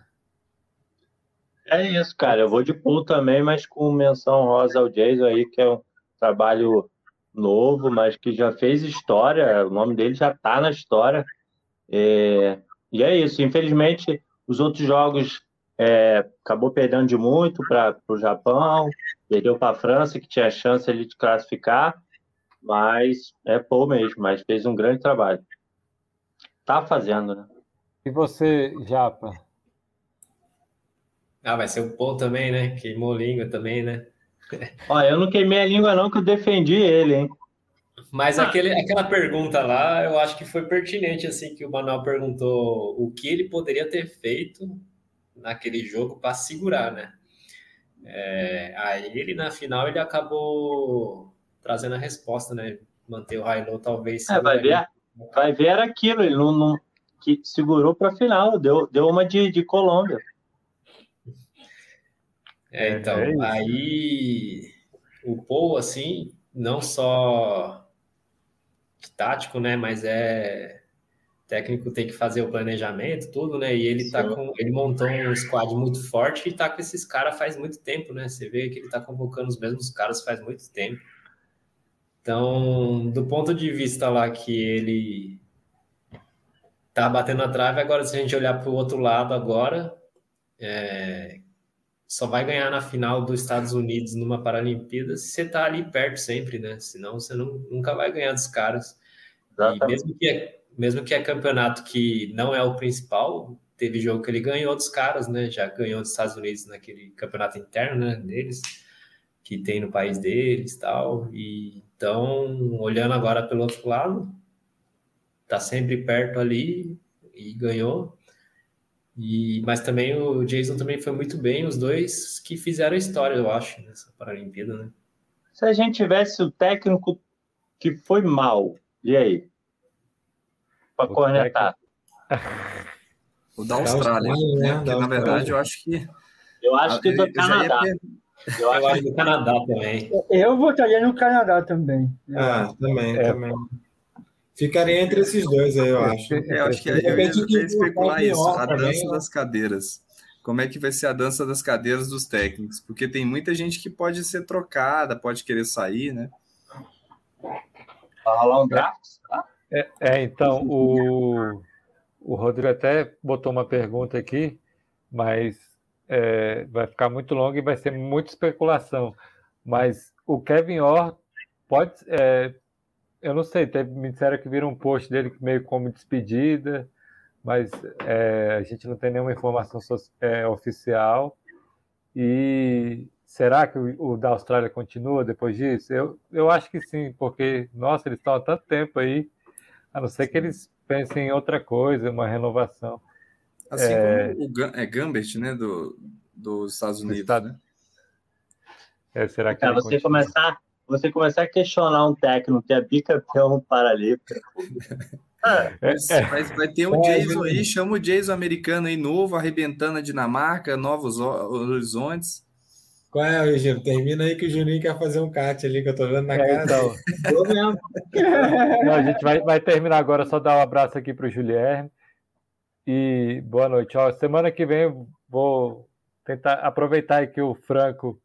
É isso, cara. Eu vou de Paul também, mas com menção rosa ao Jason aí, que é um trabalho novo, mas que já fez história. O nome dele já tá na história. É... E é isso. Infelizmente, os outros jogos é, acabou perdendo de muito para o Japão, perdeu para a França, que tinha chance ali de classificar, mas é Paul mesmo, mas fez um grande trabalho. Tá fazendo, né? E você, Japa? Ah, vai ser o Paul também, né? Queimou língua também, né? Olha, eu não queimei a língua não, que eu defendi ele, hein? Mas ah. aquele, aquela pergunta lá, eu acho que foi pertinente, assim, que o Manuel perguntou o que ele poderia ter feito naquele jogo para segurar, né? É, aí ele na final ele acabou trazendo a resposta, né? Manter o high talvez. É, vai ver, vai ver era aquilo, ele não, não que segurou para a final, deu, deu uma de, de Colômbia. É, então, é aí o Paul, assim, não só tático, né, mas é técnico tem que fazer o planejamento, tudo, né? E ele tá com. Ele montou um squad muito forte e tá com esses caras faz muito tempo, né? Você vê que ele tá convocando os mesmos caras faz muito tempo. Então, do ponto de vista lá que ele tá batendo a trave, agora se a gente olhar para o outro lado agora, é, só vai ganhar na final dos Estados Unidos numa Paralimpíada se você tá ali perto sempre, né? Senão você não, nunca vai ganhar dos caras. E mesmo que mesmo que é campeonato que não é o principal, teve jogo que ele ganhou dos caras, né? Já ganhou dos Estados Unidos naquele campeonato interno, né? Deles, que tem no país deles tal. E então, olhando agora pelo outro lado, tá sempre perto ali e ganhou. E, mas também o Jason também foi muito bem, os dois que fizeram a história, eu acho, nessa Paralimpíada, né? Se a gente tivesse o técnico que foi mal, e aí? para cornetar. O da Austrália, né? Porque, na verdade, eu acho que Eu acho que do Eu já ia Canadá. Eu acho acho do Canadá também. Eu votaria no Canadá também. Ah, também, É. também. Ficaria entre esses dois aí, eu acho. É, eu acho que eu ia que especular isso, a Pior também, dança né? das cadeiras. Como é que vai ser a dança das cadeiras dos técnicos? Porque tem muita gente que pode ser trocada, pode querer sair, né? Vai rolar um draft? tá? É, então, o, o Rodrigo até botou uma pergunta aqui, mas é, vai ficar muito longo e vai ser muita especulação. Mas o Kevin Orr pode. é, eu não sei, teve, me disseram que viram um post dele meio como despedida, mas é, a gente não tem nenhuma informação so- é, oficial. E será que o, o da Austrália continua depois disso? Eu, eu acho que sim, porque, nossa, eles estão há tanto tempo aí. A não ser que eles pensem em outra coisa, uma renovação. Assim É. como o é Gambit, né, do, dos Estados Unidos, Estado- né? É, será que ele você continua? começar, você começar a questionar um técnico que é bicampeão paralímpico. É, Mas, é. mas vai ter um É, Jason né? aí, chama o Jason americano aí novo, arrebentando a Dinamarca, novos ho- horizontes. Qual é, Eugênio? Termina aí que o Juninho quer fazer um cat ali, que eu tô vendo na É, cara. então, não, a gente vai, vai terminar agora, só dar um abraço aqui para o Julierme. E boa noite. Ó, semana que vem eu vou tentar aproveitar aí que o Franco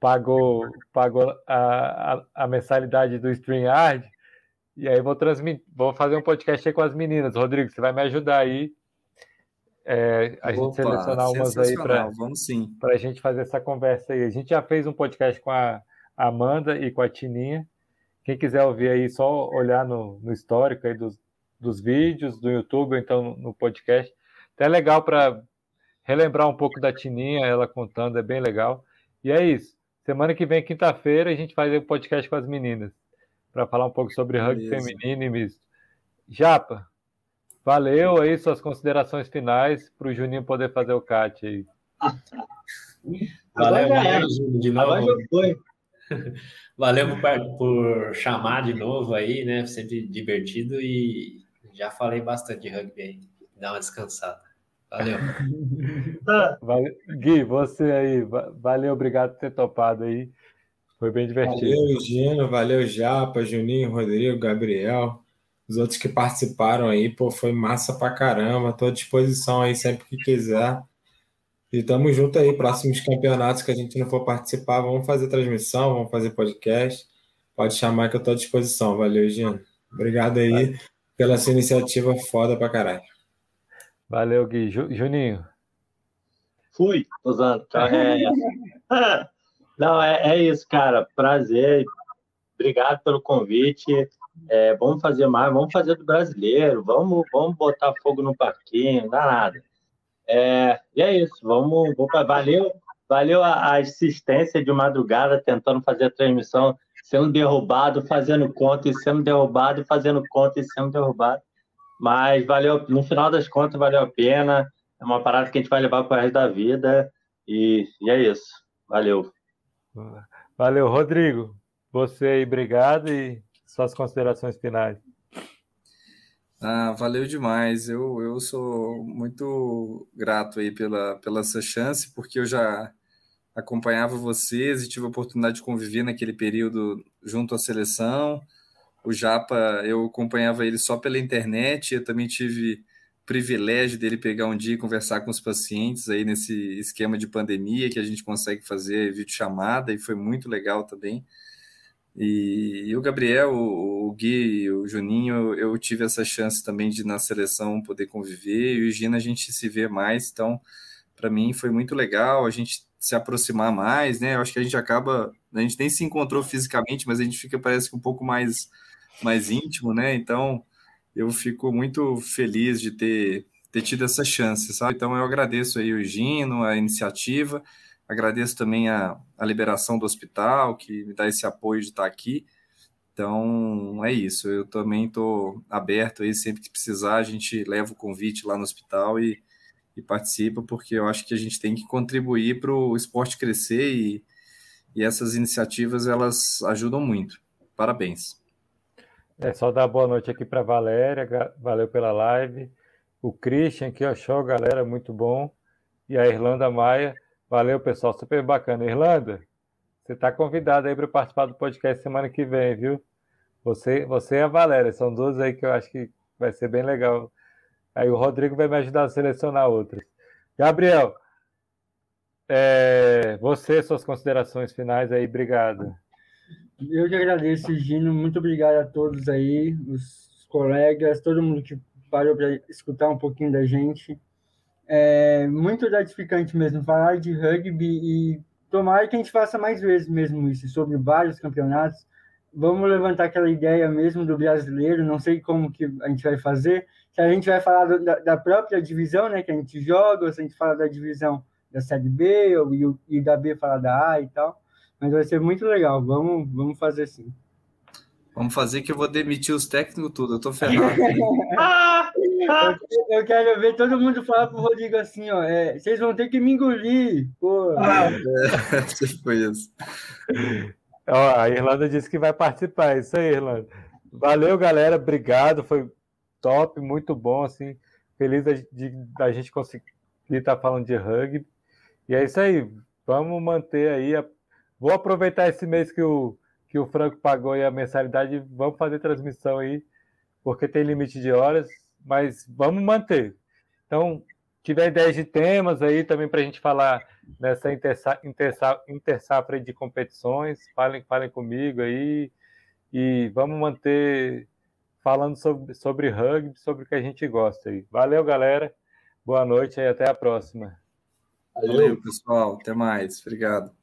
pagou, pagou a, a, a mensalidade do StreamYard. E aí vou transmitir, vou fazer um podcast aí com as meninas. Rodrigo, você vai me ajudar aí. É, a gente Opa, selecionar umas aí para a gente fazer essa conversa aí. A gente já fez um podcast com a Amanda e com a Tininha. Quem quiser ouvir aí, só olhar no, no histórico aí dos, dos vídeos do YouTube, ou então no, podcast. Até legal para relembrar um pouco da Tininha, ela contando, é bem legal. E é isso. Semana que vem, quinta-feira, a gente faz um podcast com as meninas para falar um pouco sobre rugby Beleza. feminino e misto. Japa, valeu aí suas considerações finais para o Juninho poder fazer o CAT aí. Valeu, Júlio, de novo. foi. Valeu por, por chamar de novo aí, né? Sempre divertido e já falei bastante de rugby aí. Dá uma descansada. Valeu. Vale- Gui, você aí, va- valeu, obrigado por ter topado aí. Foi bem divertido. Valeu, Eugênio, valeu, Japa, Juninho, Rodrigo, Gabriel, os outros que participaram aí, pô, foi massa pra caramba, tô à disposição aí sempre que quiser. E tamo junto aí, próximos campeonatos que a gente não for participar, vamos fazer transmissão, vamos fazer podcast. Pode chamar que eu tô à disposição. Valeu, Eugênio. Obrigado aí pela sua iniciativa foda pra caralho. Valeu, Gui. Ju- Juninho, Fui, usando. Então, é... Não, é, é isso, cara. Prazer. Obrigado pelo convite. É, vamos fazer mais, vamos fazer do brasileiro, vamos, vamos botar fogo no parquinho, não dá nada. É, e é isso, vamos, vamos valeu, valeu a, a assistência de madrugada tentando fazer a transmissão, sendo derrubado, fazendo conta e sendo derrubado, fazendo conta e sendo derrubado. Mas valeu, no final das contas, valeu a pena. É uma parada que a gente vai levar para o resto da vida. E, e é isso. Valeu. valeu, Rodrigo. Você aí, obrigado e suas considerações finais. Ah, valeu demais. Eu, eu sou muito grato aí pela, pela essa chance, porque eu já acompanhava vocês e tive a oportunidade de conviver naquele período junto à seleção. O Japa, eu acompanhava ele só pela internet, eu também tive privilégio dele pegar um dia e conversar com os pacientes aí nesse esquema de pandemia que a gente consegue fazer videochamada e foi muito legal também. E, e o Gabriel, o, o Gui, o Juninho, eu tive essa chance também de na seleção poder conviver, e o Gina a gente se vê mais, então para mim foi muito legal a gente se aproximar mais, né? Eu acho que a gente acaba, a gente nem se encontrou fisicamente, mas a gente fica parece que um pouco mais mais íntimo, né? Então eu fico muito feliz de ter, ter tido essa chance, sabe? Então eu agradeço aí o Gino, a iniciativa, agradeço também a, a liberação do hospital, que me dá esse apoio de estar aqui. Então é isso, eu também estou aberto aí, sempre que precisar, a gente leva o convite lá no hospital e, e participa, porque eu acho que a gente tem que contribuir para o esporte crescer e, e essas iniciativas elas ajudam muito. Parabéns. É só dar boa noite aqui para Valéria, valeu pela live. O Christian aqui, ó, show, galera, muito bom. E a Irlanda Maia, Valeu, pessoal. Super bacana. Irlanda, você está convidado aí para participar do podcast semana que vem, viu? Você, você e a Valéria, são duas aí que eu acho que vai ser bem legal. Aí o Rodrigo vai me ajudar a selecionar outras. Gabriel, é, você, suas considerações finais aí, obrigado. Eu que agradeço, Gino. Muito obrigado a todos aí, os colegas, todo mundo que parou para escutar um pouquinho da gente. É muito gratificante mesmo falar de rugby e tomara que a gente faça mais vezes mesmo isso, sobre vários campeonatos. Vamos levantar aquela ideia mesmo do brasileiro, não sei como que a gente vai fazer, se a gente vai falar da, da, própria divisão né, que a gente joga, ou se a gente fala da divisão da Série B, ou, e, e da B falar da A e tal. Mas vai ser muito legal, vamos, vamos fazer sim. Vamos fazer que eu vou demitir os técnicos tudo, eu tô ferrado. eu, eu, quero ver todo mundo falar pro Rodrigo assim, ó, é, vocês vão ter que me engolir, pô. Ah, é, foi isso. Ó, a Irlanda disse que vai participar, é isso aí, Irlanda. Valeu, galera, obrigado, foi top, muito bom, assim, feliz da gente conseguir estar tá falando de rugby. E é isso aí, vamos manter aí, a... vou aproveitar esse mês que o que o Franco pagou a mensalidade, vamos fazer transmissão aí, porque tem limite de horas, mas vamos manter. Então, tiver ideias de temas aí também para a gente falar nessa intersafra intersa, intersa, de competições, falem, falem comigo aí e vamos manter falando sobre, sobre rugby, sobre o que a gente gosta aí. Valeu, galera. Boa noite e até a próxima. Valeu pessoal. Até mais. Obrigado.